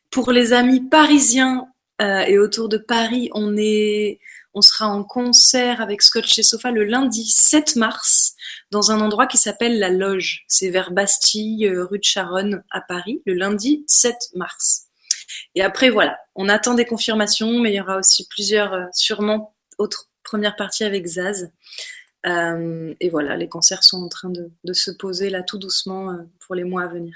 Pour les amis parisiens euh, et autour de Paris, on est, on sera en concert avec Scotch et Sofa le lundi 7 mars dans un endroit qui s'appelle La Loge. C'est vers Bastille, euh, rue de Charonne à Paris, le lundi 7 mars. Et après, voilà, on attend des confirmations, mais il y aura aussi plusieurs, euh, sûrement, autres premières parties avec Zaz. Euh, et voilà, les concerts sont en train de, se poser là tout doucement pour les mois à venir.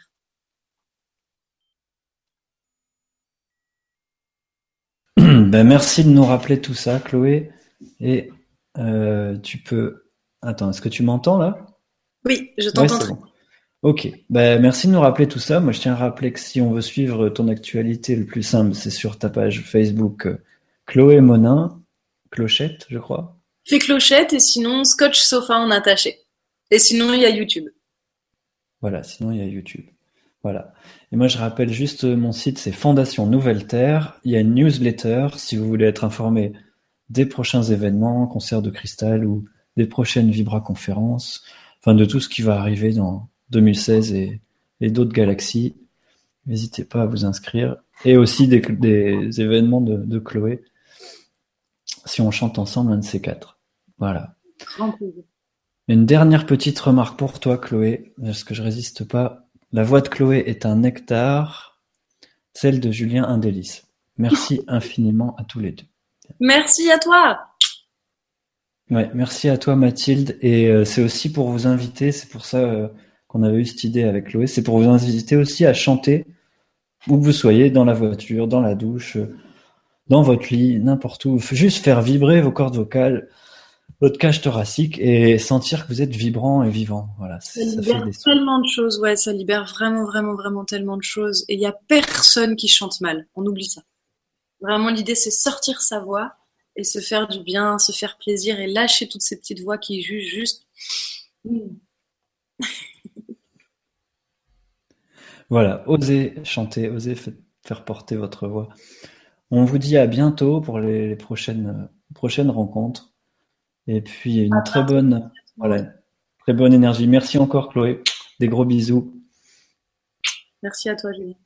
Ben, merci de nous rappeler tout ça, Chloé. Et euh, tu peux... Attends, est-ce que tu m'entends là? Oui, je Ouais, t'entends très bon. Ok, ben, merci de nous rappeler tout ça. Moi, je tiens à rappeler que si on veut suivre ton actualité, le plus simple, c'est sur ta page Facebook euh, Chloé Monin, Clochette, je crois. Fais clochette et sinon Scotch Sofa en attaché. Et sinon, il y a YouTube. Voilà, sinon il y a YouTube. Voilà. Et moi, je rappelle juste euh, mon site, c'est Fondation Nouvelle Terre. Il y a une newsletter si vous voulez être informé des prochains événements, concerts de cristal ou des prochaines Vibra-conférences, enfin de tout ce qui va arriver dans 2016 et, et d'autres galaxies. N'hésitez pas à vous inscrire. Et aussi des, des événements de, de Chloé, si on chante ensemble un de ces quatre. Voilà. Une dernière petite remarque pour toi, Chloé, parce que je résiste pas. La voix de Chloé est un nectar, celle de Julien un délice. Merci infiniment à tous les deux. Merci à toi. Ouais, merci à toi Mathilde. Et euh, c'est aussi pour vous inviter, c'est pour ça euh, qu'on avait eu cette idée avec Chloé, c'est pour vous inviter aussi à chanter où que vous soyez, dans la voiture, dans la douche, euh, dans votre lit, n'importe où. Juste faire vibrer vos cordes vocales, votre cage thoracique et sentir que vous êtes vibrant et vivant. Voilà, Ça ça fait libère des tellement de choses, ouais, ça libère vraiment, vraiment, vraiment tellement de choses. Et il y a personne qui chante mal. On oublie ça. Vraiment, l'idée, c'est sortir sa voix et se faire du bien, se faire plaisir et lâcher toutes ces petites voix qui jugent juste. Voilà, osez chanter, osez fa- faire porter votre voix. On vous dit à bientôt pour les, prochaines, prochaines rencontres. Et puis une très bonne, voilà, très bonne énergie. Merci encore Chloé. Des gros bisous. Merci à toi, Julie.